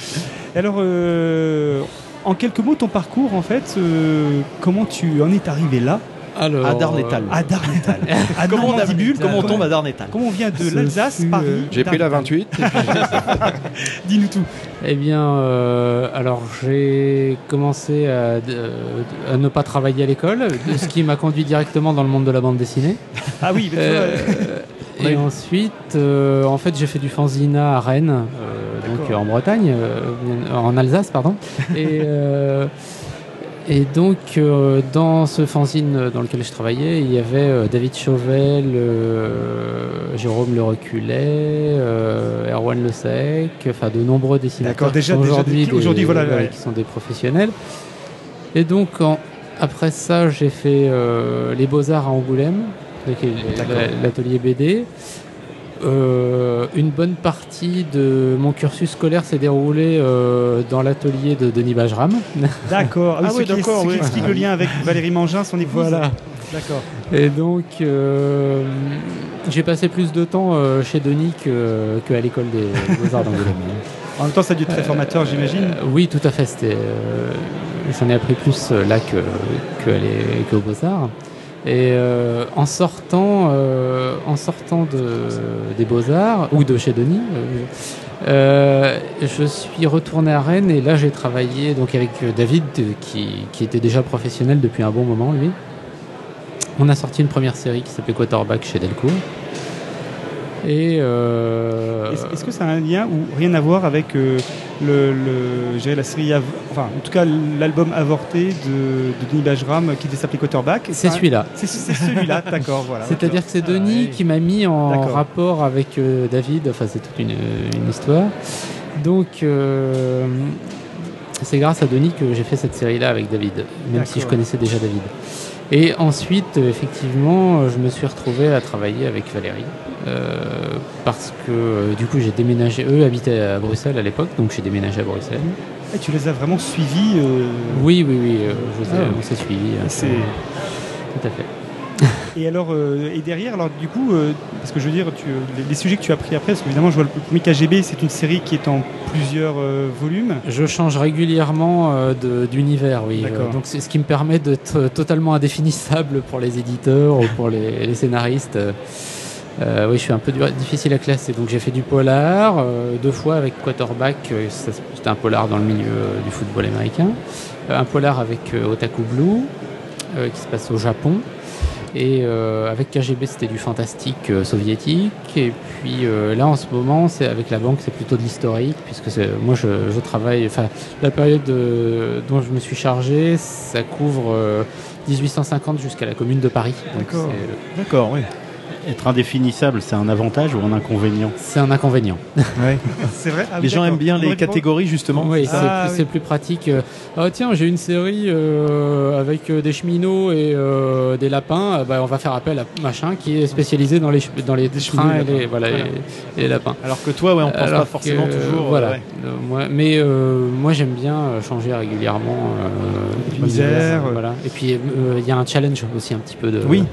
<laughs> Alors, euh, en quelques mots, ton parcours, en fait, euh, comment tu en es arrivé là? Alors, À Darnétal. À Darnétal. À <laughs> Comment on, comment on tombe à Darnétal Comment on vient de Ce l'Alsace, Paris euh, J'ai pris la Darnétal. 28. et puis- <laughs> Dis-nous tout. Eh bien, euh, alors j'ai commencé à, euh, à ne pas travailler à l'école, ce qui m'a conduit directement dans le monde de la bande dessinée. Ah oui, mais Euh, et ensuite, euh, en fait, j'ai fait du fanzina à Rennes, euh, donc en Bretagne, euh, en Alsace, pardon. Et, euh, et donc, euh, dans ce fanzine dans lequel je travaillais, il y avait euh, David Chauvel, euh, Jérôme Le Reculet, euh, Erwan Le Sec, enfin de nombreux dessinateurs D'accord, déjà- qui sont aujourd'hui des- voilà, ouais. qui sont des professionnels. Et donc, en- après ça, j'ai fait euh, les Beaux-Arts à Angoulême, avec la- l'atelier BD. Euh, une bonne partie de mon cursus scolaire s'est déroulé euh, dans l'atelier de Denis Bajram. <laughs> D'accord. Ah oui, est- d'accord, ce qui explique le lien avec Valérie Mangin, son épouse. Voilà. D'accord. Et donc, euh, j'ai passé plus de temps euh, chez Denis que, que à l'école des Beaux-Arts d'Angoulême. En même temps, ça a dû être très formateur, j'imagine. Euh, oui, tout à fait. C'était, euh, j'en ai appris plus là que, que Beaux-Arts. Et euh, en sortant, euh, en sortant de, des Beaux-Arts, ou de chez Denis, euh, je suis retourné à Rennes et là j'ai travaillé donc, avec David qui, qui était déjà professionnel depuis un bon moment lui. On a sorti une première série qui s'appelait Quarterback chez Delcourt. Et euh, Est-ce que ça a un lien ou rien à voir avec euh, le, la série, enfin en tout cas l'album avorté de, de Denis Bajram qui s'appelait Quarterback? C'est celui-là. C'est celui-là, <laughs> d'accord, voilà. C'est-à-dire que c'est Denis qui m'a mis en rapport avec euh, David, enfin c'est toute une, une histoire. Donc c'est grâce à Denis que j'ai fait cette série-là avec David, même si je connaissais déjà David. Et ensuite, effectivement, je me suis retrouvé à travailler avec Valérie. Euh, parce que euh, du coup j'ai déménagé, eux habitaient à Bruxelles à l'époque, donc j'ai déménagé à Bruxelles. Et tu les as vraiment suivis euh, Oui, oui, oui, je Ah. on s'est suivis. hein, C'est- Tout à fait. <laughs> Et alors, euh, et derrière, alors du coup, euh, parce que je veux dire, tu, les, les sujets que tu as pris après, parce qu'évidemment, je vois le premier KGB, c'est une série qui est en plusieurs euh, volumes. Je change régulièrement d'univers, oui. D'accord. Donc c'est ce qui me permet d'être totalement indéfinissable pour les éditeurs ou pour les, les scénaristes. Euh, oui, je suis un peu dur- difficile à classer. Donc j'ai fait du polar euh, deux fois avec Quarterback. euh, C'était un polar dans le milieu euh, du football américain. un polar avec Otaku Blue, qui se passe au Japon. Et avec KGB, c'était du fantastique soviétique. Et puis là, en ce moment, c'est avec la banque, c'est plutôt de l'historique, puisque moi, je, je travaille. Enfin, la période dont je me suis chargé, ça couvre euh, 1850 jusqu'à la Commune de Paris. D'accord. D'accord, oui. Être indéfinissable, c'est un avantage ou un inconvénient C'est un inconvénient. <laughs> C'est vrai Ah Les gens aiment bien les catégories, justement. Oui, c'est c'est ça plus, pratique. euh, Ah tiens, j'ai une série euh, avec euh, des cheminots et euh, des lapins. bah, on va faire appel à machin qui est spécialisé dans les ch- dans les cheminots trains et les, lapins. voilà, Voilà. et, et les lapins. Alors que toi, ouais, on pense pas forcément que, toujours, euh, Voilà. ouais. Euh, moi, mais euh, moi, j'aime bien changer régulièrement. Voilà. Et puis euh, il y a un challenge aussi un petit peu de. Oui.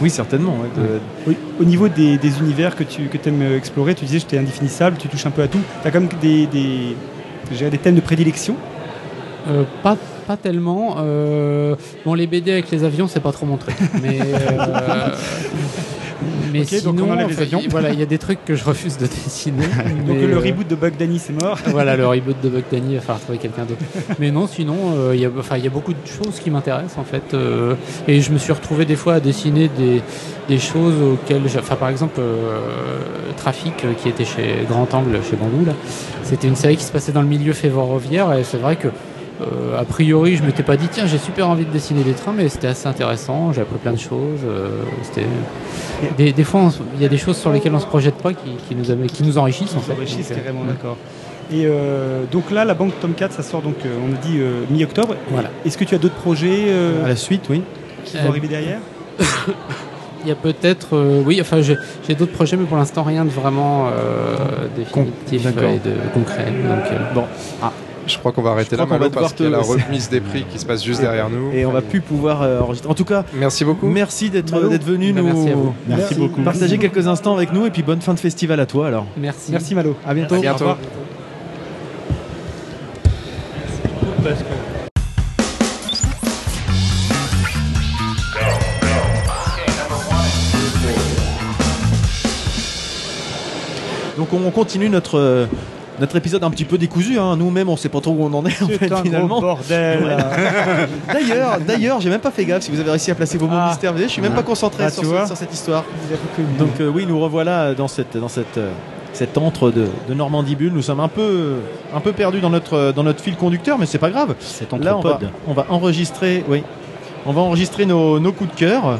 Oui, certainement. ouais, de- Oui, au niveau des, des univers que tu que aimes explorer, tu disais que j'étais indéfinissable, tu touches un peu à tout. Tu as quand même des, des, thèmes de prédilection? Euh, pas, pas tellement. Euh, bon, les BD avec les avions, c'est pas trop mon truc. Mais, euh, <laughs> mais Ok, donc sinon, on enlève les enfin, avions. il- voilà, il y a des trucs que je refuse de <laughs> dessiner. <laughs> Donc mais, le euh, reboot de Bug Danny, c'est mort. voilà, le <laughs> reboot de Buck Danny, il va falloir trouver quelqu'un d'autre. Mais non, sinon, euh, il y a, y beaucoup de choses qui m'intéressent en fait. euh, et je me suis retrouvé des fois à dessiner des, des choses auxquelles. Enfin, par exemple, Trafic, qui était chez Grand Angle, chez Bandou, là, c'était une série qui se passait dans le milieu ferroviaire. Et c'est vrai que. Euh, a priori, je m'étais pas dit tiens j'ai super envie de dessiner des trains, mais c'était assez intéressant. J'ai appris plein de choses. euh, c'était des, des fois il y a des choses sur lesquelles on se projette pas qui, qui nous, qui nous enrichissent en fait. Enrichissent Donc, euh, carrément, d'accord. Et euh, donc là, la banque Tomcat, ça sort donc, on a dit euh, mi-octobre. Voilà. Est-ce que tu as d'autres projets euh, À la suite, oui. qui vont Euh, arriver derrière? <coughs> Il y a peut-être, euh, oui, enfin j'ai d'autres projets, mais pour l'instant rien de vraiment euh, définitif d'accord. et de concret. Donc, euh, Bon. Je crois qu'on va arrêter là Malo, parce qu'il y a la remise des prix qui se passe juste derrière nous. Et on va plus pouvoir euh, enregistrer. En tout cas, merci beaucoup. Merci d'être venu Bah, nous merci à vous. Merci beaucoup. Partager quelques instants avec nous et puis bonne fin de festival à toi alors. merci. Merci Malo. À bientôt. À bientôt. Au. Donc on continue notre euh, notre épisode un petit peu décousu. Hein. Nous-mêmes, on sait pas trop où on en est en fait, un finalement. gros bordel. <laughs> D'ailleurs, d'ailleurs, j'ai même pas fait gaffe si vous avez réussi à placer vos mots Ah. mystères. Je suis même pas concentré Ah, sur, ce- cette histoire. Donc euh, oui, nous revoilà dans cette dans cette euh, cet antre de, de. Nous sommes un peu un peu perdus dans notre dans notre fil conducteur, mais c'est pas grave. C'est Là, on va, on va enregistrer, oui, on va enregistrer nos, nos coups de cœur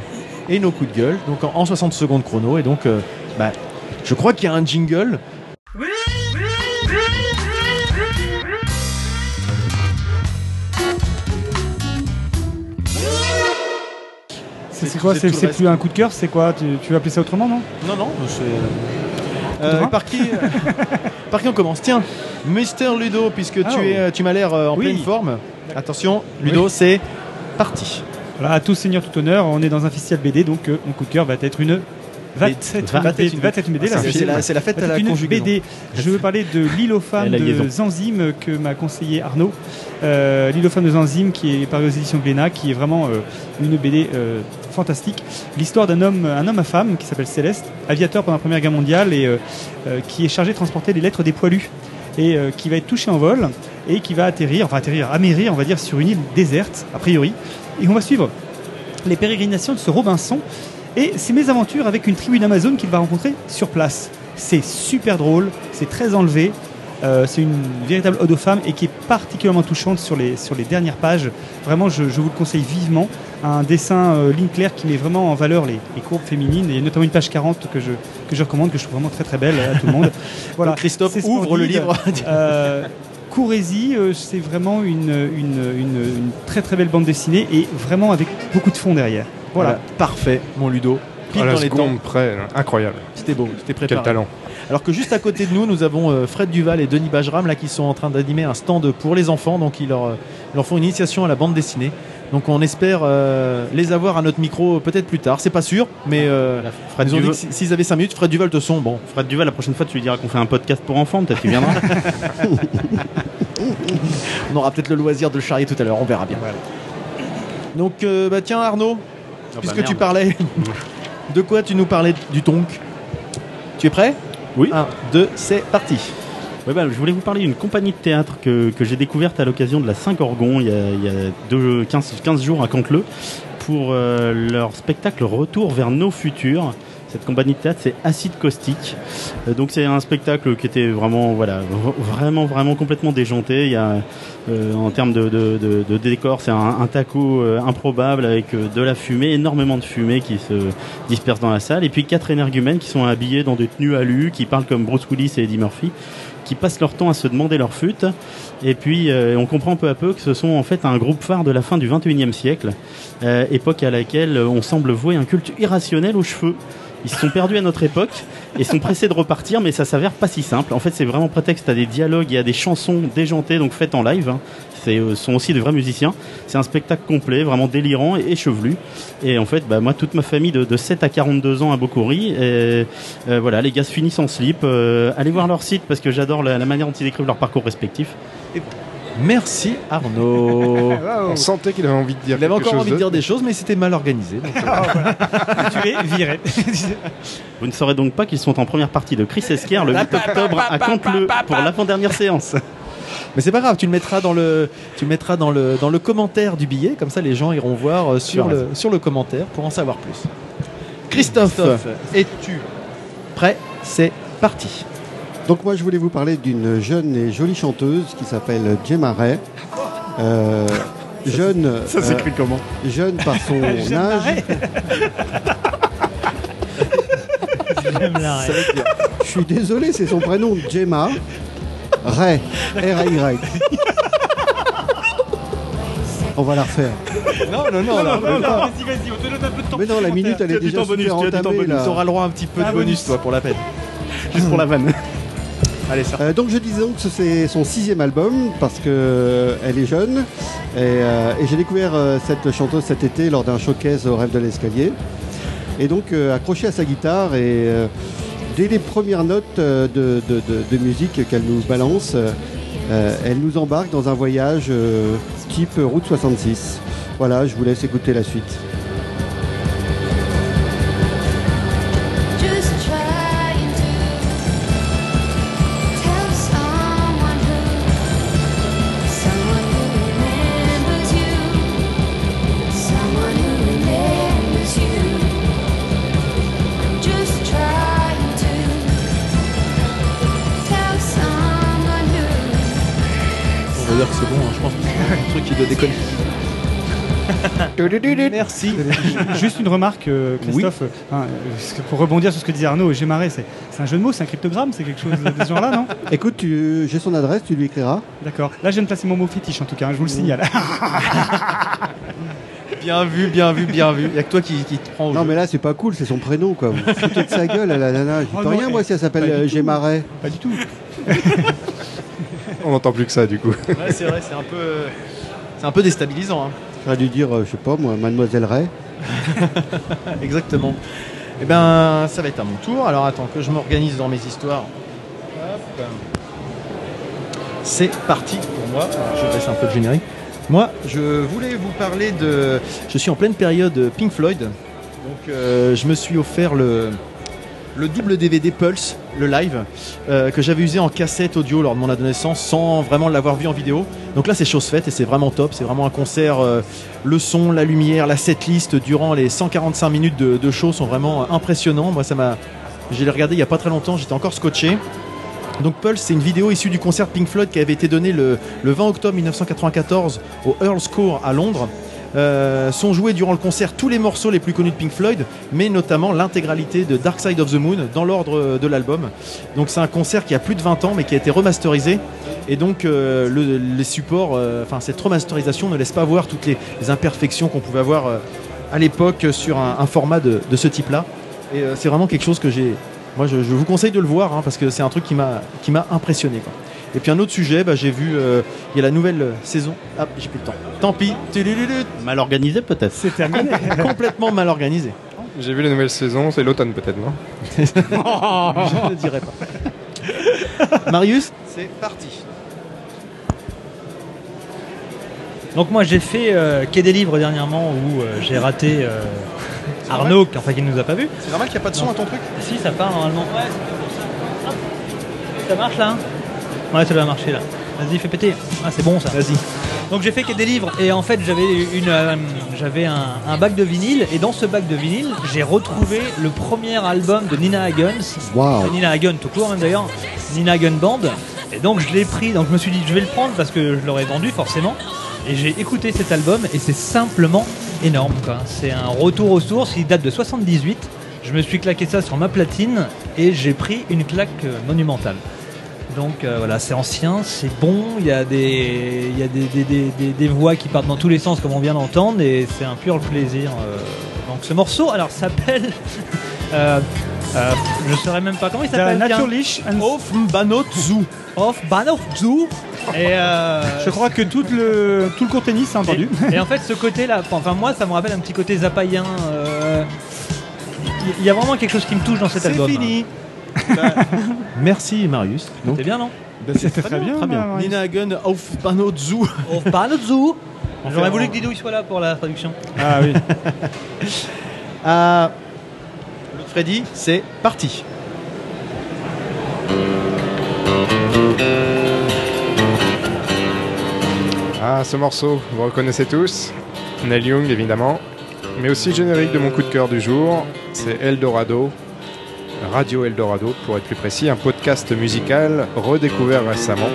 et nos coups de gueule, donc en, en 60 secondes chrono. Et donc, euh, bah, je crois qu'il y a un jingle. C'est quoi c'est plus un coup de cœur C'est quoi tu, tu veux appeler ça autrement, non Non, non, c'est. Euh, par qui <laughs> Par qui on commence? Tiens, Mister Ludo, puisque Ah, tu es, tu m'as l'air euh, en Oui. pleine forme. Attention, Ludo, Oui. c'est parti. Voilà, à tout seigneur, tout honneur, on est dans un festival BD, donc euh, mon coup de cœur va être une. Va BD. être Va une être BD. c'est- la- fête à la conjugaison. BD. Je veux parler de L'île aux femmes de. Zanzime que m'a conseillé Arnaud. Euh, L'île aux femmes de Zanzime qui est paru aux éditions Glénat, qui est vraiment euh, une BD euh, fantastique. L'histoire d'un homme, un homme à femme qui s'appelle Céleste, aviateur pendant la Première Guerre mondiale et euh, qui est chargé de transporter les lettres des poilus et qui va être touché en vol et qui va atterrir, enfin atterrir, amérir, on va dire, sur une île déserte, a priori. Et on va suivre les pérégrinations de ce Robinson et ses mésaventures avec une tribu d'Amazon qu'il va rencontrer sur place. C'est super drôle, c'est très enlevé, euh, c'est une véritable ode aux femmes et qui est particulièrement touchante sur les, sur les dernières pages. Vraiment, je, je vous le conseille vivement. Un dessin euh, ligne claire qui met vraiment en valeur les, les courbes féminines. Et il y a notamment une page 40 que je, que je recommande, que je trouve vraiment très très belle à tout le monde. <laughs> Voilà. Donc, Christophe C'est ouvre le livre. <laughs> Euh, Courez-y, euh, c'est vraiment une, une, une- une très très belle bande dessinée et vraiment avec beaucoup de fond derrière. Voilà. Voilà, parfait, mon Ludo. Pile À la dans les temps. seconde près, là. incroyable. C'était beau, c'était Quel préparé. talent. Alors que juste à côté de nous, nous avons euh, Fred Duval et Denis Bajram là qui sont en train d'animer un stand pour les enfants. Donc ils leur, euh, ils leur font une initiation à la bande dessinée. Donc on espère euh, les avoir à notre micro peut-être plus tard. C'est pas sûr, mais euh, Fred ils ont dit Duval- que si- s'ils avaient 5 minutes, Fred Duval te son. Bon, Fred Duval, la prochaine fois, tu lui diras qu'on fait un podcast pour enfants, peut-être tu viendras. <laughs> on aura peut-être le loisir de le charrier tout à l'heure. On verra bien. Donc euh, bah tiens Arnaud, bah puisque merde. tu parlais, <laughs> de quoi tu nous parlais du tonk Tu es prêt? Oui. 1, 2, c'est parti. Ouais, bah, je voulais vous parler d'une compagnie de théâtre que, que j'ai découverte à l'occasion de la Saint-Gorgon il y a, il y a deux- 15, 15 jours à Canteleu pour euh, leur spectacle Retour vers nos futurs. Cette compagnie de théâtre, c'est Acide Caustique. Euh, donc c'est un spectacle qui était vraiment, voilà, vraiment, vraiment complètement déjanté. Il y a, euh, en termes de, décor, c'est un, taco euh, improbable avec de la fumée, énormément de fumée qui se disperse dans la salle. Et puis quatre énergumènes qui sont habillés dans des tenues alu, qui parlent comme Bruce Willis et Eddie Murphy qui passent leur temps à se demander leur fut. Et puis, on comprend peu à peu que ce sont en fait un groupe phare de la fin du 21e siècle, époque à laquelle on semble vouer un culte irrationnel aux cheveux. Ils se sont perdus à notre époque et sont pressés de repartir, mais ça s'avère pas si simple. En fait, c'est vraiment prétexte à des dialogues et à des chansons déjantées, donc faites en live. hein. C'est, euh, sont aussi de vrais musiciens. C'est un spectacle complet, vraiment délirant et chevelu. Et en fait, bah, moi, toute ma famille de, de 7 à 42 ans a beaucoup ri. Et euh, voilà, les gars se finissent en slip. Euh, allez voir leur site parce que j'adore la, la manière dont ils décrivent leur parcours respectif. Merci Arnaud. <laughs> On sentait qu'il avait envie de dire Il avait encore chose envie de dire des choses, mais c'était mal organisé. donc, <laughs> euh, <laughs> tu es viré. Vous ne saurez donc pas qu'ils sont en première partie de Chris Esquire le 8 octobre à Canteleu pour l'avant-dernière séance. Mais c'est pas grave, tu le mettras dans le, tu le mettras dans le, dans le commentaire du billet, comme ça les gens iront voir euh, le, sur le commentaire pour en savoir plus. Christophe, es-tu prêt? C'est parti. Donc moi je voulais vous parler d'une jeune et jolie chanteuse qui s'appelle Gemma Ray. Euh, jeune, Ça s'écrit comment jeune par son <laughs> Jeune âge. <laughs> Je suis désolé, c'est son prénom, Gemma Ray. R-A-Y. <laughs> On va la refaire. Non, non, non, non, non, non. Vas-y, vas-y, on te donne un peu de temps. Mais non, la minute elle est déjà bonus, super tu as du temps entamée. Tu auras le droit à un petit peu de Ah, bonus, bonus. toi, pour la peine. Juste pour la vanne. Euh, donc je disais donc que c'est son sixième album parce que euh, elle est jeune et, euh, j'ai découvert euh, cette chanteuse cet été lors d'un showcase au rêve de l'escalier et donc euh, accroché à sa guitare et dès les premières notes de, de- musique qu'elle nous balance, elle nous embarque dans un voyage type Route 66. Voilà, je vous laisse écouter la suite. Déconner. Merci. Juste une remarque, euh, Christophe, hein, euh, pour rebondir sur ce que disait Arnaud, Gémaré, c'est c'est un jeu de mots, c'est un cryptogramme, c'est quelque chose de ce genre-là, non? Écoute, tu- j'ai son adresse, tu lui écriras. D'accord. Là, je viens de placer mon mot fétiche en tout cas, hein, je vous le signale. <laughs> Bien vu, bien vu, bien vu. Il y a que toi qui, qui te prends au Non jeu. mais là c'est pas cool, c'est son prénom quoi. Vous foutez de sa gueule à la nana. Je dis Oh rien eh, moi si elle s'appelle du euh. Pas du tout. <laughs> On n'entend plus que ça du coup. Ouais, c'est vrai, c'est un peu, c'est un peu déstabilisant. hein. J'aurais dû dire, euh, je sais pas moi, Mademoiselle Ray. <laughs> Exactement. Eh ben, ça va être à mon tour. Alors attends que je m'organise dans mes histoires. C'est parti pour moi. Alors, je baisse un peu le générique. Moi, je voulais vous parler de. Je suis en pleine période Pink Floyd. Donc, euh, je me suis offert le, le double DVD Pulse, le live, euh, que j'avais usé en cassette audio lors de mon adolescence sans vraiment l'avoir vu en vidéo. Donc là, c'est chose faite et c'est vraiment top. C'est vraiment un concert. euh, le son, la lumière, la setlist durant les 145 minutes de, show sont vraiment impressionnants. Moi, ça m'a. J'ai regardé il y a pas très longtemps, j'étais encore scotché. Donc Pulse, c'est une vidéo issue du concert Pink Floyd qui avait été donné le 20 octobre 1994 au Earl's Court à Londres. Euh, sont joués durant le concert tous les morceaux les plus connus de Pink Floyd, mais notamment l'intégralité de Dark Side of the Moon dans l'ordre de l'album. Donc c'est un concert qui a plus de 20 ans, mais qui a été remasterisé. Et donc euh, le- les supports, euh, enfin cette remasterisation ne laisse pas voir toutes les, imperfections qu'on pouvait avoir euh, à l'époque sur un, format de, ce type-là. Et euh, c'est vraiment quelque chose que j'ai. Moi, je, vous conseille de le voir hein, parce que c'est un truc qui m'a impressionné. Et puis un autre sujet, bah, j'ai vu, euh, il y a la nouvelle euh, saison. Ah, j'ai plus le temps. Tant pis. Mal organisé peut-être. C'est terminé. Complètement mal organisé. J'ai vu la nouvelle saison, c'est l'automne peut-être, non <laughs> je ne dirais pas. Marius, c'est parti. Donc moi j'ai fait euh, Quai des livres dernièrement où euh, j'ai raté euh, Arnaud, qui- enfin qui ne nous a pas vu. C'est normal qu'il n'y a pas de son à ton truc Si ça part normalement. Ouais, c'est pour ça. Hop. Ça marche là hein? Ouais, ça doit marcher là. Vas-y, fais péter. Ah, c'est bon ça. Vas-y. Donc j'ai fait que des livres et en fait j'avais une, euh, j'avais un, un bac de vinyle et dans ce bac de vinyle j'ai retrouvé le premier album de Nina Hagen. Wow. De Nina Hagen tout court même d'ailleurs. Nina Hagen Band. Et donc je l'ai pris. Donc je me suis dit je vais le prendre parce que je l'aurais vendu forcément. Et j'ai écouté cet album et c'est simplement énorme. quoi. C'est un retour aux sources. Il date de 78. Je me suis claqué ça sur ma platine et j'ai pris une claque euh, monumentale. Donc euh, voilà, c'est ancien, c'est bon, il y a, des, il y a des, des, des- voix qui partent dans tous les sens comme on vient d'entendre et c'est un pur plaisir. euh. Donc ce morceau, alors s'appelle... <laughs> euh, euh, je saurais même pas comment il s'appelle. Naturlich Auf Banot Zoo. Off Banner Zoo. Et euh, Je crois que tout le, tout le court tennis a entendu. Et, et en <laughs> fait, ce côté-là, enfin moi, ça me rappelle un petit côté zapaïen. Il y a vraiment quelque chose qui me touche dans cet C'est album. fini. Bah, <laughs> merci Marius. C'est bien, non C'était très bien, Très bien. Marius. Nina Hagen Auf. Off Banner Zoo. J'aurais voulu que Didou il soit là pour la traduction. Ah oui. <laughs> Ah, Freddy, c'est parti. Ah, ce morceau, vous reconnaissez tous Neil Young, évidemment. Mais aussi le générique de mon coup de cœur du jour, c'est Eldorado. Radio Eldorado, pour être plus précis, un podcast musical redécouvert récemment,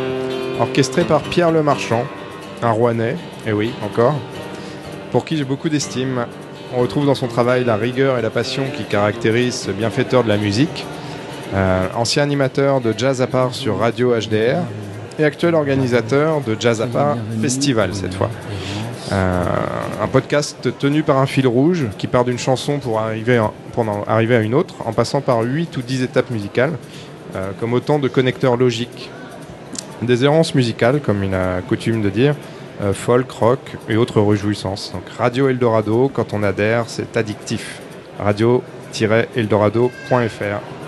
orchestré par Pierre Lemarchand, un Rouennais, et oui, encore, pour qui j'ai beaucoup d'estime. On retrouve dans son travail la rigueur et la passion qui caractérisent ce bienfaiteur de la musique. Euh, ancien animateur de Jazz à part sur Radio HDR et actuel organisateur de Jazz à part Festival cette fois. Euh, un podcast tenu par un fil rouge qui part d'une chanson pour arriver, en arriver à une autre en passant par 8 ou 10 étapes musicales euh, comme autant de connecteurs logiques. Des errances musicales comme il a coutume de dire, euh, folk, rock et autres réjouissances. Donc Radio Eldorado, quand on adhère, c'est addictif. Radio-eldorado.fr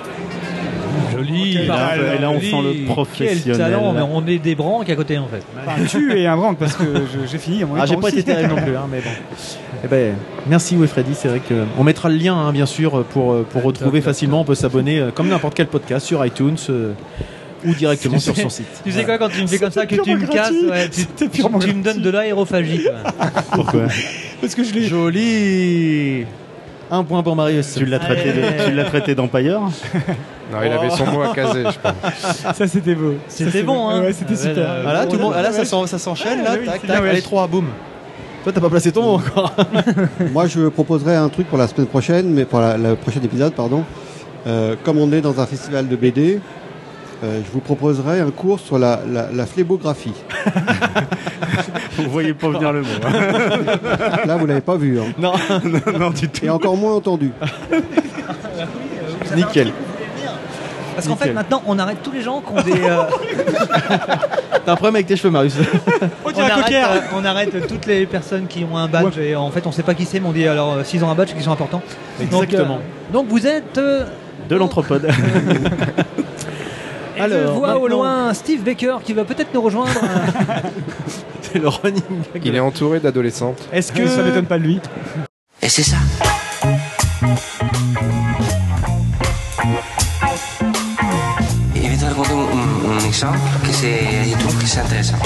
Joli. Et là, et là, on sent le professionnel. Quel talent, mais on est des branques à côté en fait. Enfin, tu es un branque parce que j'ai fini. à mon Ah, j'ai pas aussi. été terrible non plus, hein, mais bon. Eh ben, merci oui Freddy, c'est vrai que on mettra le lien hein, bien sûr pour, euh, pour retrouver top, facilement. On peut s'abonner euh, comme n'importe quel podcast sur iTunes euh, ou directement sur son site. Tu sais quoi, quand tu me fais comme ça, que tu me casses, ouais, tu, me donnes de l'aérophagie. quoi. Pourquoi <laughs> Parce que je l'ai. Joli. Un point pour Marius. Tu l'as traité, de- tu l'as traité d'empailleur <laughs> Non, il avait son mot à caser, je pense. <laughs> Ça c'était beau. C'était bon, hein. Ouais, c'était Ah, super. Voilà, tout le monde, ah, là ça s'enchaîne là, Ah tac, tac, allez trois, boum. Toi t'as pas placé ton mot encore. <laughs> Moi, je proposerais un truc pour la semaine prochaine, mais pour la, le prochain épisode, pardon. Euh, comme on est dans un festival de BD, euh, je vous proposerais un cours sur la, la, la phlébographie. <laughs> Vous voyez pas venir le mot. hein. Là, vous l'avez pas vu, hein. non, non, non, du tout. et encore moins entendu. nickel. Parce qu'en fait, maintenant, on arrête tous les gens qui ont des. euh, <laughs> T'as un problème avec tes cheveux Marius. <laughs> On on, dirait un arrête, cocker. euh, on arrête toutes les personnes qui ont un badge et en fait, on sait pas qui c'est, mais on dit alors euh, s'ils ont un badge, c'est qu'ils sont importants. Donc, Exactement. euh, donc vous êtes. euh, De l'anthropode. <laughs> et Alors, je vois au maintenant- loin Steve Baker qui va peut-être nous rejoindre. C'est le running gag. Il est entouré d'adolescentes. Est-ce que Ça m'étonne pas de lui. Et c'est ça. Que c'est, je trouve que c'est intéressant.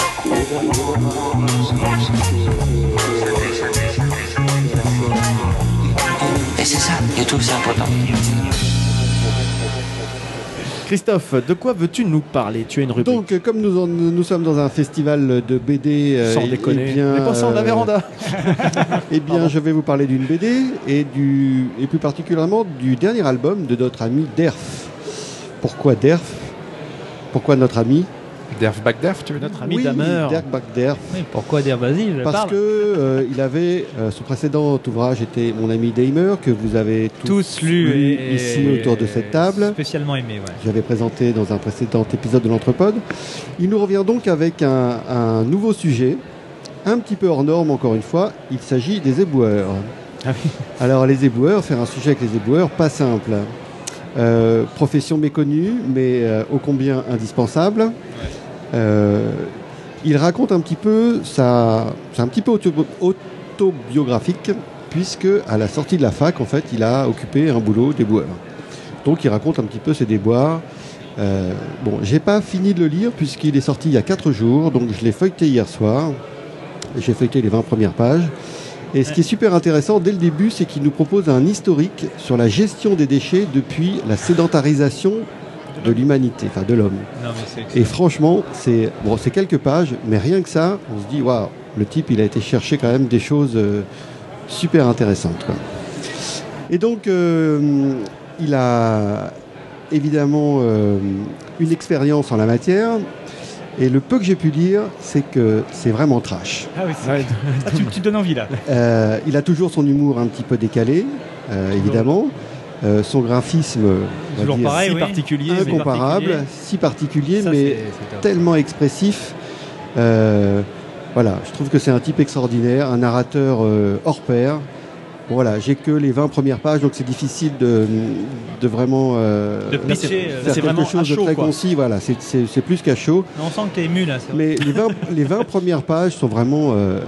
Et c'est ça, je trouve que c'est important. Christophe, de quoi veux-tu nous parler? Tu as une rubrique. Donc, euh, comme nous, en- nous sommes dans un festival de BD, euh, Sans eh- déconner. eh bien, On est pas sans la euh, véranda. Eh bien, je vais vous parler d'une BD et, du, et plus particulièrement du dernier album de notre ami Derf. Pourquoi Derf? Pourquoi notre ami Derf back Derf, tu veux dire Notre ami oui, Damer. Dirk Bagderf. Oui, pourquoi dire vas-y, je Parce parle. que euh, il avait euh, son précédent ouvrage était Mon ami Damer que vous avez tous, et- ici autour de cette table. Spécialement aimé, ouais. J'avais présenté dans un précédent épisode de l'Entrepode. Il nous revient donc avec un, un nouveau sujet, un petit peu hors norme encore une fois. Il s'agit des éboueurs. Alors les éboueurs, faire un sujet avec les éboueurs, pas simple. Euh, profession méconnue, mais euh, ô combien indispensable. Euh, il raconte un petit peu sa, c'est un petit peu auto- autobiographique, puisque à la sortie de la fac, en fait, il a occupé un boulot d'éboueur. Donc il raconte un petit peu ses déboires bon, j'ai pas fini de le lire puisqu'il est sorti il y a 4 jours, donc je l'ai feuilleté hier soir. J'ai feuilleté les 20 premières pages. Et ce qui est super intéressant dès le début, c'est qu'il nous propose un historique sur la gestion des déchets depuis la sédentarisation de l'humanité, enfin de l'homme. Et franchement, c'est bon, c'est quelques pages, mais rien que ça, on se dit waouh, le type, il a été chercher quand même des choses euh, super intéressantes. quoi. Et donc, euh, il a évidemment euh, une expérience en la matière. Et le peu que j'ai pu lire, c'est que c'est vraiment trash. Ah oui, c'est- Ah, tu, tu donnes envie là. Euh, il a toujours son humour un petit peu décalé, euh, évidemment. Euh, son graphisme, on va Toujours dire, pareil, si oui. particulier, incomparable, particulier. si particulier, Ça, mais tellement expressif. Euh, voilà, je trouve que c'est un type extraordinaire, un narrateur euh, hors pair. Voilà, j'ai que les 20 premières pages, donc c'est difficile de, de vraiment euh, De pitcher, faire quelque vraiment chose de chaud, très quoi. concis. Voilà, c'est- plus qu'à chaud. On sent que t'es ému là. Mais les 20, <laughs> les 20 premières pages sont vraiment euh,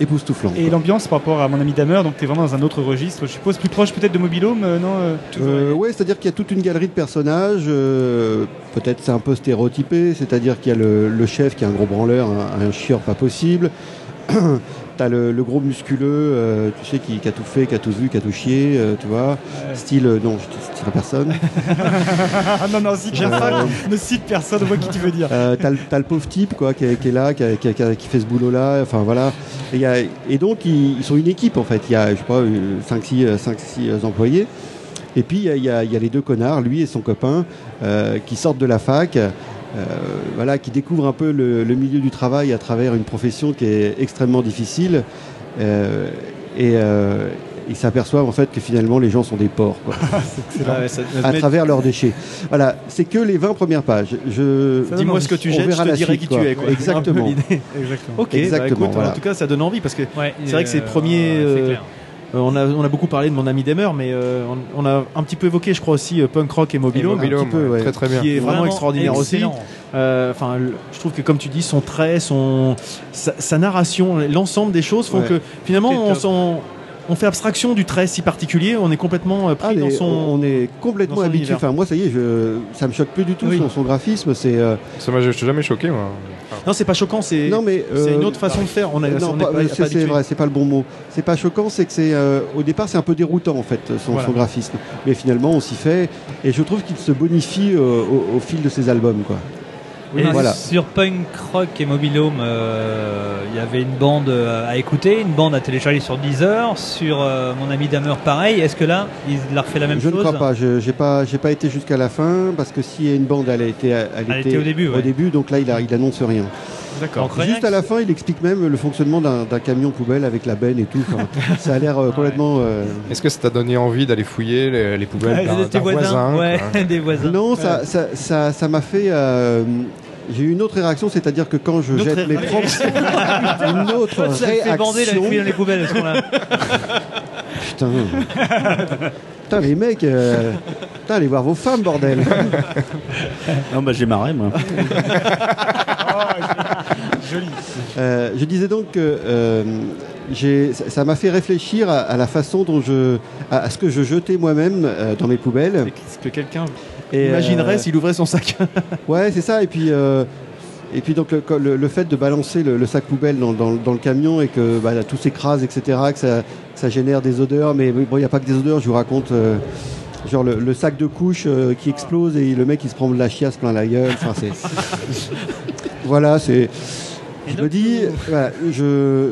époustouflantes. Et l'ambiance par rapport à mon ami Damer, donc t'es vraiment dans un autre registre, je suppose, plus proche peut-être de Mobilhome, euh, non euh, ouais, c'est-à-dire qu'il y a toute une galerie de personnages. Peut-être c'est un peu stéréotypé, c'est-à-dire qu'il y a le, le chef qui est un gros branleur, un, un chieur pas possible. <clears throat> T'as le, le gros musculeux, euh, tu sais, qui, qui a tout fait, qui a tout vu, qui a tout chié, euh, tu vois. Style, euh, non, je ne citerai personne. <laughs> Non, non, si, pas, ne cite personne, vois qui tu veux dire. T'as, le, pauvre type quoi, qui, est, qui est là, qui, a- qui a- qui a- qui fait ce boulot-là. Enfin voilà. Et, il y a- et donc ils, ils sont une équipe en fait. Il y a je sais pas 5-6 employés. Et puis il y, a, y y les deux connards, lui et son copain, qui sortent de la fac. Euh, voilà, qui découvrent un peu le, le milieu du travail à travers une profession qui est extrêmement difficile. Euh, et euh, ils s'aperçoivent en fait que finalement les gens sont des porcs. quoi. <laughs> Ah ouais, ça- à mais- travers leurs déchets. Voilà, c'est que les 20 premières pages. Je... Dis-moi ce que tu jettes, je te dirai qui quoi. tu es. quoi. Exactement. Bah Exactement, écoute, voilà. en tout cas, ça donne envie parce que Ouais, c'est vrai que ces premiers. euh. Euh, on, a, on a beaucoup parlé de mon ami Demer, mais euh, on, on a un petit peu évoqué, je crois aussi, euh, punk rock et Mobilo, Et un petit peu, ouais, très, très bien. qui est vraiment, Vraiment extraordinaire excellent. aussi. Enfin, je trouve que comme tu dis, son trait, son sa, sa narration, l'ensemble des choses font Ouais. que finalement on, top. s'en- on fait abstraction du trait si particulier. On est complètement pris Ah, dans son. on est complètement habitué. Enfin, moi, ça y est, je... ça me choque plus du tout Oui. son, son graphisme. C'est euh, Ça m'a jamais choqué, moi. Non, c'est pas choquant, c'est non, mais c'est euh, une autre façon de faire. On a, non, c'est- vrai, c'est pas le bon mot. C'est pas choquant, c'est que c'est euh, au départ c'est un peu déroutant en fait son, Voilà. son graphisme. Mais finalement on s'y fait et je trouve qu'il se bonifie euh, au, au fil de ses albums quoi. Et voilà. sur Punk Rock et Mobilhome, euh, il y avait une bande euh, à écouter, une bande à télécharger sur Deezer. Sur euh, mon ami Damer, pareil. Est-ce que là, il a refait la même je chose ne crois pas. Je j'ai pas j'ai pas été jusqu'à la fin parce que s'il y a une bande, elle a été elle, Elle était au début, ouais. début, donc là il, a, il annonce rien. D'accord. Juste à la fin, il explique même le fonctionnement d'un camion poubelle avec la benne et tout. Enfin, <laughs> ça a l'air euh, complètement. euh, Est-ce que ça t'a donné envie d'aller fouiller les, les poubelles d'un- voisin ouais, <laughs> des voisins. Non, ça ça ça ça m'a fait. euh, j'ai eu une autre réaction, c'est-à-dire que quand je jette mes réaction. propres. <laughs> une autre Ça le fait bander la réaction. dans les poubelles à ce moment-là. <laughs> Putain. Putain, les mecs. euh, Putain, allez voir vos femmes, bordel. <laughs> Non, bah j'ai marré, moi. Joli. Euh, je disais donc que euh, ça ça m'a fait réfléchir à, à la façon dont je. à, à ce que je jetais moi-même euh, dans mes poubelles. Ce que quelqu'un Et, imaginerait euh, s'il ouvrait son sac. <laughs> Ouais, c'est ça. Et puis, euh, et puis donc le, le- le fait de balancer le, le sac poubelle dans, dans- dans le camion et que bah, tout s'écrase, etc., que ça, que ça génère des odeurs. Mais bon, il n'y a pas que des odeurs. Je vous raconte. euh, Genre le, sac de couche euh, qui explose et le mec il se prend de la chiasse plein la gueule. Enfin, c'est... <laughs> voilà, c'est. Je me dis, voilà, je,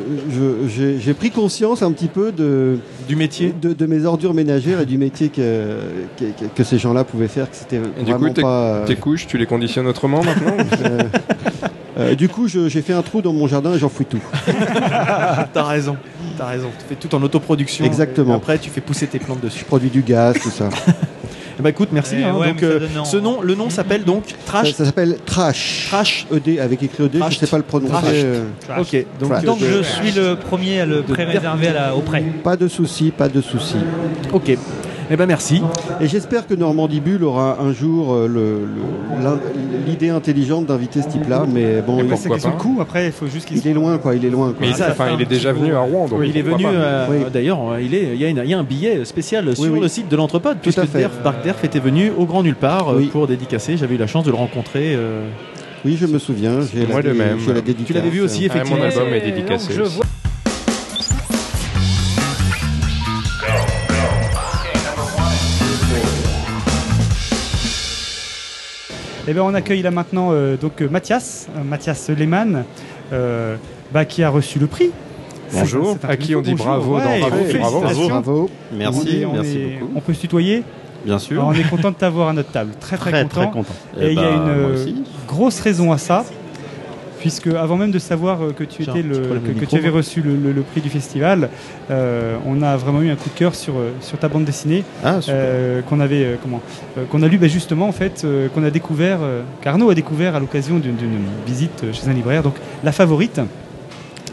je- j'ai, pris conscience un petit peu de, du métier, de, de mes ordures ménagères et du métier que, que, que- que ces gens-là pouvaient faire, que c'était Et du vraiment coup, tes, pas. euh, tes couches, tu les conditionnes autrement maintenant euh, <laughs> euh, du coup, je- j'ai fait un trou dans mon jardin et j'en fouille tout. <laughs> T'as raison. T'as raison. Tu fais tout en autoproduction. Exactement. Et après, tu fais pousser tes plantes dessus. Je produis du gaz, tout ça. <laughs> Eh ben, écoute, merci. Eh hein. ouais, donc, mais ça euh, donne ce nom, le nom s'appelle donc Trash. Ça, ça s'appelle Trash. Trash. ED avec écrit ED, je ne Trash. sais pas le prononcer. Trash. euh, Ok. Donc, Trash. Donc euh, je suis le premier à le pré-réserver à la- au prêt. Pas de souci, pas de souci. Ok. Eh ben merci. Et j'espère que Normandie Bulle aura un jour euh, l'idée intelligente d'inviter ce type-là, mais bon, il, c'est question de coût, après, il faut juste qu'il il est loin, quoi. Il est loin. Quoi. Mais il- enfin, il est déjà venu à Rouen, donc il est pourquoi venu. pas. euh, Oui. D'ailleurs, euh, il est. Il y, a une- il y a un billet spécial sur oui. le site de l'Entrepode, puisque à fait. Derf, Dark Derf était venu au Grand Nulle part Oui. pour dédicacer. J'avais eu la chance de le rencontrer. euh, Oui, je me souviens. J'ai Moi la, de même. j'ai la dédicace. Tu l'avais vu aussi, Ah, effectivement. mon album est dédicacé. Eh ben, on accueille là maintenant euh, donc euh, Mathias, euh, Mathias Lehmann, euh, bah, qui a reçu le prix. Bonjour. À qui on dit bonjour. bravo dans Bravo, bravo. Bravo. Merci, On est- on merci est- beaucoup. On peut se tutoyer Bien sûr. Alors, On est content de t'avoir à notre table. Très très, Très content. très content. Et Eh il y a ben, une grosse raison à ça, puisque avant même de savoir euh, que tu étais le, que, avais reçu le, le- le prix du festival, euh, on a vraiment eu un coup de cœur sur, euh, sur ta bande dessinée Ah, euh, qu'on avait comment qu'on a lu bah, justement en fait qu'on a découvert qu'Arnaud a découvert à l'occasion d'une visite chez un libraire donc la favorite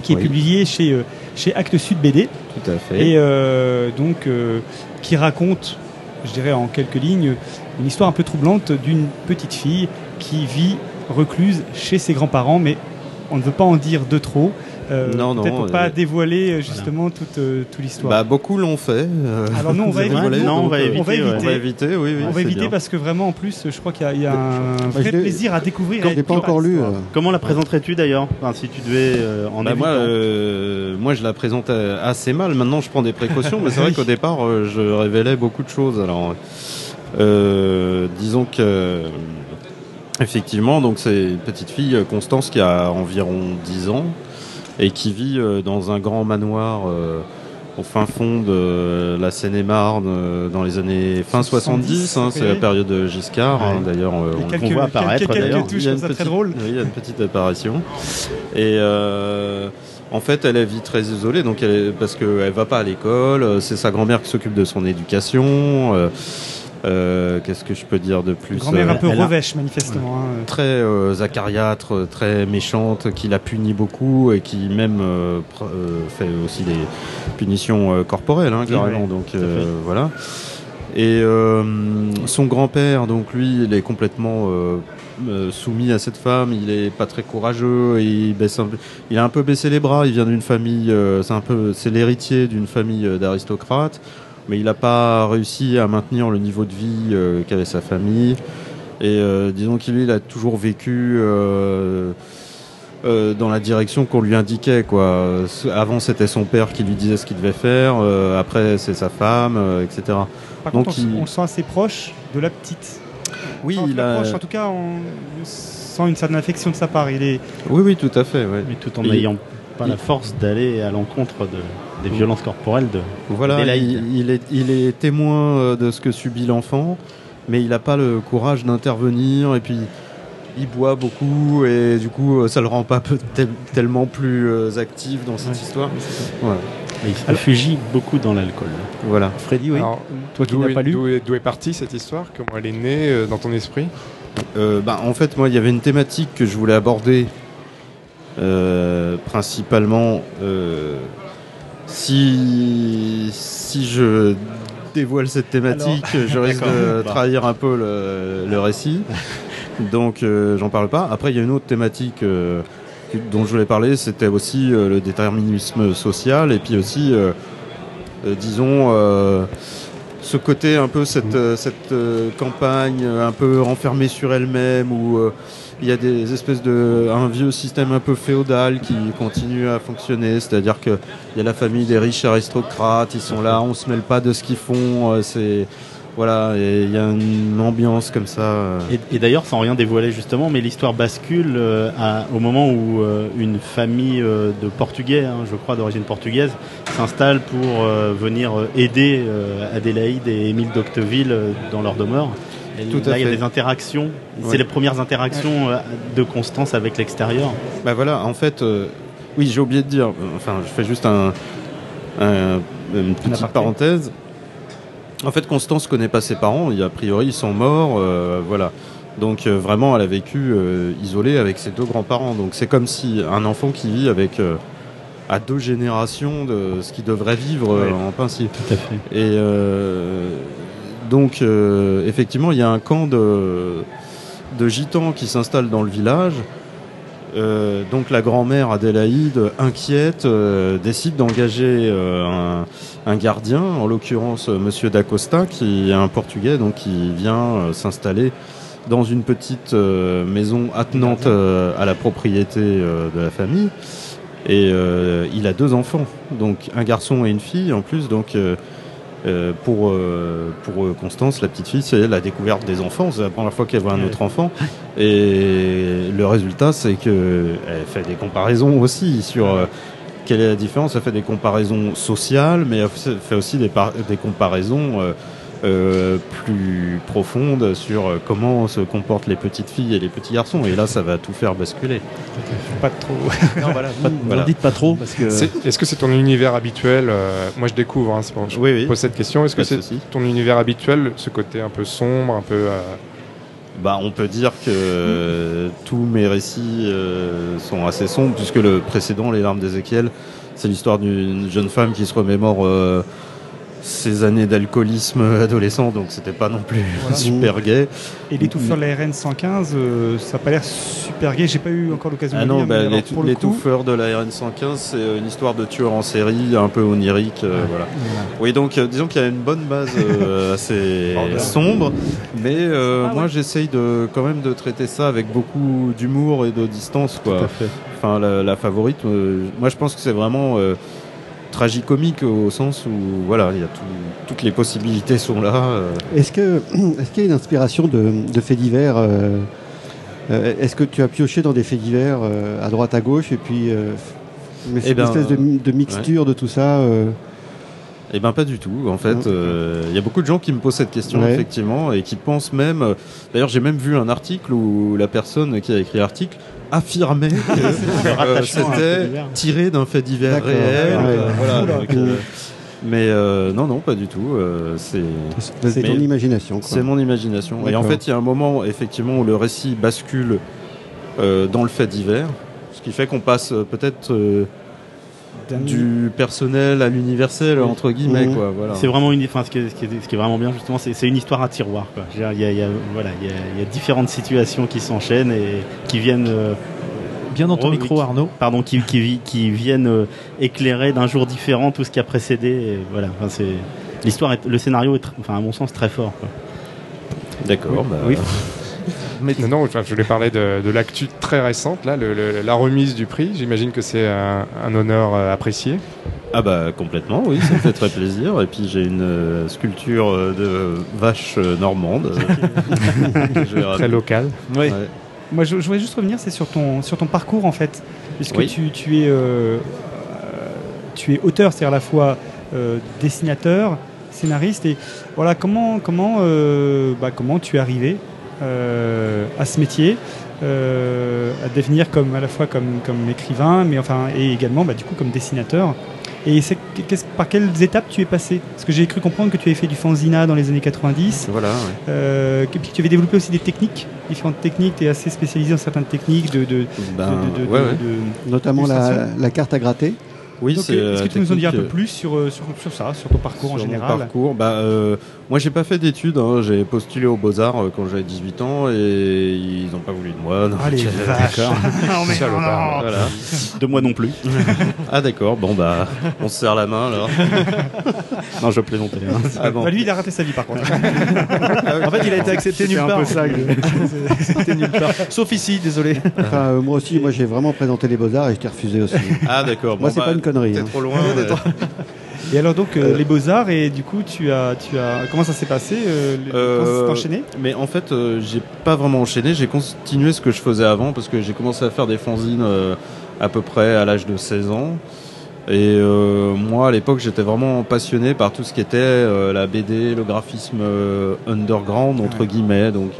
qui est publiée chez chez Actes Sud BD Tout à fait. et euh, donc qui raconte, je dirais en quelques lignes, une histoire un peu troublante d'une petite fille qui vit recluse chez ses grands-parents, mais on ne veut pas en dire de trop. euh, Non, non, Peut-être pour euh, pas dévoiler euh, justement toute, euh, toute l'histoire. Bah, beaucoup l'ont fait. euh, Alors nous, on <laughs> va éviter. Non, on va éviter, on va ouais. éviter. On va éviter, oui, oui. on va c'est éviter bien. parce que vraiment, en plus, je crois qu'il y a, il y a un Bah, vrai l'ai- plaisir à découvrir. Je pas encore lu. euh. Comment la présenterais-tu d'ailleurs Enfin, Si tu devais euh, en Bah, moi, euh, moi, je la présente assez mal. Maintenant, je prends des précautions, mais c'est vrai <laughs> qu'au départ, euh, je révélais beaucoup de choses. Alors, euh, disons que, effectivement, donc c'est une petite fille, euh, Constance, qui a environ 10 ans et qui vit euh, dans un grand manoir. euh, au fin fond de la Seine-et-Marne dans les années fin 70, hein, c'est la période de Giscard hein, d'ailleurs on- quelques- voit apparaître, quelques touches il y a une très petite- drôle. oui, il y a une petite apparition. Et euh, en fait, elle vit très isolée, donc elle parce qu'elle va pas à l'école. C'est sa grand-mère qui s'occupe de son éducation. euh, euh, Qu'est-ce que je peux dire de plus Grand-mère un Euh, peu revêche, manifestement. hein. Très euh, acariâtre, très méchante, qui la punit beaucoup et qui même euh, euh, fait aussi des punitions euh, corporelles, hein, carrément. ouais, donc euh, voilà. Et euh, son grand-père, donc lui, il est complètement soumis à cette femme. Il est pas très courageux. Et il baisse un peu. Il a un peu baissé les bras. Il vient d'une famille. euh, c'est un peu. C'est l'héritier d'une famille d'aristocrates. Mais il n'a pas réussi à maintenir le niveau de vie euh, qu'avait sa famille. Et euh, disons qu'il il a toujours vécu. euh, euh, dans la direction qu'on lui indiquait quoi. Avant c'était son père qui lui disait ce qu'il devait faire, euh, après c'est sa femme, euh, etc. Par Donc contre, on, il- on le sent assez proche de la petite. Oui, Enfin, il a- proche, en tout cas, on sent une certaine affection de sa part. Il est Oui, oui, tout à fait. Ouais. Mais tout en Il- n'ayant pas la force d'aller à l'encontre de, des violences corporelles de Voilà, il, il est, il est témoin euh, de ce que subit l'enfant, mais il n'a pas le courage d'intervenir et puis il boit beaucoup et du coup euh, ça le rend pas tel- tellement plus euh, actif dans cette histoire. Voilà. Il se réfugie beaucoup dans l'alcool. Voilà. Freddy, oui. Alors, Toi qui d'où n'as est- pas lu. D'où est, partie cette histoire? Comment elle est née euh, dans ton esprit? Euh, bah, en fait, moi, il y avait une thématique que je voulais aborder, euh, principalement. Si, si je dévoile cette thématique, Alors, je risque de Bah. trahir un peu le, le récit. Donc, euh, j'en parle pas. Après, il y a une autre thématique euh, dont je voulais parler, c'était aussi euh, le déterminisme social et puis aussi, disons, ce côté un peu cette, cette campagne un peu renfermée sur elle-même euh, il y a des espèces de un vieux système un peu féodal qui continue à fonctionner, c'est-à-dire que il y a la famille des riches aristocrates, ils sont là, on se mêle pas de ce qu'ils font, euh, c'est voilà, il y a une ambiance comme ça. euh. Et, d'ailleurs, sans rien dévoiler justement, mais l'histoire bascule euh, au moment où une famille de Portugais, hein, je crois d'origine portugaise, s'installe pour venir aider Adélaïde et Émile d'Octeville dans leur demeure. Et Tout à là, il y a des interactions. Ouais. C'est les premières interactions euh, de Constance avec l'extérieur. Bah voilà, en fait, euh, oui, j'ai oublié de dire, euh, enfin, je fais juste un, un- une petite parenthèse. En fait, Constance connaît pas ses parents, et a priori, ils sont morts, euh, voilà. Donc, euh, vraiment, elle a vécu isolée avec ses deux grands-parents. Donc, c'est comme si un enfant qui vit avec à deux générations de ce qu'il devrait vivre Ouais. en principe. Tout à fait. Et Donc, euh, effectivement, il y a un camp de, de gitans qui s'installe dans le village. Euh, donc la grand-mère Adélaïde, inquiète, euh, décide d'engager un, un gardien, en l'occurrence Monsieur D'Acosta, qui est un Portugais, donc qui vient s'installer dans une petite maison attenante à la propriété de la famille. Et il a deux enfants, donc un garçon et une fille en plus. Donc euh, pour, euh, pour euh, Constance, la petite fille, c'est la découverte des enfants. C'est la première fois qu'elle voit un autre enfant. Et le résultat, c'est que elle fait des comparaisons aussi sur euh, quelle est la différence. Elle fait des comparaisons sociales, mais elle fait aussi des, par- des comparaisons euh, plus profondes sur euh, comment se comportent les petites filles et les petits garçons. Et là, ça va tout faire basculer. Pas trop. Non, voilà, pas- voilà. dites pas trop, parce que- C'est- Est-ce que c'est ton univers habituel euh, Moi, je découvre. Hein, c'est pour- je pose cette question. Est-ce que c'est ton univers habituel, ce côté un peu sombre, un peu euh, Bah, on peut dire que euh, tous mes récits euh, sont assez sombres, puisque le précédent, Les larmes d'Ézéchiel, c'est l'histoire d'une jeune femme qui se remémore euh, ses années d'alcoolisme adolescent, donc c'était pas non plus Voilà. super gay. Et l'étouffeur de la RN 115, euh, ça a pas l'air super gay. J'ai pas eu encore l'occasion Ah de le non, bah, l'étouffeur de la RN115, c'est euh, une histoire de tueur en série, un peu onirique. euh, voilà. Oui, donc euh, disons qu'il y a une bonne base assez <laughs> sombre, mais Ah moi j'essaye de quand même de traiter ça avec beaucoup d'humour et de distance. Quoi. Enfin, la, la favorite, moi je pense que c'est vraiment tragicomique au sens où voilà, il y a tout- toutes les possibilités sont là. euh. Est-ce que <clears throat> est-ce qu'il y a une inspiration de, de faits divers euh, euh, Est-ce que tu as pioché dans des faits divers euh, à droite à gauche et puis euh, une Eh ben, espèce de, de mixture de tout ça Eh ben pas du tout. En fait, euh, il y a beaucoup de gens qui me posent cette question Ouais. effectivement et qui pensent même. D'ailleurs, j'ai même vu un article où la personne qui a écrit l'article affirmait que <laughs> euh, c'était tiré d'un fait divers réel. Ouais. euh, voilà, Oula. donc, mais euh, non, non, pas du tout. euh, c'est C'est ton imagination, quoi. C'est mon imagination. Et en fait, il y a un moment effectivement où le récit bascule euh, dans le fait divers, ce qui fait qu'on passe peut-être euh, du personnel à l'universel entre guillemets Mhm. quoi. Voilà. C'est vraiment une, enfin, ce, qui est, ce qui est- ce qui est vraiment bien justement, c'est c'est une histoire à tiroir. Quoi. Il y a, y a- voilà, il y a, y a différentes situations qui s'enchaînent et qui viennent. euh, Bien dans ton re- micro, qui- Arnaud. Pardon, qui, qui, qui viennent euh, éclairer d'un jour différent tout ce qui a précédé. et voilà, enfin, c'est l'histoire, est- le scénario est, enfin, à mon sens, très fort. D'accord. bah, Oui. Mais non, non, enfin, je voulais parler de, de l'actu très récente, là, le- le- la remise du prix. J'imagine que c'est un, un honneur euh, apprécié. Ah bah complètement, oui, ça me fait très plaisir. Et puis j'ai une euh, sculpture euh, de vache normande. euh, <laughs> que je vais ramener. local. Oui. Ouais. Moi, je, je voudrais juste revenir, c'est sur ton, sur ton parcours en fait, puisque Oui. tu, tu es, euh, tu es auteur, c'est-à-dire à la fois euh, dessinateur, scénariste, et voilà comment, comment, euh, bah, comment tu es arrivé à ce métier, euh, à devenir comme à la fois comme, comme écrivain, mais enfin et également bah, du coup comme dessinateur. Et par quelles étapes tu es passé? Parce que j'ai cru comprendre que tu avais fait du fanzina dans les années 90. Voilà. ouais. Euh, que- puis tu avais développé aussi des techniques, différentes techniques, tu es assez spécialisé dans certaines techniques de. de, Ben, de- de- de- ouais, ouais. de- Notamment la, carte à gratter. Oui, euh, Est-ce euh, que tu peux nous en dire un peu plus sur, euh, sur, sur ça, sur ton parcours en Sur mon général? parcours, bah, euh, moi j'ai pas fait d'études, hein. j'ai postulé aux Beaux-Arts euh, quand j'avais 18 ans et ils n'ont pas voulu de moi. donc, Ah, les <laughs> euh, vaches. d'accord. <laughs> Non, mais non. voilà. De moi non plus. <laughs> ah d'accord, bon bah on se serre la main alors. non, je plaisantais. hein. Ah bon. Bah, lui, il a raté sa vie par contre. en fait, il a été accepté nulle C'est un part. peu ça, que- nulle part. Sauf ici, désolé. Enfin, euh, moi aussi, moi j'ai vraiment présenté les Beaux-Arts et je t'ai refusé aussi. Ah d'accord. Moi, bon, c'est bah, pas une connerie. T'es hein. trop loin. Et alors donc euh, les beaux arts et du coup tu as tu as comment ça s'est passé euh, les- Comment ça s'est Euh, enchaîné? Mais en fait, euh, j'ai pas vraiment enchaîné. J'ai continué ce que je faisais avant parce que j'ai commencé à faire des fanzines à peu près à l'âge de 16 ans. Et moi, à l'époque, j'étais vraiment passionné par tout ce qui était la BD, le graphisme underground entre guillemets, donc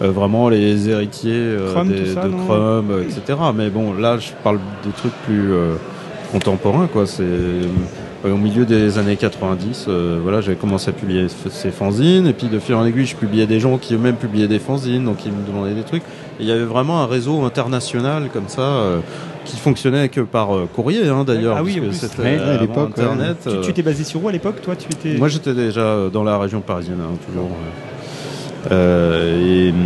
vraiment les héritiers Crumb, des- tout ça, de Crumb, etc. Mais bon, là, je parle des trucs plus contemporains, quoi. C'est au milieu des années 90, euh, voilà, j'avais commencé à publier ces fanzines, et puis de fil en aiguille, je publiais des gens qui eux-mêmes publiaient des fanzines, donc ils me demandaient des trucs. Et il y avait vraiment un réseau international comme ça, euh, qui fonctionnait que par euh, courrier, hein, d'ailleurs, Ah oui, c'était Ouais, à avant l'époque. Internet. Tu- euh, Tu t'es basé sur où à l'époque, toi? Tu étais. moi, j'étais déjà euh, dans la région parisienne, hein, toujours. euh. Euh, et, hum,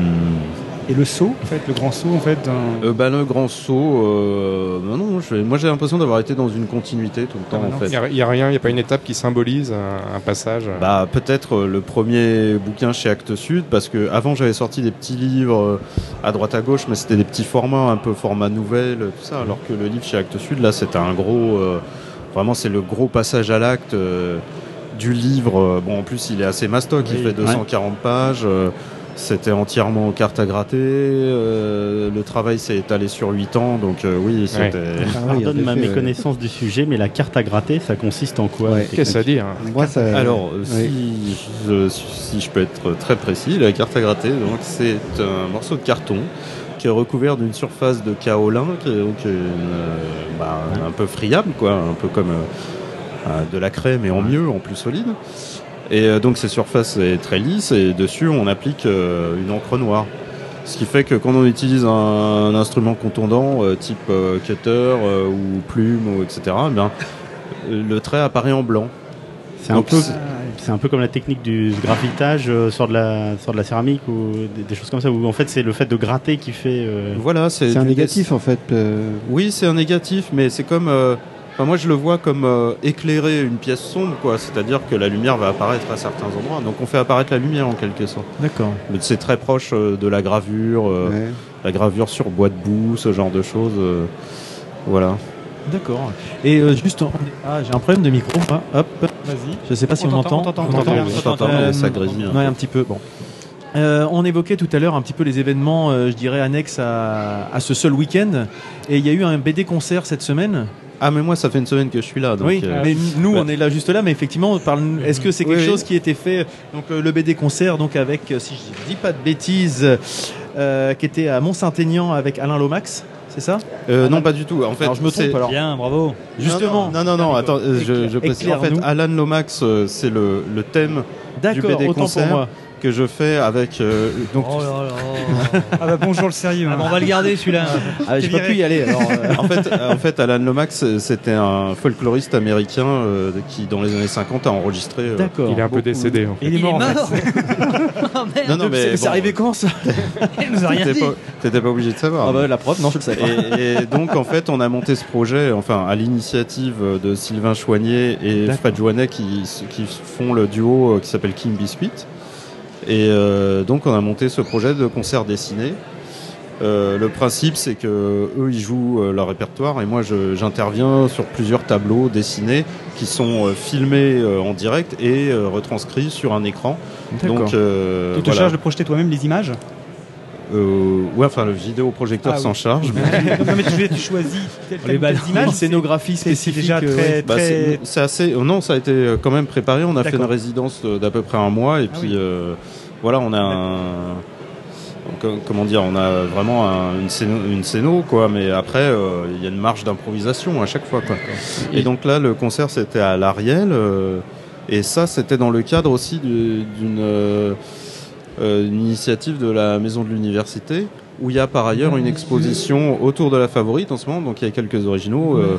Et le saut, en fait, le grand saut, en fait. d'un- euh, bah, le grand saut, euh, non, non, je- moi j'ai l'impression d'avoir été dans une continuité tout le temps en fait. Il n'y a, rien, il n'y a pas une étape qui symbolise un, un passage. Bah peut-être euh, le premier bouquin chez Actes Sud parce que avant j'avais sorti des petits livres euh, à droite à gauche mais c'était des petits formats un peu format nouvelle tout ça alors que le livre chez Actes Sud là c'était un gros euh, vraiment c'est le gros passage à l'acte euh, du livre bon en plus il est assez mastoc il fait 240 pages euh, c'était entièrement en carte à gratter euh, le travail s'est étalé sur 8 ans donc euh, oui c'était Pardonne ma méconnaissance du sujet, mais la carte à gratter, ça consiste en quoi Qu'est-ce à dire Alors, euh, si, je, si je peux être très précis, la carte à gratter, donc c'est un morceau de carton qui est recouvert d'une surface de kaolin qui est donc une, euh, bah, un peu friable, quoi, un peu comme euh, euh, de la crème et en mieux, en plus solide. Et euh, donc cette surface est très lisse et dessus on applique euh, une encre noire. Ce qui fait que quand on utilise un, un instrument contondant euh, type euh, cutter euh, ou plume ou etc, eh bien, le trait apparaît en blanc. C'est un peu, c'est un peu comme la technique du graffitage euh, sur de la, sur de la céramique ou des, des choses comme ça. Où en fait c'est le fait de gratter qui fait. euh, Voilà, c'est C'est un négatif en fait. euh, Oui, c'est un négatif, mais c'est comme. Enfin, moi, je le vois comme euh, éclairer une pièce sombre, quoi. C'est-à-dire que la lumière va apparaître à certains endroits. Donc, on fait apparaître la lumière en quelque sorte. D'accord. Mais c'est très proche euh, de la gravure, euh, Ouais. la gravure sur bois de boue, ce genre de choses. euh, voilà. D'accord. Et euh, juste, en- ah, j'ai un problème de micro. Ah, hop. Vas-y. Je sais pas si on, m'entend. on m'entendez on Euh, ça grésille un ouais, un petit peu. Bon. Euh, on évoquait tout à l'heure un petit peu les événements, euh, je dirais, annexes à, à ce seul week-end. Et il y a eu un BD concert cette semaine. Ah, mais moi, ça fait une semaine que je suis là. Donc, oui, euh, mais nous, bah, on est là juste là, mais effectivement, parle- est-ce que c'est quelque Oui, oui. chose qui était fait Donc, euh, le BD concert, donc avec, euh, si je dis pas de bêtises, euh, qui était à Mont-Saint-Aignan avec Alain Lomax, c'est ça? Euh, non, pas du tout. En fait, Alors, je me c'est- trompe alors. Bien, bravo. Justement. Non, non, non, attends, je, je précise. En fait. Alan Lomax, c'est le, le thème du D'accord, BD autant pour concert moi. Que je fais avec. euh, donc, Oh là là. Ah bah bonjour le sérieux. Ah, hein. bah, on va le garder celui-là. Ah, <laughs> j'ai pas pu y aller. Alors, euh, en fait, euh, en fait, Alan Lomax, c'était un folkloriste américain euh, qui, dans les années 50, a enregistré. euh, D'accord. Il est un peu beaucoup- décédé. En fait. Il est mort. en fait. <laughs> oh merde. Non, non, mais c'est bon, arrivé quand ça <laughs> Il nous a rien T'étais dit. pas, t'étais pas obligé de savoir. Ah bah la preuve, non, je le savais pas. Et, et donc en fait on a monté ce projet enfin à l'initiative de Sylvain Chouanier et. Fred Joannet qui, qui font le duo euh, qui s'appelle King Biscuit et euh, donc on a monté ce projet de concert dessiné. Euh, le principe c'est que eux ils jouent euh, leur répertoire et moi j'interviens sur plusieurs tableaux dessinés qui sont euh, filmés en direct et retranscrits sur un écran. Donc Tu te voilà. charges de projeter toi-même les images? Euh, ouais enfin le vidéoprojecteur Ah oui. s'en charge <laughs> Non mais tu, tu choisis les balles. telle image, Une scénographie spécifique. déjà euh, très, Bah, très... c'est c'est assez. euh, Non, ça a été euh, quand même préparé. On a fait une résidence euh, d'à peu près un mois et Ah puis oui. euh, voilà, on a un. com- Comment dire On a vraiment un- une, scéno, une scéno, quoi. Mais après, euh, il y a une marge d'improvisation à chaque fois, quoi. Et donc là, le concert c'était à l'Ariel euh, et ça, c'était dans le cadre aussi du- d'une euh, euh, une initiative de la Maison de l'Université où il y a par ailleurs une exposition autour de la favorite en ce moment, donc il y a quelques originaux. euh,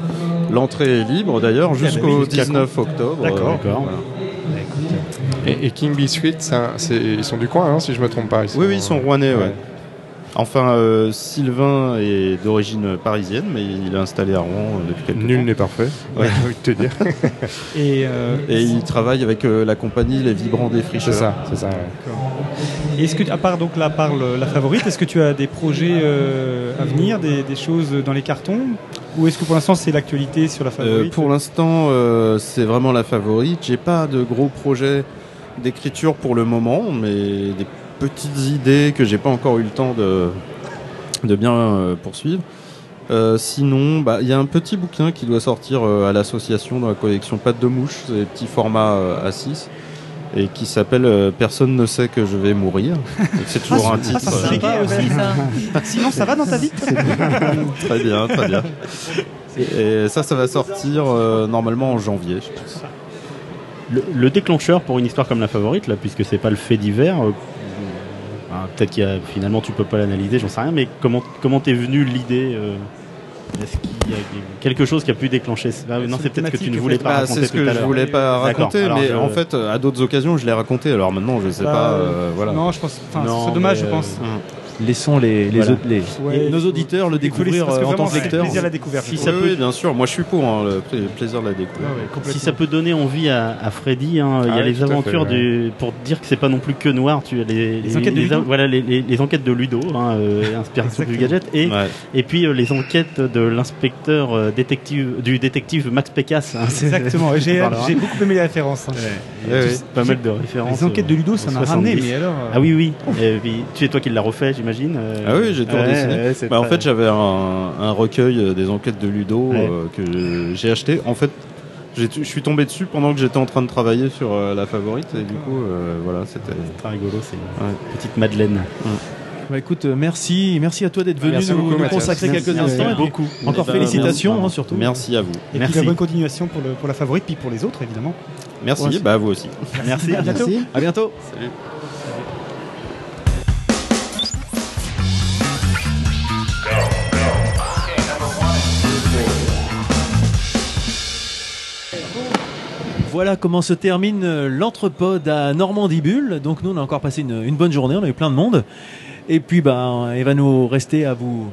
L'entrée est libre d'ailleurs jusqu'au jusqu'à 19 octobre. D'accord. euh, D'accord. voilà. Et, et King Biscuit, ils sont du coin, hein, si je me trompe pas. Oui, oui, ils sont rouennais, ouais. Enfin, euh, Sylvain est d'origine parisienne, mais il est installé à Rouen euh, depuis quelques Nul temps. n'est parfait. Ouais. <laughs> J'ai envie de te dire. <laughs> Et, euh, Et il travaille avec euh, la compagnie Les Vibrants des Fricheurs. C'est ça, c'est ça. ouais. et est-ce que, à part donc là, par le- la favorite, est-ce que tu as des projets euh, à venir, des, des choses dans les cartons? Ou est-ce que pour l'instant c'est l'actualité sur la Euh, favorite? pour l'instant, euh, c'est vraiment la favorite. J'ai pas de gros projets d'écriture pour le moment, mais des petites idées que j'ai pas encore eu le temps de, de bien euh, poursuivre. Euh, sinon, bah, il y a un petit bouquin qui doit sortir euh, à l'association dans la collection Pâte de mouche, c'est des petits formats euh, A6. et qui s'appelle euh, Personne ne sait que je vais mourir. <laughs> C'est toujours un titre. Ah, sympa euh, aussi, ça. <laughs> Sinon, ça va dans ta vie Très bien, très bien. Et ça, ça va sortir euh, normalement en janvier, je pense. Le, le déclencheur pour une histoire comme la favorite, là, puisque c'est pas le fait divers, peut-être qu'il y a, finalement tu peux pas l'analyser, j'en sais rien, mais comment comment t'es venu l'idée euh, Est-ce qu'il y a quelque chose qui a pu déclencher Ah, Non, c'est peut-être que tu ne voulais pas Bah, raconter C'est ce tout que à je voulais pas raconter, Alors, mais je- en fait, à d'autres occasions, je l'ai raconté. Alors maintenant, je sais Bah, pas. euh, voilà. non, je pense- c'est dommage, je pense. euh, Laissons les, les, Voilà. autres- les- Ouais. nos auditeurs le découvrir parce que euh, en vraiment, tant que lecteur. plaisir la découverte. Si Oui, ça peut- oui, bien sûr. Moi, je suis pour hein, le pla- plaisir de la découverte. Si ça peut donner envie à, à Freddy, hein, il y Ah a oui, les tout à fait, aventures ouais. du, pour dire que c'est pas non plus que noir. Tu as les, Les enquêtes de Ludo. voilà les, les- les enquêtes de Ludo, hein, euh, <laughs> inspiration du gadget, et Ouais. et puis euh, les enquêtes de l'inspecteur euh, détective du détective Max Pécasse. hein. Exactement, <laughs> j'ai j'ai beaucoup aimé les références. hein. Il y a Ouais, tous- ouais. pas mal de références. Les enquêtes de Ludo, euh, ça m'a ramené, 70. mais alors, euh, Ah oui, oui. Tu es toi qui l'as refait, j'imagine. euh, Ah oui, j'ai tout ouais, redessiné. ouais, Bah, En fait, j'avais un, un recueil euh, des enquêtes de Ludo Ouais. euh, que j'ai acheté. En fait, je suis tombé dessus pendant que j'étais en train de travailler sur euh, la favorite et du coup, euh, voilà, c'était très rigolo. C'est Ouais. une petite Madeleine. Bah, écoute, merci, merci à toi d'être venu Merci nous, beaucoup, nous Mathias. consacrer Merci, quelques merci instants. et beaucoup. Encore félicitations, merci, hein, surtout. Merci à vous. Et puis la bonne continuation pour, le, pour la favorite, puis pour les autres, évidemment. Merci, Ouais, bah vous aussi. Merci. À bientôt. Merci. À bientôt. Salut. Voilà comment se termine euh, l'entrepode à Normandibule. Donc nous, on a encore passé une, une bonne journée, on a eu plein de monde. Et puis, ben, il va nous rester à vous,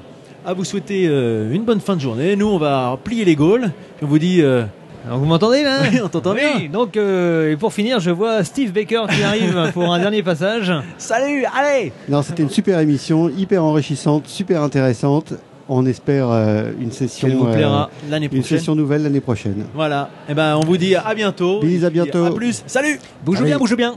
à vous souhaiter euh, une bonne fin de journée. Nous, on va plier les Gaules. Puis on vous dit... euh, Alors, vous m'entendez là Oui, on t'entend bien. Oui, donc euh, et pour finir, je vois Steve Baker qui arrive <laughs> pour un dernier passage. Salut, allez Non, c'était une super émission, hyper enrichissante, super intéressante. On espère euh, une session, Elle vous euh, plaira l'année une prochaine. session nouvelle l'année prochaine. Voilà. Et ben, on vous dit à bientôt. Bis, à bientôt. À plus. Salut. Bouge Allez. bien, bouge bien.